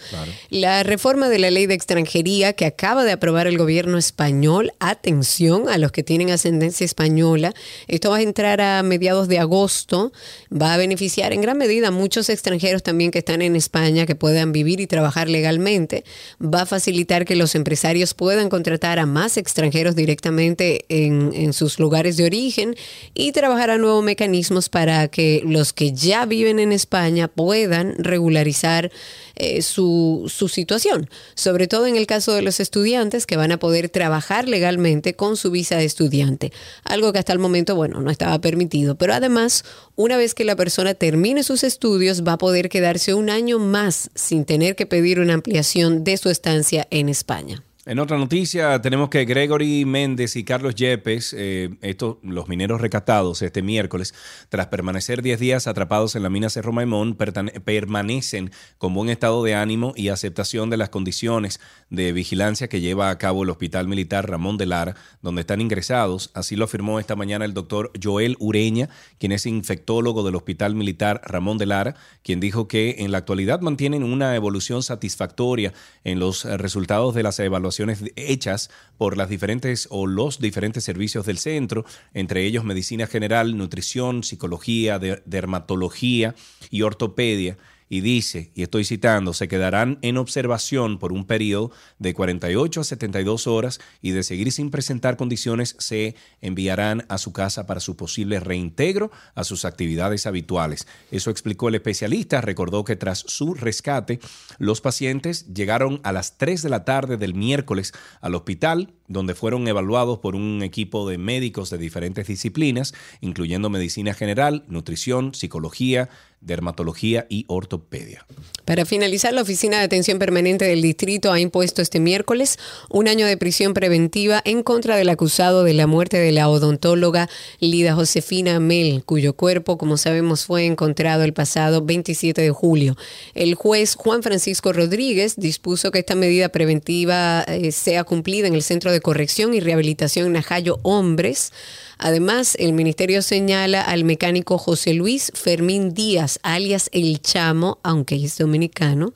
La reforma de la ley de extranjería que acaba de aprobar el gobierno español, atención a los que tienen ascendencia española, esto va a entrar a mediados de agosto, va a beneficiar en gran medida a muchos extranjeros también que están en España, que puedan vivir y trabajar legalmente, va a facilitar que los empresarios puedan contratar a más extranjeros directamente en, en sus lugares de origen y trabajar a nuevos mecanismos para que los que ya viven en España puedan regularizar eh, su, su situación, sobre todo en el caso de los estudiantes que van a poder trabajar legalmente con su visa de estudiante, algo que hasta el momento, bueno, no estaba permitido, pero además, una vez que la persona termine sus estudios, va a poder quedarse un año más sin tener que pedir una ampliación de su estancia en España. En otra noticia, tenemos que Gregory Méndez y Carlos Yepes, eh, estos, los mineros recatados este miércoles, tras permanecer 10 días atrapados en la mina Cerro Maimón, permanecen con buen estado de ánimo y aceptación de las condiciones de vigilancia que lleva a cabo el Hospital Militar Ramón de Lara, donde están ingresados. Así lo afirmó esta mañana el doctor Joel Ureña, quien es infectólogo del Hospital Militar Ramón de Lara, quien dijo que en la actualidad mantienen una evolución satisfactoria en los resultados de las evaluaciones hechas por las diferentes o los diferentes servicios del centro, entre ellos medicina general, nutrición, psicología, de- dermatología y ortopedia. Y dice, y estoy citando, se quedarán en observación por un periodo de 48 a 72 horas y de seguir sin presentar condiciones se enviarán a su casa para su posible reintegro a sus actividades habituales. Eso explicó el especialista. Recordó que tras su rescate, los pacientes llegaron a las 3 de la tarde del miércoles al hospital, donde fueron evaluados por un equipo de médicos de diferentes disciplinas, incluyendo medicina general, nutrición, psicología, dermatología y ortopedia. Para finalizar, la Oficina de Atención Permanente del Distrito ha impuesto este miércoles un año de prisión preventiva en contra del acusado de la muerte de la odontóloga Lida Josefina Mel, cuyo cuerpo, como sabemos, fue encontrado el pasado 27 de julio. El juez Juan Francisco Rodríguez dispuso que esta medida preventiva eh, sea cumplida en el Centro de Corrección y Rehabilitación Najayo Hombres. Además, el ministerio señala al mecánico José Luis Fermín Díaz, alias El Chamo, aunque es dominicano,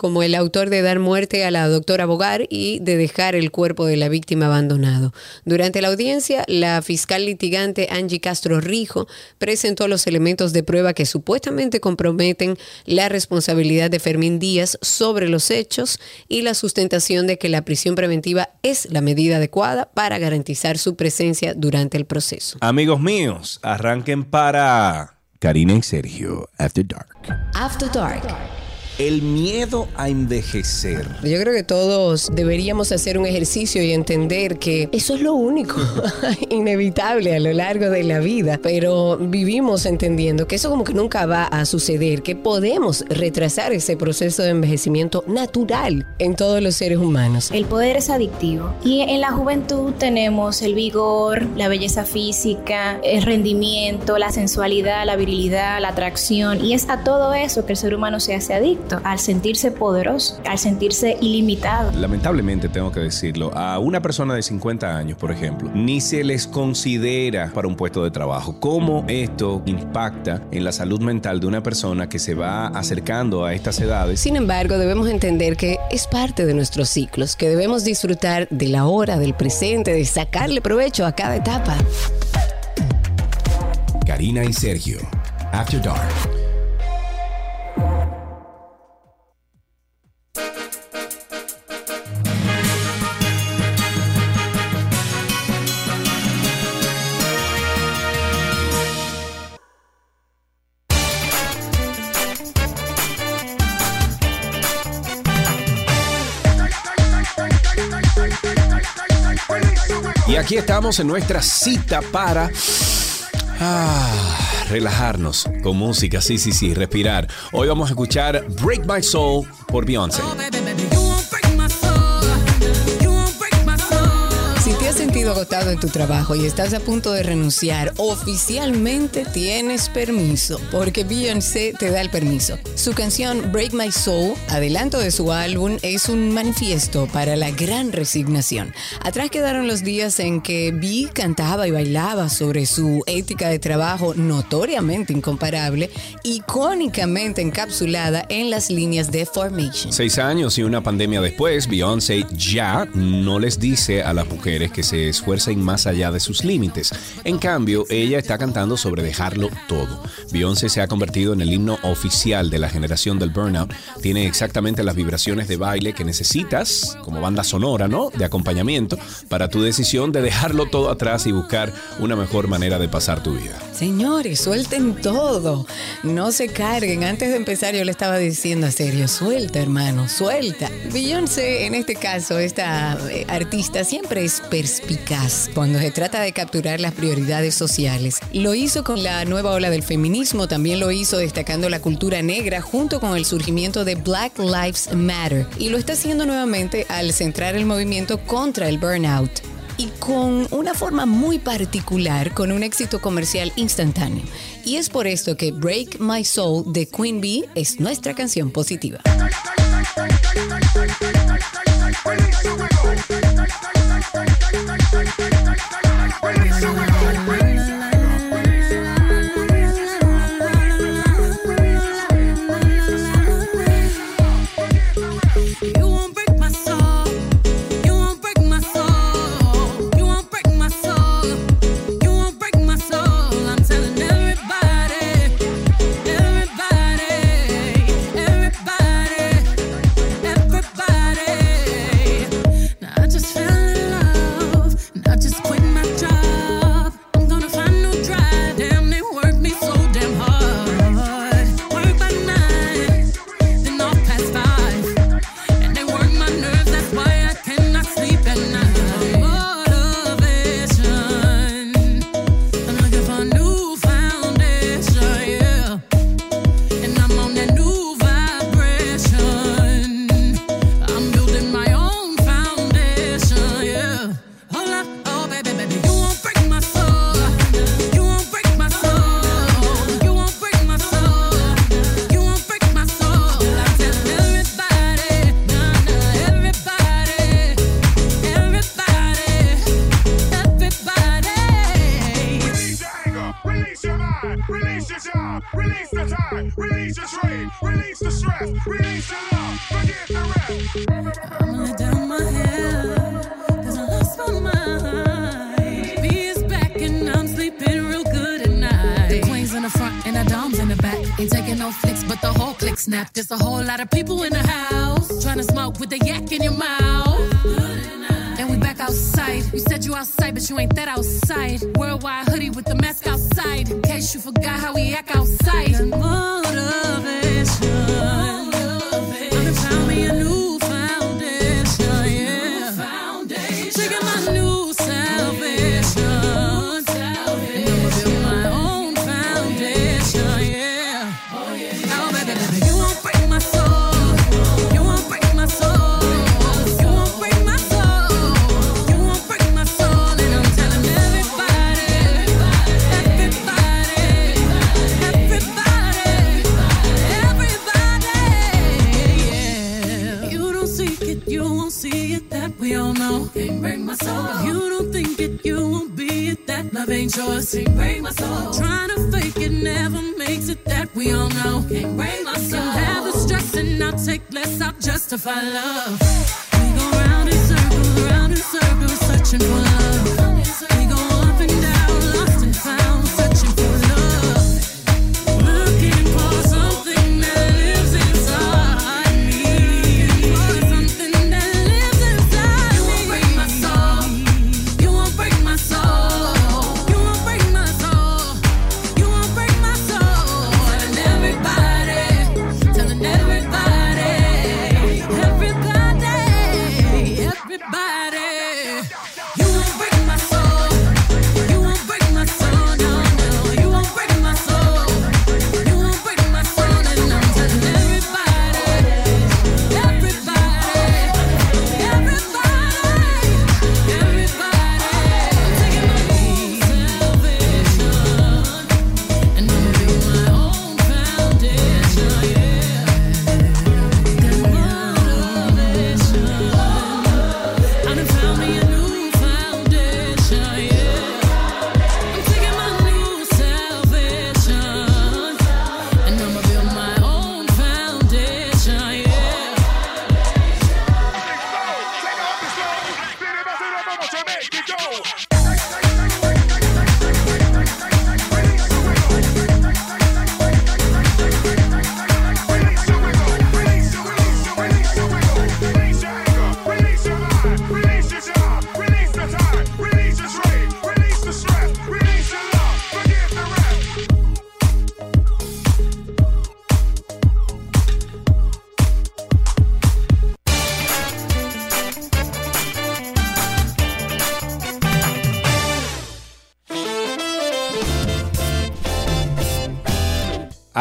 como el autor de dar muerte a la doctora Bogar y de dejar el cuerpo de la víctima abandonado. Durante la audiencia, la fiscal litigante Angie Castro Rijo presentó los elementos de prueba que supuestamente comprometen la responsabilidad de Fermín Díaz sobre los hechos y la sustentación de que la prisión preventiva es la medida adecuada para garantizar su presencia durante el proceso. Amigos míos, arranquen para Karina y Sergio, After Dark. After Dark. El miedo a envejecer. Yo creo que todos deberíamos hacer un ejercicio y entender que eso es lo único inevitable a lo largo de la vida, pero vivimos entendiendo que eso como que nunca va a suceder, que podemos retrasar ese proceso de envejecimiento natural en todos los seres humanos. El poder es adictivo y en la juventud tenemos el vigor, la belleza física, el rendimiento, la sensualidad, la virilidad, la atracción y es a todo eso que el ser humano se hace adicto al sentirse poderoso, al sentirse ilimitado. Lamentablemente tengo que decirlo, a una persona de 50 años, por ejemplo, ni se les considera para un puesto de trabajo. ¿Cómo esto impacta en la salud mental de una persona que se va acercando a estas edades? Sin embargo, debemos entender que es parte de nuestros ciclos, que debemos disfrutar de la hora, del presente, de sacarle provecho a cada etapa. Karina y Sergio, After Dark. Aquí estamos en nuestra cita para ah, relajarnos con música, sí, sí, sí, respirar. Hoy vamos a escuchar Break My Soul por Beyoncé. Agotado en tu trabajo y estás a punto de renunciar, oficialmente tienes permiso, porque Beyoncé te da el permiso. Su canción Break My Soul, adelanto de su álbum, es un manifiesto para la gran resignación. Atrás quedaron los días en que B cantaba y bailaba sobre su ética de trabajo notoriamente incomparable, icónicamente encapsulada en las líneas de Formation. Seis años y una pandemia después, Beyoncé ya no les dice a las mujeres que se esfuercen más allá de sus límites. En cambio, ella está cantando sobre dejarlo todo. Beyoncé se ha convertido en el himno oficial de la generación del burnout. Tiene exactamente las vibraciones de baile que necesitas como banda sonora, ¿no? De acompañamiento para tu decisión de dejarlo todo atrás y buscar una mejor manera de pasar tu vida. Señores, suelten todo. No se carguen. Antes de empezar yo le estaba diciendo a serio, suelta hermano, suelta. Beyoncé, en este caso, esta eh, artista siempre es perspicaz cuando se trata de capturar las prioridades sociales. Lo hizo con la nueva ola del feminismo, también lo hizo destacando la cultura negra junto con el surgimiento de Black Lives Matter. Y lo está haciendo nuevamente al centrar el movimiento contra el burnout y con una forma muy particular, con un éxito comercial instantáneo. Y es por esto que Break My Soul de Queen Bee es nuestra canción positiva. You tinha uma Can't break my soul. Trying to fake it never makes it that we all know. Can't break my soul. Can have the stress and I'll take less, I'll justify love.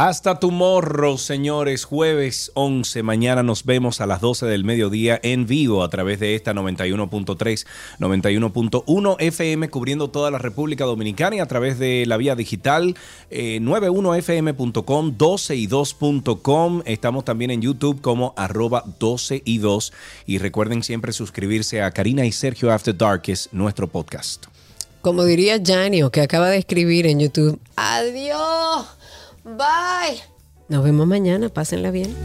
Hasta tomorrow, señores. Jueves 11. Mañana nos vemos a las 12 del mediodía en vivo a través de esta 91.3, 91.1 FM, cubriendo toda la República Dominicana y a través de la vía digital eh, 91fm.com, 12y2.com. Estamos también en YouTube como arroba 12y2. Y recuerden siempre suscribirse a Karina y Sergio After Dark, es nuestro podcast. Como diría Janio, que acaba de escribir en YouTube, adiós. Bye. Nos vemos mañana. Pásenla bien.